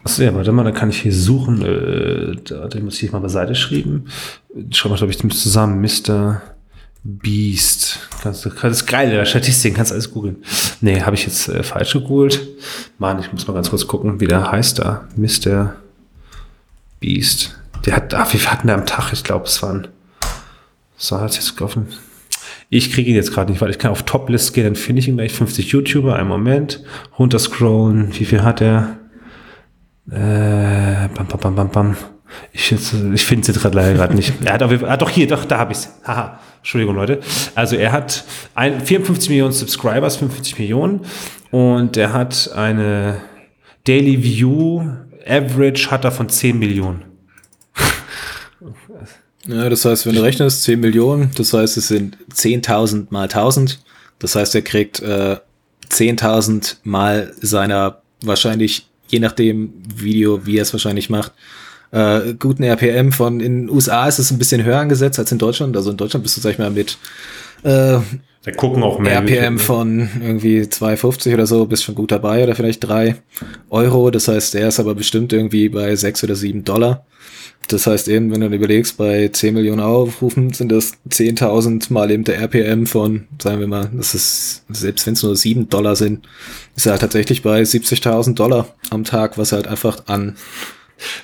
Achso, ja, warte mal, da kann ich hier suchen. Äh, da, den muss ich mal beiseite schreiben. Schau mal, glaube ich, zusammen. Mr. Beast. Kannst das ist geil, der Statistiken, kannst alles googeln. Nee, habe ich jetzt äh, falsch gegoogelt. Mann, ich muss mal ganz kurz gucken, wie der heißt da. Mr. Beast. Der hat, ach, wie viel hatten der am Tag? Ich glaube, es waren, so hat jetzt offen. Ich kriege ihn jetzt gerade nicht, weil ich kann auf Toplist gehen, dann finde ich ihn gleich 50 YouTuber. Einen Moment. Runterscrollen. Wie viel hat er? Äh, bam, bam, bam, bam, bam. Ich, ich finde jetzt gerade nicht. Er hat auf ah, doch hier, doch, da habe ich es. Haha. Entschuldigung, Leute. Also er hat ein, 54 Millionen Subscribers, 55 Millionen. Und er hat eine Daily View Average hat er von 10 Millionen. Ja, das heißt, wenn du rechnest, 10 Millionen, das heißt, es sind 10.000 mal 1.000. Das heißt, er kriegt äh, 10.000 mal seiner wahrscheinlich, je nachdem Video, wie er es wahrscheinlich macht, äh, guten RPM von in den USA ist es ein bisschen höher angesetzt als in Deutschland. Also in Deutschland bist du, sag ich mal, mit äh, da gucken auch mehr. RPM ne? von irgendwie 2,50 oder so, bist schon gut dabei oder vielleicht 3 Euro. Das heißt, der ist aber bestimmt irgendwie bei 6 oder 7 Dollar. Das heißt eben, wenn du überlegst, bei 10 Millionen Aufrufen sind das 10.000 mal eben der RPM von, sagen wir mal, das ist, selbst wenn es nur 7 Dollar sind, ist er halt tatsächlich bei 70.000 Dollar am Tag, was halt einfach an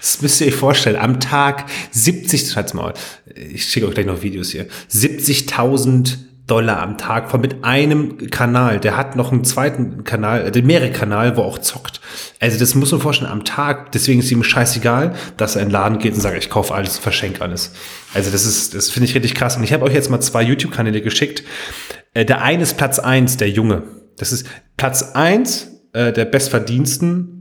das müsst ihr euch vorstellen. Am Tag 70, schreibt's mal, ich schicke euch gleich noch Videos hier, 70.000 Dollar am Tag von mit einem Kanal. Der hat noch einen zweiten Kanal, äh, den Mehrere-Kanal, wo auch zockt. Also das muss man vorstellen am Tag. Deswegen ist ihm scheißegal, dass er in den Laden geht und sagt, ich kaufe alles, verschenke alles. Also das ist, das finde ich richtig krass. Und ich habe euch jetzt mal zwei YouTube-Kanäle geschickt. Äh, der eine ist Platz eins, der Junge. Das ist Platz eins äh, der Bestverdiensten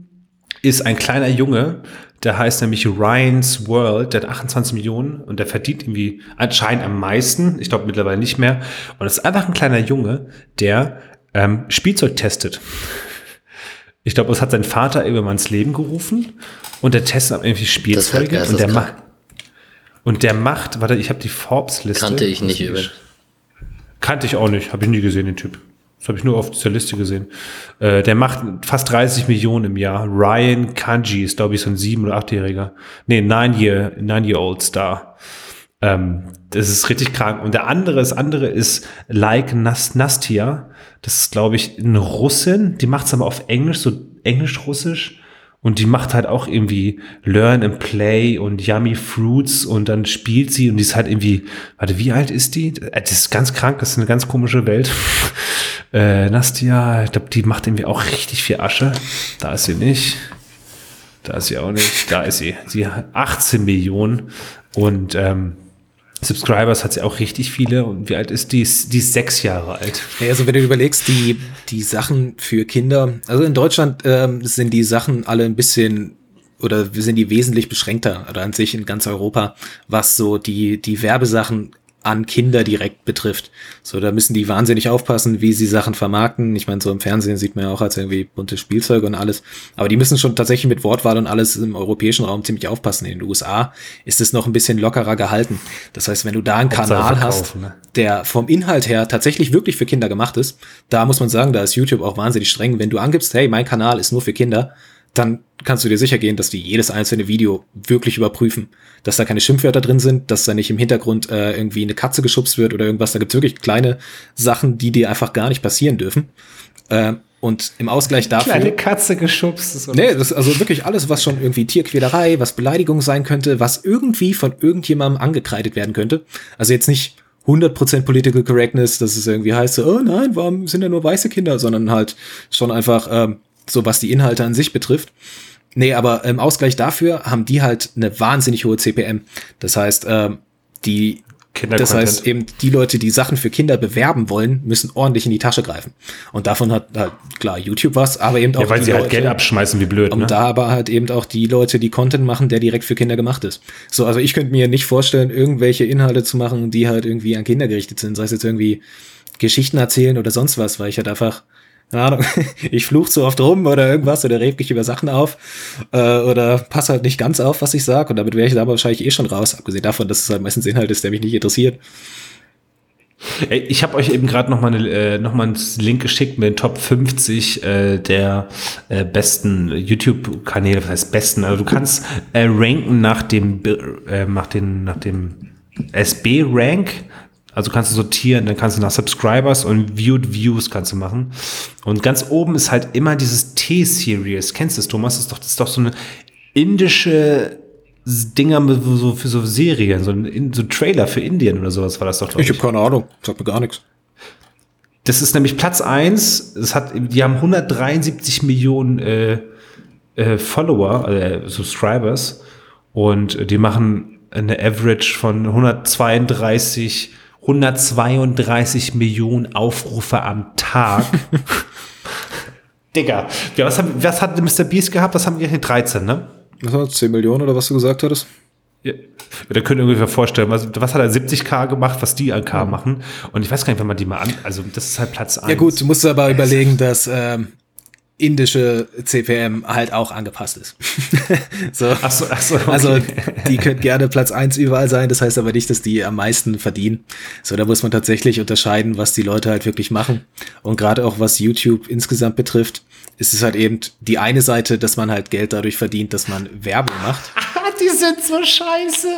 ist ein kleiner Junge, der heißt nämlich Ryan's World, der hat 28 Millionen und der verdient irgendwie anscheinend am meisten, ich glaube mittlerweile nicht mehr. Und es ist einfach ein kleiner Junge, der ähm, Spielzeug testet. Ich glaube, das hat sein Vater irgendwann mal ins Leben gerufen und der testet irgendwie Spielzeuge und der macht und der macht, warte, ich habe die Forbes-Liste. Kannte ich nicht über. Kannte ich auch nicht, habe ich nie gesehen, den Typ. Das habe ich nur auf dieser Liste gesehen. Äh, der macht fast 30 Millionen im Jahr. Ryan Kanji ist, glaube ich, so ein sieben- oder achtjähriger. Nee, nine-year, nine-year-old Star. Ähm, das ist richtig krank. Und der andere, das andere ist Like Nastia. Das ist, glaube ich, eine Russin. Die macht es aber auf Englisch, so Englisch-Russisch. Und die macht halt auch irgendwie Learn and Play und Yummy Fruits und dann spielt sie und die ist halt irgendwie, warte, wie alt ist die? Äh, das ist ganz krank, das ist eine ganz komische Welt. äh, Nastia, ich glaube, die macht irgendwie auch richtig viel Asche. Da ist sie nicht. Da ist sie auch nicht. Da ist sie. Sie hat 18 Millionen und ähm, Subscribers hat sie auch richtig viele. Und wie alt ist die? Die ist sechs Jahre alt. Also wenn du überlegst, die, die Sachen für Kinder, also in Deutschland ähm, sind die Sachen alle ein bisschen oder sind die wesentlich beschränkter oder an sich in ganz Europa, was so die, die Werbesachen an Kinder direkt betrifft. So, da müssen die wahnsinnig aufpassen, wie sie Sachen vermarkten. Ich meine, so im Fernsehen sieht man ja auch als irgendwie bunte Spielzeuge und alles. Aber die müssen schon tatsächlich mit Wortwahl und alles im europäischen Raum ziemlich aufpassen. In den USA ist es noch ein bisschen lockerer gehalten. Das heißt, wenn du da einen Kanal hast, ne? der vom Inhalt her tatsächlich wirklich für Kinder gemacht ist, da muss man sagen, da ist YouTube auch wahnsinnig streng. Wenn du angibst, hey, mein Kanal ist nur für Kinder, dann kannst du dir sicher gehen, dass die jedes einzelne Video wirklich überprüfen. Dass da keine Schimpfwörter drin sind, dass da nicht im Hintergrund äh, irgendwie eine Katze geschubst wird oder irgendwas. Da gibt's wirklich kleine Sachen, die dir einfach gar nicht passieren dürfen. Äh, und im Ausgleich dafür. Kleine Katze geschubst. Ist nee, das ist also wirklich alles, was schon irgendwie Tierquälerei, was Beleidigung sein könnte, was irgendwie von irgendjemandem angekreidet werden könnte. Also jetzt nicht 100% Political Correctness, dass es irgendwie heißt, so, oh nein, warum sind da nur weiße Kinder, sondern halt schon einfach ähm, so was die Inhalte an sich betrifft. Nee, aber im Ausgleich dafür haben die halt eine wahnsinnig hohe CPM. Das heißt, ähm, die das heißt eben, die Leute, die Sachen für Kinder bewerben wollen, müssen ordentlich in die Tasche greifen. Und davon hat halt klar YouTube was, aber eben auch. Ja, weil sie halt Leute, halt Geld abschmeißen, wie blöd. Und ne? da aber halt eben auch die Leute, die Content machen, der direkt für Kinder gemacht ist. So, also ich könnte mir nicht vorstellen, irgendwelche Inhalte zu machen, die halt irgendwie an Kinder gerichtet sind. Sei es jetzt irgendwie Geschichten erzählen oder sonst was, weil ich halt einfach keine Ahnung, ich fluch zu oft rum oder irgendwas oder reg mich über Sachen auf äh, oder pass halt nicht ganz auf, was ich sag und damit wäre ich da wahrscheinlich eh schon raus, abgesehen davon, dass es halt meistens Inhalt ist, der mich nicht interessiert. Ich habe euch eben gerade noch mal eine, äh, noch einen Link geschickt mit den Top 50 äh, der äh, besten YouTube-Kanäle, was heißt besten? Also du kannst äh, ranken nach dem äh, nach den nach dem SB-Rank also kannst du sortieren, dann kannst du nach Subscribers und Viewed Views kannst du machen. Und ganz oben ist halt immer dieses T-Series. Kennst du das, Thomas? Das ist doch, das ist doch so eine indische Dinger so, für so Serien, so ein so Trailer für Indien oder sowas war das doch. Ich, ich habe keine Ahnung, sagt mir gar nichts. das ist nämlich Platz eins. Es hat, die haben 173 Millionen äh, äh, Follower, äh, Subscribers. Und die machen eine Average von 132, 132 Millionen Aufrufe am Tag. Digga, ja, was, haben, was hat Mr. Beast gehabt? Was haben wir hier? 13, ne? Was war das, 10 Millionen oder was du gesagt hattest? Ja, da könnt ihr ungefähr vorstellen, was, was hat er 70k gemacht, was die an K machen. Und ich weiß gar nicht, wenn man die mal an, also das ist halt Platz 1. Ja gut, du musst aber überlegen, dass ähm, indische CPM halt auch angepasst ist. so. Ach so, ach so, okay. Also die können gerne Platz eins überall sein, das heißt aber nicht, dass die am meisten verdienen. So, da muss man tatsächlich unterscheiden, was die Leute halt wirklich machen. Und gerade auch was YouTube insgesamt betrifft, ist es halt eben die eine Seite, dass man halt Geld dadurch verdient, dass man Werbung macht. die sind so scheiße.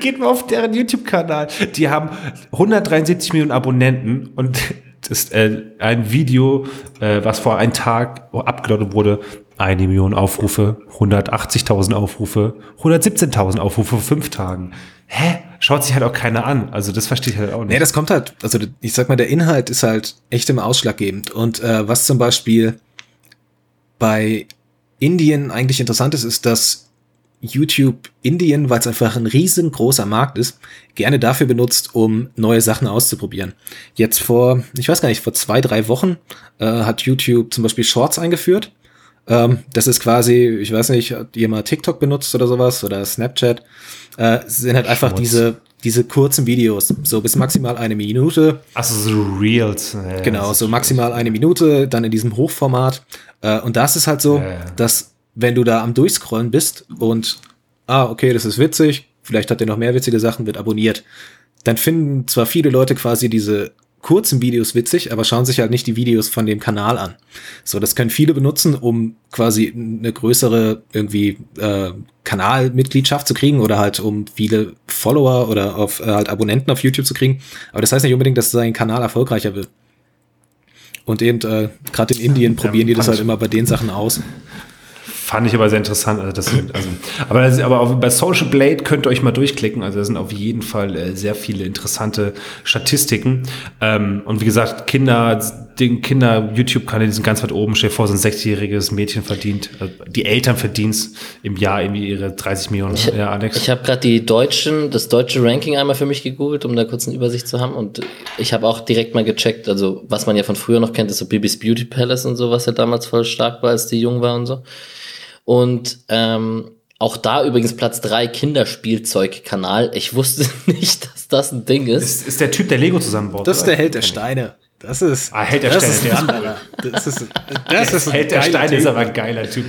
Geht mal auf deren YouTube-Kanal. Die haben 173 Millionen Abonnenten und ist äh, ein Video, äh, was vor einem Tag abgeladen wurde. Eine Million Aufrufe, 180.000 Aufrufe, 117.000 Aufrufe vor fünf Tagen. Hä? Schaut sich halt auch keiner an. Also das verstehe ich halt auch nicht. Nee, das kommt halt, also ich sag mal, der Inhalt ist halt echt immer ausschlaggebend. Und äh, was zum Beispiel bei Indien eigentlich interessant ist, ist, dass YouTube Indien, weil es einfach ein riesengroßer Markt ist, gerne dafür benutzt, um neue Sachen auszuprobieren. Jetzt vor, ich weiß gar nicht, vor zwei, drei Wochen äh, hat YouTube zum Beispiel Shorts eingeführt. Ähm, das ist quasi, ich weiß nicht, hat ihr mal TikTok benutzt oder sowas oder Snapchat. Äh, sind halt einfach Schmutz. diese diese kurzen Videos, so bis maximal eine Minute. Also so Reels. Ja, genau, so maximal eine Minute, dann in diesem Hochformat. Äh, und das ist halt so, ja, ja. dass wenn du da am Durchscrollen bist und, ah, okay, das ist witzig, vielleicht hat er noch mehr witzige Sachen, wird abonniert, dann finden zwar viele Leute quasi diese kurzen Videos witzig, aber schauen sich halt nicht die Videos von dem Kanal an. So, das können viele benutzen, um quasi eine größere irgendwie äh, Kanalmitgliedschaft zu kriegen oder halt um viele Follower oder auf äh, halt Abonnenten auf YouTube zu kriegen. Aber das heißt nicht unbedingt, dass sein Kanal erfolgreicher wird. Und eben äh, gerade in Indien probieren die das halt immer bei den Sachen aus. Fand ich aber sehr interessant. Also das sind, also, aber, das, aber auch bei Social Blade könnt ihr euch mal durchklicken. Also da sind auf jeden Fall äh, sehr viele interessante Statistiken. Ähm, und wie gesagt, Kinder, den Kinder-YouTube-Kanäle sind ganz weit oben. Stell dir vor, so ein sechsjähriges Mädchen verdient. Also die Eltern verdienen im Jahr irgendwie ihre 30 Millionen. Ich, ja, Alex. Ich habe gerade die deutschen, das deutsche Ranking einmal für mich gegoogelt, um da kurz eine Übersicht zu haben. Und ich habe auch direkt mal gecheckt, also was man ja von früher noch kennt, ist so Bibis Beauty Palace und so, was ja damals voll stark war, als die jung war und so. Und ähm, auch da übrigens Platz drei Kinderspielzeugkanal. Ich wusste nicht, dass das ein Ding ist. Ist, ist der Typ, der Lego zusammenbaut. Das ist der Held der Steine. Das ist. Ah, Held der das Steine. Ist der, das ist, das ist Held der Steine typ. ist aber ein geiler Typ.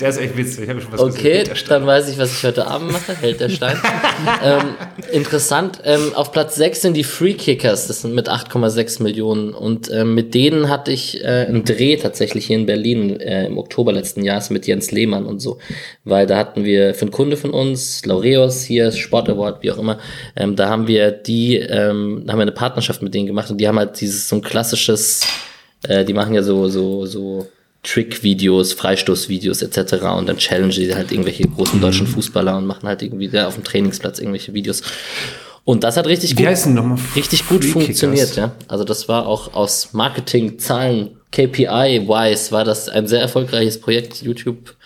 Der ist echt witzig. Ich habe schon was Okay, dann weiß ich, was ich heute Abend mache. Held der Stein. ähm, interessant. Ähm, auf Platz 6 sind die Free Kickers. Das sind mit 8,6 Millionen. Und ähm, mit denen hatte ich äh, einen Dreh tatsächlich hier in Berlin äh, im Oktober letzten Jahres mit Jens Lehmann und so. Weil da hatten wir für einen Kunde von uns, Laureus hier, Sport Award, wie auch immer, ähm, da haben wir die, ähm, da haben wir eine Partnerschaft mit denen gemacht und die haben halt dieses so ein klassisches, äh, die machen ja so, so, so Trick-Videos, Freistoßvideos etc. Und dann challenge die halt irgendwelche großen deutschen Fußballer und machen halt irgendwie da auf dem Trainingsplatz irgendwelche Videos. Und das hat richtig gut, richtig gut funktioniert, ja. Also das war auch aus Marketing, Zahlen, KPI-wise war das ein sehr erfolgreiches Projekt. YouTube,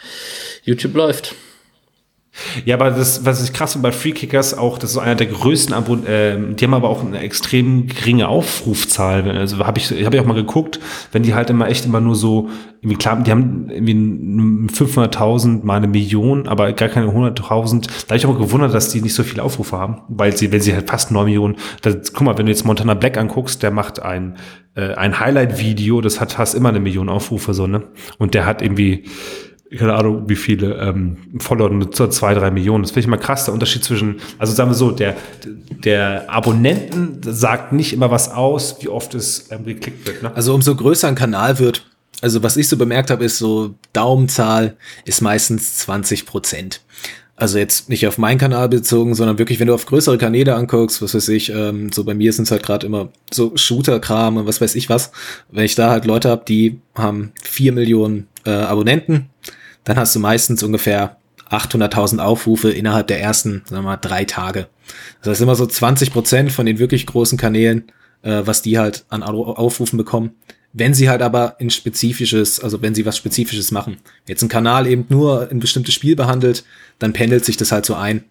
YouTube läuft. Ja, aber das, was ich krass finde bei Free Kickers auch, das ist einer der größten Abon äh, die haben aber auch eine extrem geringe Aufrufzahl. Also habe ich, habe ich auch mal geguckt, wenn die halt immer echt immer nur so, irgendwie klar, die haben irgendwie 500.000 mal eine Million, aber gar keine 100.000. Da habe ich auch mal gewundert, dass die nicht so viele Aufrufe haben, weil sie, wenn sie halt fast 9 Millionen, das, guck mal, wenn du jetzt Montana Black anguckst, der macht ein, äh, ein Highlight-Video, das hat fast immer eine Million Aufrufe, so, ne? Und der hat irgendwie, keine Ahnung, wie viele ähm, Follower, nur zwei, drei Millionen. Das finde ich mal krass, der Unterschied zwischen, also sagen wir so, der, der Abonnenten sagt nicht immer was aus, wie oft es ähm, geklickt wird. Ne? Also umso größer ein Kanal wird, also was ich so bemerkt habe, ist so Daumenzahl ist meistens 20 Prozent. Also jetzt nicht auf meinen Kanal bezogen, sondern wirklich, wenn du auf größere Kanäle anguckst, was weiß ich, ähm, so bei mir sind es halt gerade immer so Shooter-Kram und was weiß ich was. Wenn ich da halt Leute habe, die haben vier Millionen äh, Abonnenten, dann hast du meistens ungefähr 800.000 Aufrufe innerhalb der ersten, sagen wir mal, drei Tage. Das heißt immer so 20 Prozent von den wirklich großen Kanälen äh, was die halt an Aufrufen bekommen. Wenn sie halt aber in spezifisches, also wenn sie was Spezifisches machen, jetzt ein Kanal eben nur ein bestimmtes Spiel behandelt, dann pendelt sich das halt so ein.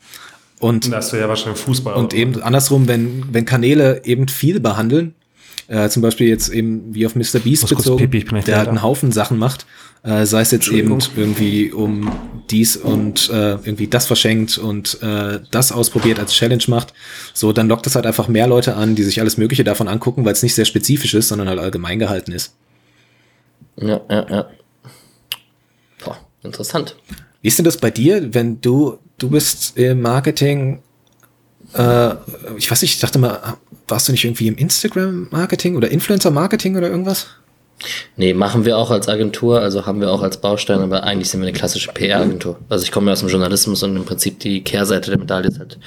Und, das wäre ja wahrscheinlich Fußball. Und eben andersrum, wenn, wenn Kanäle eben viel behandeln, äh, zum Beispiel jetzt eben wie auf Mr. Beast bezogen, Pipi, der halt einen Haufen Sachen macht, äh, sei es jetzt eben irgendwie um dies und äh, irgendwie das verschenkt und äh, das ausprobiert als Challenge macht, so dann lockt es halt einfach mehr Leute an, die sich alles Mögliche davon angucken, weil es nicht sehr spezifisch ist, sondern halt allgemein gehalten ist. Ja, ja, ja. Boah, interessant. Wie ist denn das bei dir, wenn du, du bist im Marketing, äh, ich weiß nicht, ich dachte mal, warst du nicht irgendwie im Instagram-Marketing oder Influencer-Marketing oder irgendwas? Nee, machen wir auch als Agentur, also haben wir auch als Baustein, aber eigentlich sind wir eine klassische PR-Agentur. Also ich komme ja aus dem Journalismus und im Prinzip die Kehrseite der Medaille ist halt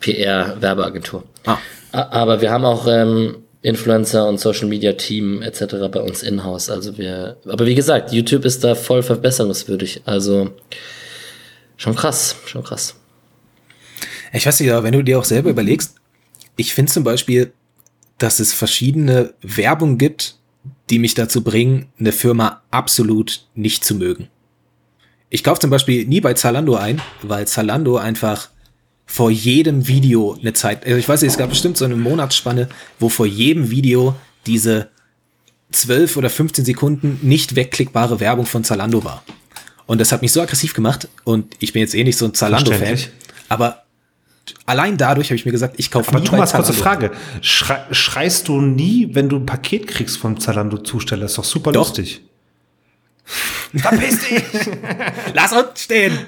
PR-Werbeagentur. Ah. Aber wir haben auch ähm, Influencer und Social Media Team etc. bei uns in-house. Also wir, aber wie gesagt, YouTube ist da voll verbesserungswürdig. Also schon krass, schon krass. Ich weiß nicht, aber wenn du dir auch selber überlegst, ich finde zum Beispiel, dass es verschiedene Werbung gibt, die mich dazu bringen, eine Firma absolut nicht zu mögen. Ich kaufe zum Beispiel nie bei Zalando ein, weil Zalando einfach vor jedem Video eine Zeit, also ich weiß nicht, es gab bestimmt so eine Monatsspanne, wo vor jedem Video diese 12 oder 15 Sekunden nicht wegklickbare Werbung von Zalando war. Und das hat mich so aggressiv gemacht und ich bin jetzt eh nicht so ein Zalando-Fan, aber allein dadurch habe ich mir gesagt, ich kaufe Aber Thomas, kurze Frage. Schrei, schreist du nie, wenn du ein Paket kriegst vom Zalando-Zusteller? ist doch super doch. lustig. Verpiss dich! Lass uns stehen!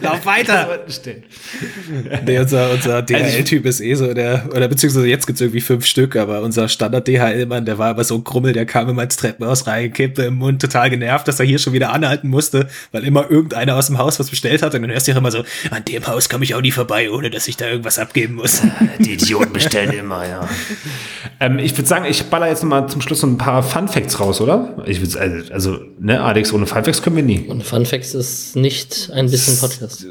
Lauf weiter. nee, unser unser DHL-Typ ist eh so, der, oder beziehungsweise jetzt gibt's irgendwie fünf Stück, aber unser Standard-DHL-Mann, der war aber so ein Krummel, der kam immer ins Treppenhaus rein, kippte im Mund, total genervt, dass er hier schon wieder anhalten musste, weil immer irgendeiner aus dem Haus was bestellt hat und dann hörst du ja immer so, an dem Haus komme ich auch nie vorbei, ohne dass ich da irgendwas abgeben muss. Die Idioten bestellen immer, ja. Ähm, ich würde sagen, ich baller jetzt nochmal zum Schluss so ein paar Fun Facts raus, oder? Ich würde also, also, ne, Alex, ohne Fun Facts können wir nie. Und Fun Facts ist nicht ein bisschen Podcast. Podcast.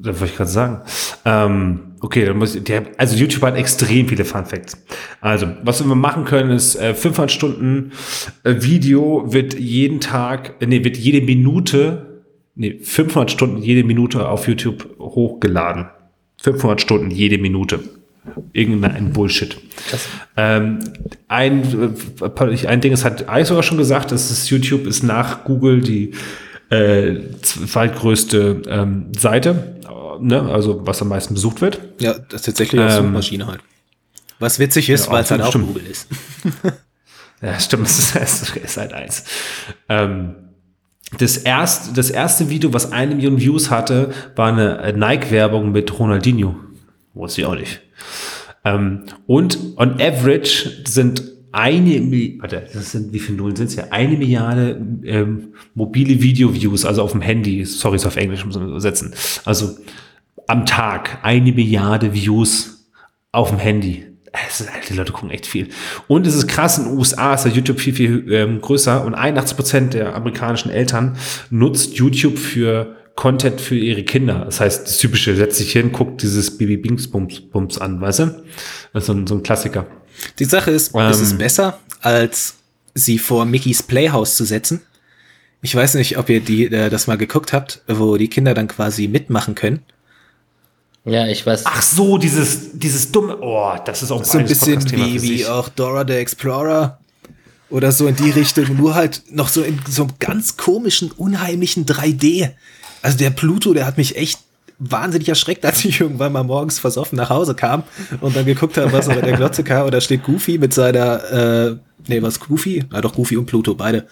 Das wollte ich gerade sagen. Ähm, okay, dann muss ich, der, also YouTube hat extrem viele Fun Facts. Also, was wir machen können, ist äh, 500 Stunden äh, Video wird jeden Tag, äh, nee, wird jede Minute, nee, 500 Stunden jede Minute auf YouTube hochgeladen. 500 Stunden jede Minute. Irgendein Bullshit. Ähm, ein, äh, ein Ding, das hat Alex sogar schon gesagt, das ist YouTube ist nach Google die äh, zweitgrößte ähm, Seite, ne? also was am meisten besucht wird. Ja, das ist tatsächlich auch ähm, Suchmaschine halt. Was witzig ist, ja, weil es halt auch stimmt. Google ist. ja, stimmt, es ist, es ist halt eins. Ähm, das, erst, das erste Video, was eine Million Views hatte, war eine Nike-Werbung mit Ronaldinho. Wusste ich auch nicht. Ähm, und on average sind eine, warte, das sind, wie viele Nullen sind es ja? Eine Milliarde ähm, mobile Video-Views, also auf dem Handy, sorry, ist auf Englisch muss man übersetzen. Also am Tag eine Milliarde Views auf dem Handy. Die Leute gucken echt viel. Und es ist krass, in den USA ist der YouTube viel, viel ähm, größer und 81 Prozent der amerikanischen Eltern nutzt YouTube für Content für ihre Kinder. Das heißt, das typische, setzt sich hin, guckt dieses Baby Bings Bums, Bums an, weißt du? Das ist so ein, so ein Klassiker. Die Sache ist, ähm, ist es besser, als sie vor Mickys Playhouse zu setzen? Ich weiß nicht, ob ihr die, äh, das mal geguckt habt, wo die Kinder dann quasi mitmachen können. Ja, ich weiß. Ach so, dieses, dieses dumme, oh, das ist auch so ein bisschen wie, wie auch Dora the Explorer oder so in die Richtung, nur halt noch so in so einem ganz komischen, unheimlichen 3D. Also der Pluto, der hat mich echt wahnsinnig erschreckt, als ich irgendwann mal morgens versoffen nach Hause kam und dann geguckt habe, was auf der Glotze kam. Und da steht Goofy mit seiner, äh, nee, was Goofy? Ja, doch, Goofy und Pluto, beide.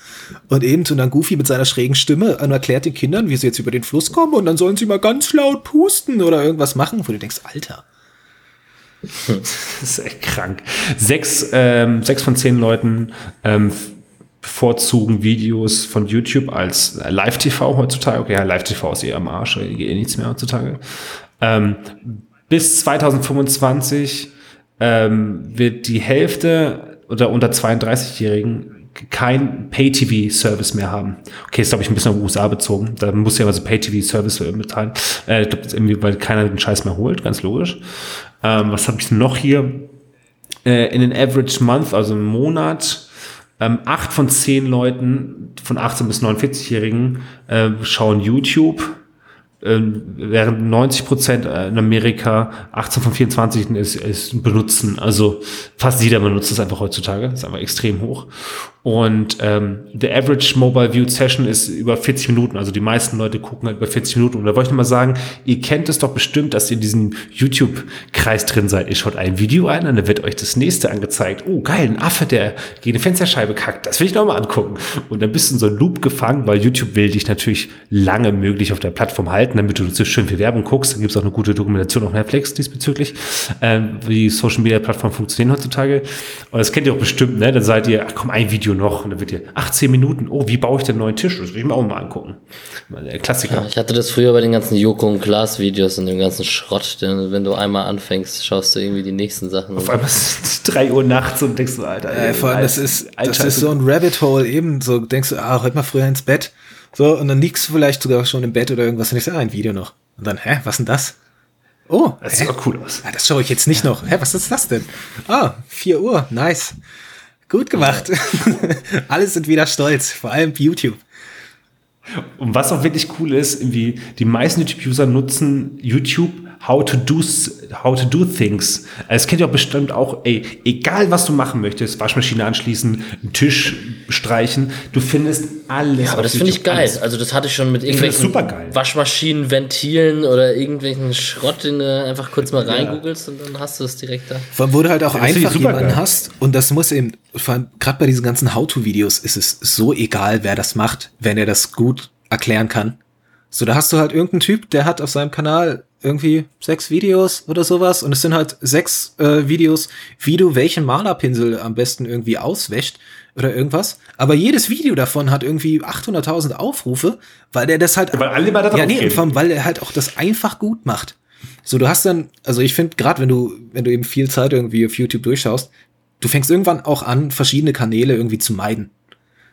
Und eben und dann Goofy mit seiner schrägen Stimme und erklärt den Kindern, wie sie jetzt über den Fluss kommen und dann sollen sie mal ganz laut pusten oder irgendwas machen, wo du denkst, Alter. Das ist echt krank. Sechs, ähm, sechs von zehn Leuten ähm, bevorzugen Videos von YouTube als Live-TV heutzutage. Okay, ja, Live-TV ist eher am Arsch, geht eh nichts mehr heutzutage. Ähm, bis 2025 ähm, wird die Hälfte oder unter 32-Jährigen kein Pay-TV-Service mehr haben. Okay, ist glaube ich ein bisschen auf USA bezogen. Da muss ja also Pay-TV-Service mitteilen. Äh, ich glaube, irgendwie, weil keiner den Scheiß mehr holt, ganz logisch. Ähm, was habe ich noch hier? äh, in den Average Month, also im Monat, ähm, acht von zehn Leuten von 18 bis 49-Jährigen äh, schauen YouTube ähm, während 90 Prozent in Amerika 18 von 24 ist, ist benutzen. Also fast jeder benutzt es einfach heutzutage. Ist einfach extrem hoch. Und ähm, der Average Mobile Viewed Session ist über 40 Minuten. Also die meisten Leute gucken halt über 40 Minuten. Und da wollte ich nochmal sagen, ihr kennt es doch bestimmt, dass ihr in diesem YouTube-Kreis drin seid. Ihr schaut ein Video ein und dann wird euch das nächste angezeigt. Oh, geil, ein Affe, der gegen eine Fensterscheibe kackt. Das will ich nochmal angucken. Und dann bist du in so einem Loop gefangen, weil YouTube will dich natürlich lange möglich auf der Plattform halten, damit du so schön viel Werbung guckst. Da gibt es auch eine gute Dokumentation auf Netflix diesbezüglich, ähm, wie Social Media Plattformen funktionieren heutzutage. Und das kennt ihr auch bestimmt, ne? Dann seid ihr, ach komm, ein Video noch und dann wird dir 18 Minuten, oh, wie baue ich den neuen Tisch? Das will ich mir auch mal angucken. Der Klassiker. Ja, ich hatte das früher bei den ganzen Joko und Glas Videos und dem ganzen Schrott, denn wenn du einmal anfängst, schaust du irgendwie die nächsten Sachen. Auf einmal ist es 3 Uhr nachts und denkst du, Alter. Äh, vor allem, das ist, das ist so ein Rabbit Hole eben, so denkst du, ah, heute mal früher ins Bett. So, und dann liegst du vielleicht sogar schon im Bett oder irgendwas und sage, ah, ein Video noch. Und dann, hä, was denn das? Oh, das sieht auch cool aus. Ah, das schaue ich jetzt nicht noch. Hä, was ist das denn? Ah, 4 Uhr, nice. Gut gemacht. Alle sind wieder stolz, vor allem YouTube. Und was auch wirklich cool ist, irgendwie, die meisten YouTube-User nutzen YouTube how to do, how to do things. Es kennt ihr auch bestimmt auch, ey, egal was du machen möchtest, Waschmaschine anschließen, einen Tisch streichen, du findest alles. Ja, aber das finde ich geil. Alles. Also das hatte ich schon mit irgendwelchen Waschmaschinen, Ventilen oder irgendwelchen Schrott, den du einfach kurz mal reingoogelst ja. und dann hast du es direkt da. Vor allem, wo du halt auch ja, einfach jemanden geil. hast und das muss eben, vor allem gerade bei diesen ganzen How-to-Videos ist es so egal, wer das macht, wenn er das gut erklären kann. So, da hast du halt irgendeinen Typ, der hat auf seinem Kanal irgendwie sechs Videos oder sowas und es sind halt sechs äh, Videos, wie du welchen Malerpinsel am besten irgendwie auswäscht oder irgendwas. Aber jedes Video davon hat irgendwie 800.000 Aufrufe, weil der das halt, weil alle mal da ja nee, und weil er halt auch das einfach gut macht. So, du hast dann, also ich finde gerade, wenn du, wenn du eben viel Zeit irgendwie auf YouTube durchschaust, du fängst irgendwann auch an, verschiedene Kanäle irgendwie zu meiden.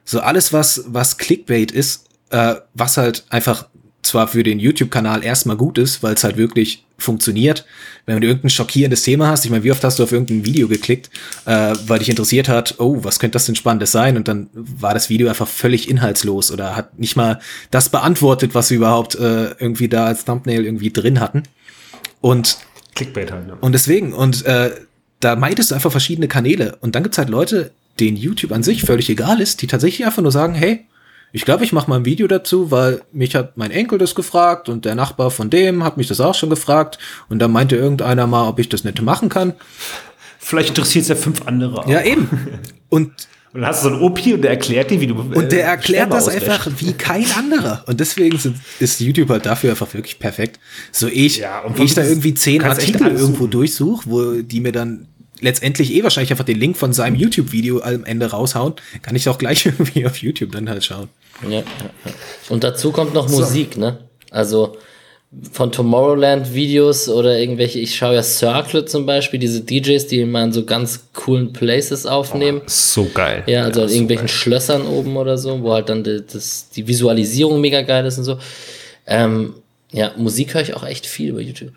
So alles, was, was Clickbait ist, äh, was halt einfach zwar für den YouTube-Kanal erstmal gut ist, weil es halt wirklich funktioniert. Wenn du irgendein schockierendes Thema hast, ich meine, wie oft hast du auf irgendein Video geklickt, äh, weil dich interessiert hat, oh, was könnte das denn Spannendes sein? Und dann war das Video einfach völlig inhaltslos oder hat nicht mal das beantwortet, was wir überhaupt äh, irgendwie da als Thumbnail irgendwie drin hatten. Und Clickbait halt. Ne? Und deswegen, und äh, da meidest du einfach verschiedene Kanäle. Und dann gibt's halt Leute, denen YouTube an sich völlig egal ist, die tatsächlich einfach nur sagen, hey, ich glaube, ich mache mal ein Video dazu, weil mich hat mein Enkel das gefragt und der Nachbar von dem hat mich das auch schon gefragt und da meinte irgendeiner mal, ob ich das nicht machen kann. Vielleicht interessiert es ja fünf andere auch. Ja, eben. Und und dann hast du so einen OP und der erklärt dir, wie du. Äh, und der erklärt das einfach wie kein anderer. Und deswegen sind, ist YouTube halt dafür einfach wirklich perfekt. So ich, ja, ich da irgendwie zehn Artikel irgendwo durchsuche, wo die mir dann letztendlich eh wahrscheinlich einfach den Link von seinem YouTube-Video am Ende raushauen, kann ich auch gleich irgendwie auf YouTube dann halt schauen. Ja, ja, ja. Und dazu kommt noch so. Musik, ne? Also von Tomorrowland-Videos oder irgendwelche, ich schaue ja Circle zum Beispiel, diese DJs, die immer in so ganz coolen Places aufnehmen. Oh, so geil. Ja, also ja, in irgendwelchen so Schlössern oben oder so, wo halt dann die, das, die Visualisierung mega geil ist und so. Ähm, ja, Musik höre ich auch echt viel über YouTube.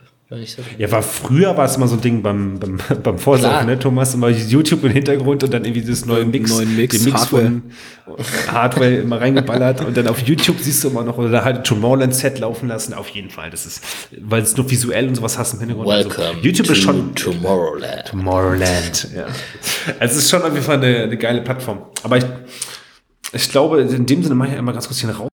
Ja, war früher war es immer so ein Ding beim, beim, beim Vorsaufen, ne, Thomas? Immer YouTube im Hintergrund und dann irgendwie das neue Mix, neuen Mix, den Mix Hardware. von Hardware immer reingeballert und dann auf YouTube siehst du immer noch oder halt Tomorrowland Set laufen lassen. Auf jeden Fall. Das ist, weil es nur visuell und sowas hast im Hintergrund. Also Welcome also, YouTube ist schon Tomorrowland. Tomorrowland, ja. Also es ist schon auf jeden Fall eine, eine geile Plattform. Aber ich, ich glaube, in dem Sinne mache ich einmal ganz kurz hier raus.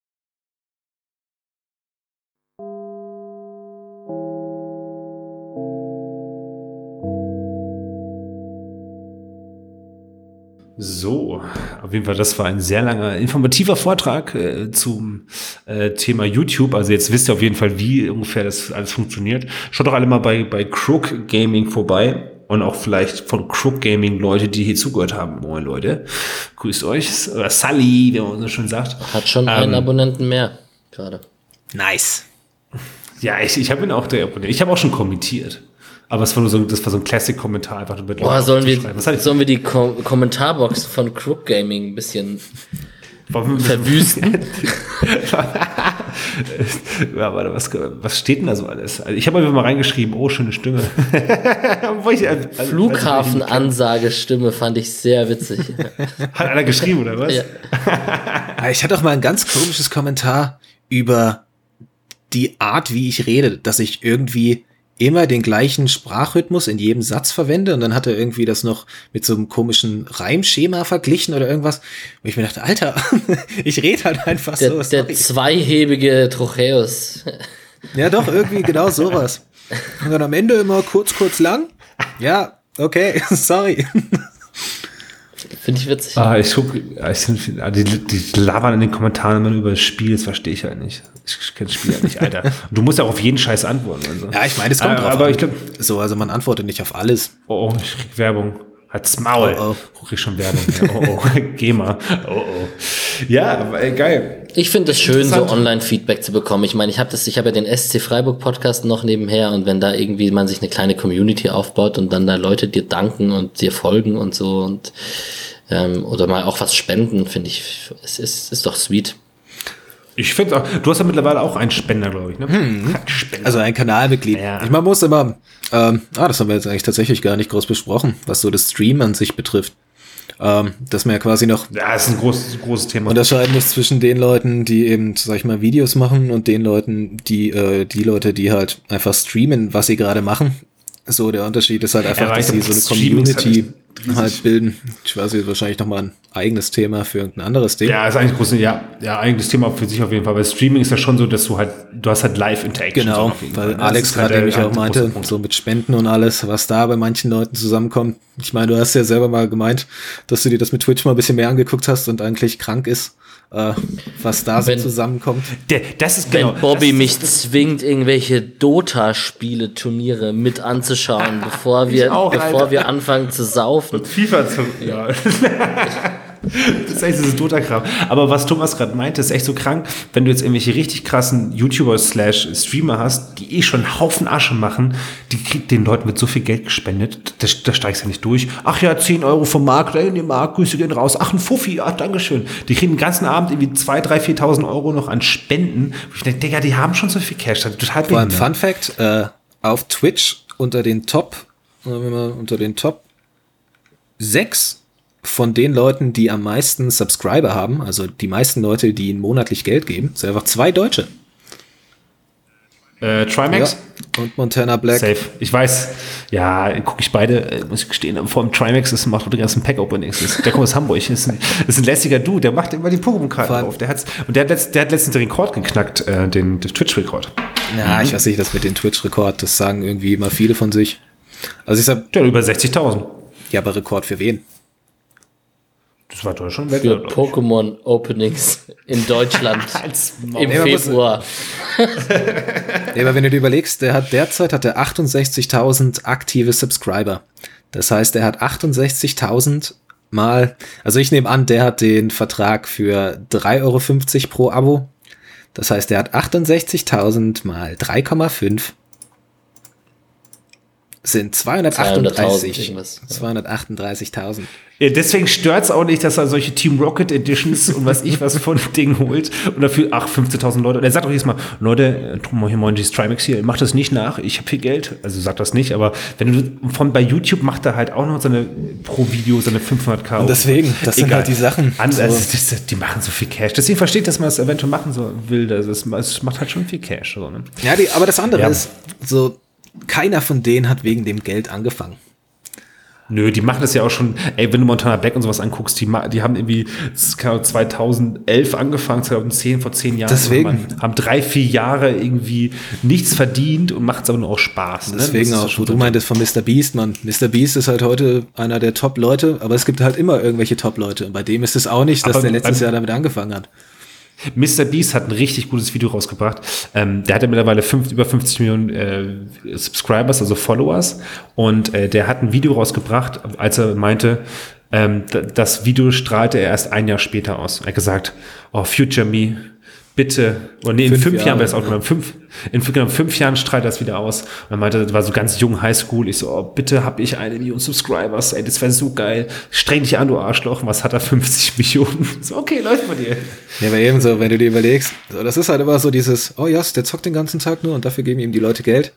So, auf jeden Fall, das war ein sehr langer, informativer Vortrag äh, zum äh, Thema YouTube. Also jetzt wisst ihr auf jeden Fall, wie ungefähr das alles funktioniert. Schaut doch alle mal bei, bei Crook Gaming vorbei und auch vielleicht von Crook Gaming Leute, die hier zugehört haben. Moin Leute, grüßt euch. Oder Sully, wie man so schön sagt. Hat schon ähm, einen Abonnenten mehr gerade. Nice. Ja, ich, ich habe ihn auch der Abonnent. Ich habe auch schon kommentiert. Aber es war nur so, das war so ein Classic-Kommentar einfach mit Boah, sollen wir, sollen wir die Ko Kommentarbox von Crook Gaming ein bisschen verwüsten? ja, warte, was, was steht denn da so alles? Also ich habe einfach mal reingeschrieben, oh, schöne Stimme. ich, also, Flughafenansagestimme fand ich sehr witzig. Hat einer geschrieben, oder was? Ja. ich hatte auch mal ein ganz komisches Kommentar über die Art, wie ich rede, dass ich irgendwie immer den gleichen Sprachrhythmus in jedem Satz verwende und dann hat er irgendwie das noch mit so einem komischen Reimschema verglichen oder irgendwas, wo ich mir dachte, Alter, ich rede halt einfach der, so. Sorry. Der zweihebige Trocheus. Ja, doch, irgendwie genau sowas. Und dann am Ende immer kurz, kurz lang. Ja, okay, sorry. Finde ich witzig. Ah, ich guck, ich, ah, die, die labern in den Kommentaren immer über das Spiel, das verstehe ich halt nicht. Ich kenne das Spiel halt nicht, Alter. Und du musst ja auch auf jeden Scheiß antworten. Also. Ja, ich meine, es kommt aber, drauf aber an. ich glaube, so, also man antwortet nicht auf alles. Oh, oh, ich krieg Werbung. Halt's Maul. Oh, oh. Ich schon Werbung. Oh, oh. Geh mal. Oh, oh. Ja, geil. Ich finde es schön, so Online-Feedback zu bekommen. Ich meine, ich habe das, ich habe ja den SC Freiburg Podcast noch nebenher und wenn da irgendwie man sich eine kleine Community aufbaut und dann da Leute dir danken und dir folgen und so und ähm, oder mal auch was spenden, finde ich, es ist, ist doch sweet. Ich finde auch, du hast ja mittlerweile auch einen Spender, glaube ich, ne? Hm. Also ein Kanalmitglied. Ja. Ich man muss immer, ähm, ah, das haben wir jetzt eigentlich tatsächlich gar nicht groß besprochen, was so das Stream an sich betrifft. Ähm, dass man ja quasi noch. Ja, ist ein großes, großes Thema. Unterscheiden muss zwischen den Leuten, die eben, sag ich mal, Videos machen und den Leuten, die, äh, die Leute, die halt einfach streamen, was sie gerade machen. So, der Unterschied ist halt einfach, ja, dass sie so eine Community halt, bilden. Ich weiß jetzt wahrscheinlich nochmal ein eigenes Thema für irgendein anderes Thema. Ja, ist eigentlich groß, ja, ja, eigenes Thema für sich auf jeden Fall. Weil Streaming ist ja schon so, dass du halt, du hast halt Live-Interaction. Genau, weil Fall. Alex gerade halt nämlich auch meinte, so mit Spenden und alles, was da bei manchen Leuten zusammenkommt. Ich meine, du hast ja selber mal gemeint, dass du dir das mit Twitch mal ein bisschen mehr angeguckt hast und eigentlich krank ist äh, was da wenn, so zusammenkommt. Der, das ist genau, Wenn Bobby ist, mich zwingt, irgendwelche Dota-Spiele, Turniere mit anzuschauen, bevor wir, auch, bevor wir anfangen zu saufen. Und FIFA zu, ja. Das ist echt dieses Dota-Kram. Aber was Thomas gerade meinte, ist echt so krank, wenn du jetzt irgendwelche richtig krassen YouTuber slash Streamer hast, die eh schon einen Haufen Asche machen, die kriegt den Leuten mit so viel Geld gespendet, da, da steigst du ja nicht durch. Ach ja, 10 Euro vom Markt, ey, den Markt, Grüße gehen raus. Ach, ein Fuffi, ach, Dankeschön. Die kriegen den ganzen Abend irgendwie 2, 3, 4.000 Euro noch an Spenden. Wo ich denke, Digga, die haben schon so viel Cash. Das total Vor allem Fun Fact, äh, auf Twitch unter den Top, unter den Top 6 von den Leuten, die am meisten Subscriber haben, also die meisten Leute, die ihnen monatlich Geld geben, sind einfach zwei Deutsche. Äh, Trimax? Ja, und Montana Black. Safe. Ich weiß, ja, gucke ich beide, äh, muss ich gestehen, vor allem Trimax ist, macht die ganzen Pack-Openings. Der kommt aus Hamburg, ist ein, ist ein lässiger Dude, der macht immer die Pokémon-Karten auf. Der hat's, und der hat, letzt, der hat letztens den Rekord geknackt, äh, den, den Twitch-Rekord. Ja, mhm. ich weiß nicht, das mit dem Twitch-Rekord, das sagen irgendwie immer viele von sich. Also ich sag. Der über 60.000. Ja, aber Rekord für wen? Das war Deutschland weg. Für Pokémon Openings in Deutschland im Februar. ja, aber wenn du dir überlegst, der hat derzeit hat er 68.000 aktive Subscriber. Das heißt, er hat 68.000 mal, also ich nehme an, der hat den Vertrag für 3,50 Euro pro Abo. Das heißt, er hat 68.000 mal 3,5 sind 238. 238.000. Ja, deswegen stört es auch nicht, dass er solche Team Rocket Editions und was ich was von Ding holt und dafür, ach, 15.000 Leute. Und er sagt auch jedes Mal, Leute, hier moin, die Trimax hier, mach das nicht nach, ich habe viel Geld. Also sagt das nicht, aber wenn du von bei YouTube macht er halt auch noch seine pro Video seine 500k. Und deswegen, das Egal. sind halt die Sachen. Anders, so. das, die machen so viel Cash. Deswegen versteht, dass man das eventuell machen so will. Das, es macht halt schon viel Cash. So, ne? Ja, die, aber das andere ja. ist so, keiner von denen hat wegen dem Geld angefangen. Nö, die machen das ja auch schon, ey, wenn du Montana Black und sowas anguckst, die, die haben irgendwie 2011 angefangen, 2010, vor zehn Jahren. Deswegen. Haben, haben drei, vier Jahre irgendwie nichts verdient und macht es aber nur auch Spaß. Ne? Deswegen auch, wo du meintest von Mr. Beast, man. Mr. Beast ist halt heute einer der Top-Leute, aber es gibt halt immer irgendwelche Top-Leute. Und bei dem ist es auch nicht, dass aber der letztes Jahr damit angefangen hat. Mr. Beast hat ein richtig gutes Video rausgebracht. Ähm, der hat ja mittlerweile fünf, über 50 Millionen äh, Subscribers, also Followers. Und äh, der hat ein Video rausgebracht, als er meinte, ähm, das Video strahlte er erst ein Jahr später aus. Er hat gesagt, oh, Future Me, bitte, oder nee, in Fünf fünf, Jahren Jahre, wäre es auch genommen. Fünf, in fünf, genau, fünf Jahren strahlt das wieder aus. Und er meinte, das war so ganz jung Highschool. Ich so, oh, bitte hab ich eine Million Subscribers. Ey, das wäre so geil. Streng dich an, du Arschloch. Was hat er? 50 Millionen? So, okay, läuft bei dir. Ja, aber ebenso, wenn du dir überlegst, so, das ist halt immer so dieses, oh ja, der zockt den ganzen Tag nur und dafür geben ihm die Leute Geld.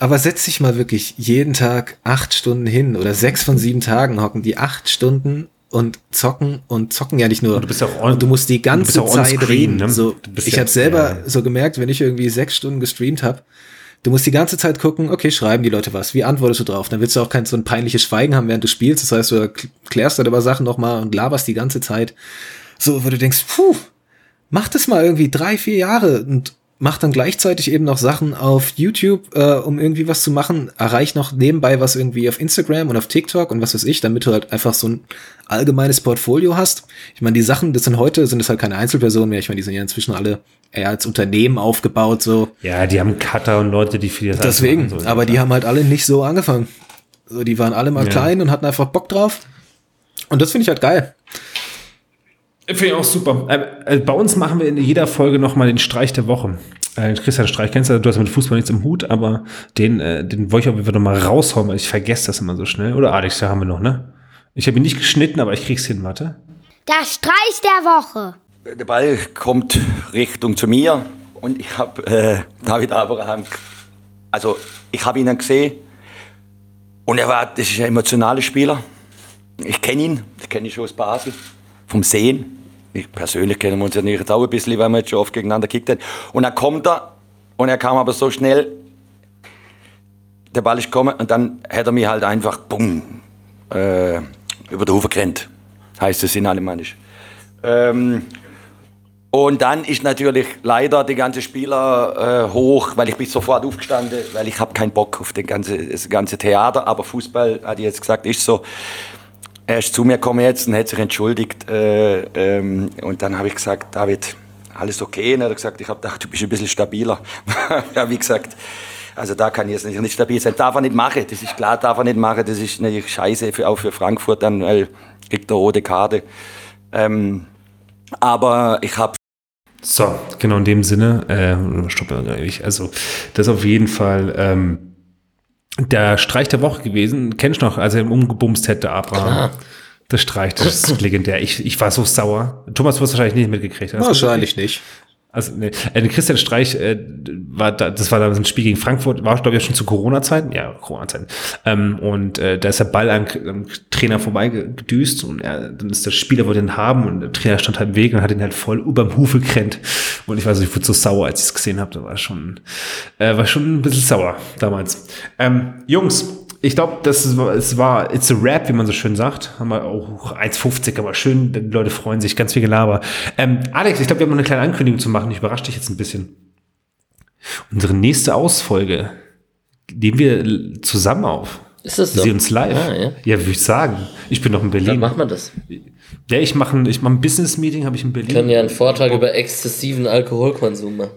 Aber setz dich mal wirklich jeden Tag acht Stunden hin oder sechs von sieben Tagen hocken die acht Stunden und zocken und zocken ja nicht nur. Und du bist ja auch on- und du musst die ganze Zeit screen, reden. ne? So, ich ja- habe selber ja. so gemerkt, wenn ich irgendwie sechs Stunden gestreamt habe, du musst die ganze Zeit gucken, okay, schreiben die Leute was, wie antwortest du drauf? Dann willst du auch kein so ein peinliches Schweigen haben, während du spielst. Das heißt, du klärst dann über Sachen nochmal und laberst die ganze Zeit. So, wo du denkst, puh, mach das mal irgendwie drei, vier Jahre und mach dann gleichzeitig eben noch Sachen auf YouTube, äh, um irgendwie was zu machen. Erreich noch nebenbei was irgendwie auf Instagram und auf TikTok und was weiß ich, damit du halt einfach so ein allgemeines Portfolio hast. Ich meine, die Sachen, das sind heute, sind es halt keine Einzelpersonen mehr. Ich meine, die sind ja inzwischen alle eher als Unternehmen aufgebaut, so. Ja, die haben Cutter und Leute, die für das Deswegen, machen, so. aber die haben halt alle nicht so angefangen. So, die waren alle mal Ja. klein und hatten einfach Bock drauf. Und das finde ich halt geil. Finde ich auch super. Äh, äh, bei uns machen wir in jeder Folge nochmal den Streich der Woche. Äh, Christian Streich kennst du, du hast mit Fußball nichts im Hut, aber den, äh, den wollte ich auf jeden Fall nochmal raushauen, weil ich vergesse das immer so schnell. Oder Alex, da haben wir noch, ne? Ich habe ihn nicht geschnitten, aber ich krieg's hin, warte. Der Streich der Woche. Der Ball kommt Richtung zu mir und ich habe äh, David Abraham, also ich habe ihn dann gesehen und er war, das ist ein emotionaler Spieler. Ich kenne ihn, ich kenne ihn schon aus Basel, vom Sehen. Ich persönlich kennen wir uns ja nicht auch ein bisschen, weil wir jetzt schon oft gegeneinander gekickt haben. Und dann kommt er und er kam aber so schnell, der Ball ist gekommen und dann hat er mich halt einfach, bumm, äh, über den Hof gerannt. Heißt es in Alemannisch. Ähm, und dann ist natürlich leider die ganze Spieler äh, hoch, weil ich bin sofort aufgestanden, weil ich habe keinen Bock auf den ganze, das ganze Theater. Aber Fußball, hat ich jetzt gesagt, ist so. Er ist zu mir gekommen jetzt und hat sich entschuldigt. Äh, ähm, und dann habe ich gesagt, David, alles okay? Und er hat gesagt, ich habe gedacht, du bist ein bisschen stabiler. ja, wie gesagt, also da kann ich jetzt nicht, nicht stabil sein. Darf er nicht machen, das ist klar, darf er nicht machen. Das ist natürlich scheiße, für, auch für Frankfurt dann, weil kriegt er rote Karte. Ähm, aber ich habe So, genau in dem Sinne, äh, stopp, also das auf jeden Fall ähm, der Streich der Woche gewesen. Kennst du noch, als er ihn umgebumst hätte, Abraham? Das Streich, das ist legendär. Ich, ich war so sauer. Thomas, du hast wahrscheinlich nicht mitgekriegt. Hast du Wahrscheinlich nicht. Also, nee, äh, Christian Streich, äh, war da, das war damals ein Spiel gegen Frankfurt, war, glaube ich, schon zu Corona-Zeiten. Ja, Corona-Zeiten. Ähm, und äh, da ist der Ball am, am Trainer vorbeigedüst und er, dann ist der Spieler wollte ihn haben und der Trainer stand halt im Weg und hat ihn halt voll überm Hufe gerannt. Und ich weiß nicht, ich wurde so sauer, als ich es gesehen habe. Da war schon, äh, war schon ein bisschen sauer damals. Ähm, Jungs, ich glaube, das ist, es war, it's a rap, wie man so schön sagt. Haben wir auch 1,50, aber schön, die Leute freuen sich, ganz viel Gelaber. Ähm, Alex, ich glaube, wir haben noch eine kleine Ankündigung zu machen. Ich überrasche dich jetzt ein bisschen. Unsere nächste Ausfolge nehmen wir zusammen auf. Ist das so? sehen uns live. Ah, ja. ja, würde ich sagen. Ich bin noch in Dann Berlin. machen wir das. Ja, ich mache ein, ich mach ein Business-Meeting, habe ich in Berlin. Wir können ja einen Vortrag über exzessiven Alkoholkonsum machen.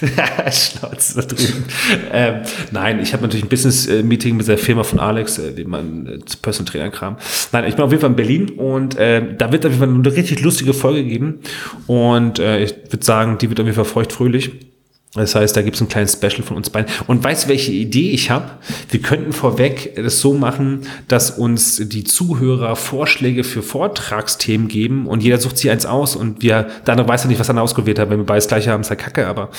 Schnauze da drüben. ähm, nein, ich habe natürlich ein Business-Meeting mit der Firma von Alex, äh, den man äh, zu Personal Trainer kram. Nein, ich bin auf jeden Fall in Berlin und äh, da wird auf jeden Fall eine richtig lustige Folge geben. Und äh, ich würde sagen, die wird auf jeden Fall feuchtfröhlich. Das heißt, da gibt es ein kleines Special von uns beiden. Und weißt du, welche Idee ich habe? Wir könnten vorweg das so machen, dass uns die Zuhörer Vorschläge für Vortragsthemen geben und jeder sucht sich eins aus und wir, der andere weiß ja nicht, was er ausgewählt hat. Wenn wir beides gleiche haben, ist ja kacke, aber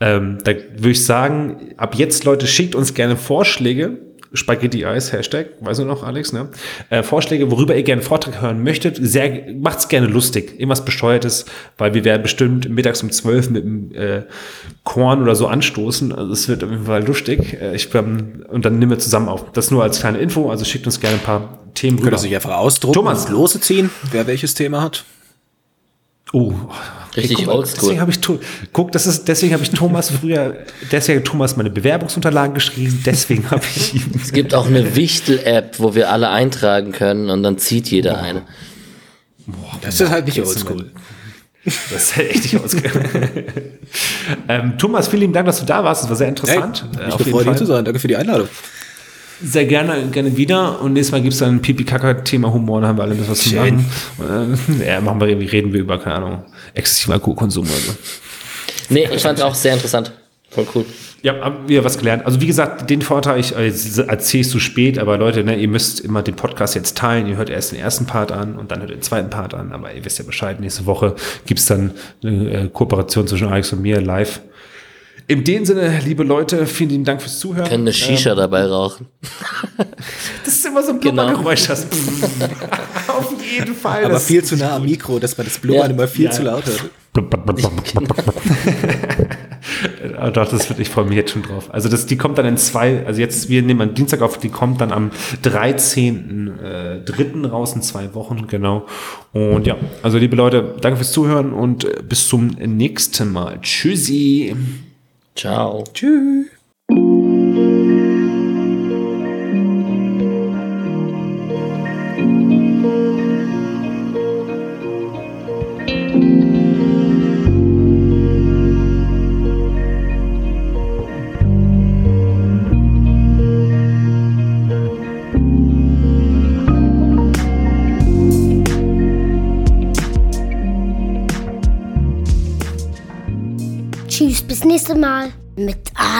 ähm, da würde ich sagen, ab jetzt, Leute, schickt uns gerne Vorschläge. Spaghetti Eis, Hashtag, weißt du noch, Alex, ne? Äh, Vorschläge, worüber ihr gerne einen Vortrag hören möchtet. Sehr, macht's gerne lustig. Irgendwas Bescheuertes, weil wir werden bestimmt mittags um 12 mit dem äh, Korn oder so anstoßen. Also es wird auf jeden Fall lustig. Äh, ich, ähm, und dann nehmen wir zusammen auf. Das nur als kleine Info. Also schickt uns gerne ein paar Themen Könnt ihr rüber. sich einfach ausdrucken Thomas. lose ziehen, wer welches Thema hat. Oh, Richtig mal, oldschool. Deswegen habe ich, guck, das ist, deswegen habe ich Thomas früher, deswegen hat Thomas meine Bewerbungsunterlagen geschrieben, deswegen habe ich ihn. Es gibt auch eine Wichtel-App, wo wir alle eintragen können und dann zieht jeder eine. Das ist halt nicht oldschool. Das ist halt echt nicht ausgegangen. ähm, Thomas, vielen lieben Dank, dass du da warst. Das war sehr Hey, interessant. Äh, ich gefreut, hier zu sein. Danke für die Einladung. Sehr gerne, gerne wieder. Und nächstes Mal gibt es dann ein Pipi-Kaka-Thema Humor, dann haben wir alle ein bisschen was zu machen. Äh, ja, machen wir, irgendwie- reden wir über, keine Ahnung, exzessiven Alkoholkonsum oder so. Nee, ich fand auch sehr interessant. Voll cool. Ja, haben wir was gelernt. Also wie gesagt, den Vortrag, ich äh, erzähle ich zu spät, aber Leute, ne, ihr müsst immer den Podcast jetzt teilen. Ihr hört erst den ersten Part an und dann hört ihr den zweiten Part an. Aber ihr wisst ja Bescheid, nächste Woche gibt's dann eine äh, Kooperation zwischen Alex und mir live. In dem Sinne, liebe Leute, vielen lieben Dank fürs Zuhören. Können eine Shisha dabei rauchen. Das ist immer so ein Genau. Blubbergeräusch. Das Auf jeden Fall. Aber viel zu nah am Mikro, dass man das Blubbern Ja. immer viel Ja. zu laut hört. Ah, Doch, das wird, ich freue mich jetzt schon drauf. Also das, die kommt dann in zwei, also jetzt, wir nehmen am Dienstag auf, die kommt dann am 13.3. raus, in zwei Wochen, genau. Und ja, also liebe Leute, danke fürs Zuhören und äh, bis zum nächsten Mal. Tschüssi. Ciao. Tschüss.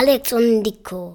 Alex und Nico.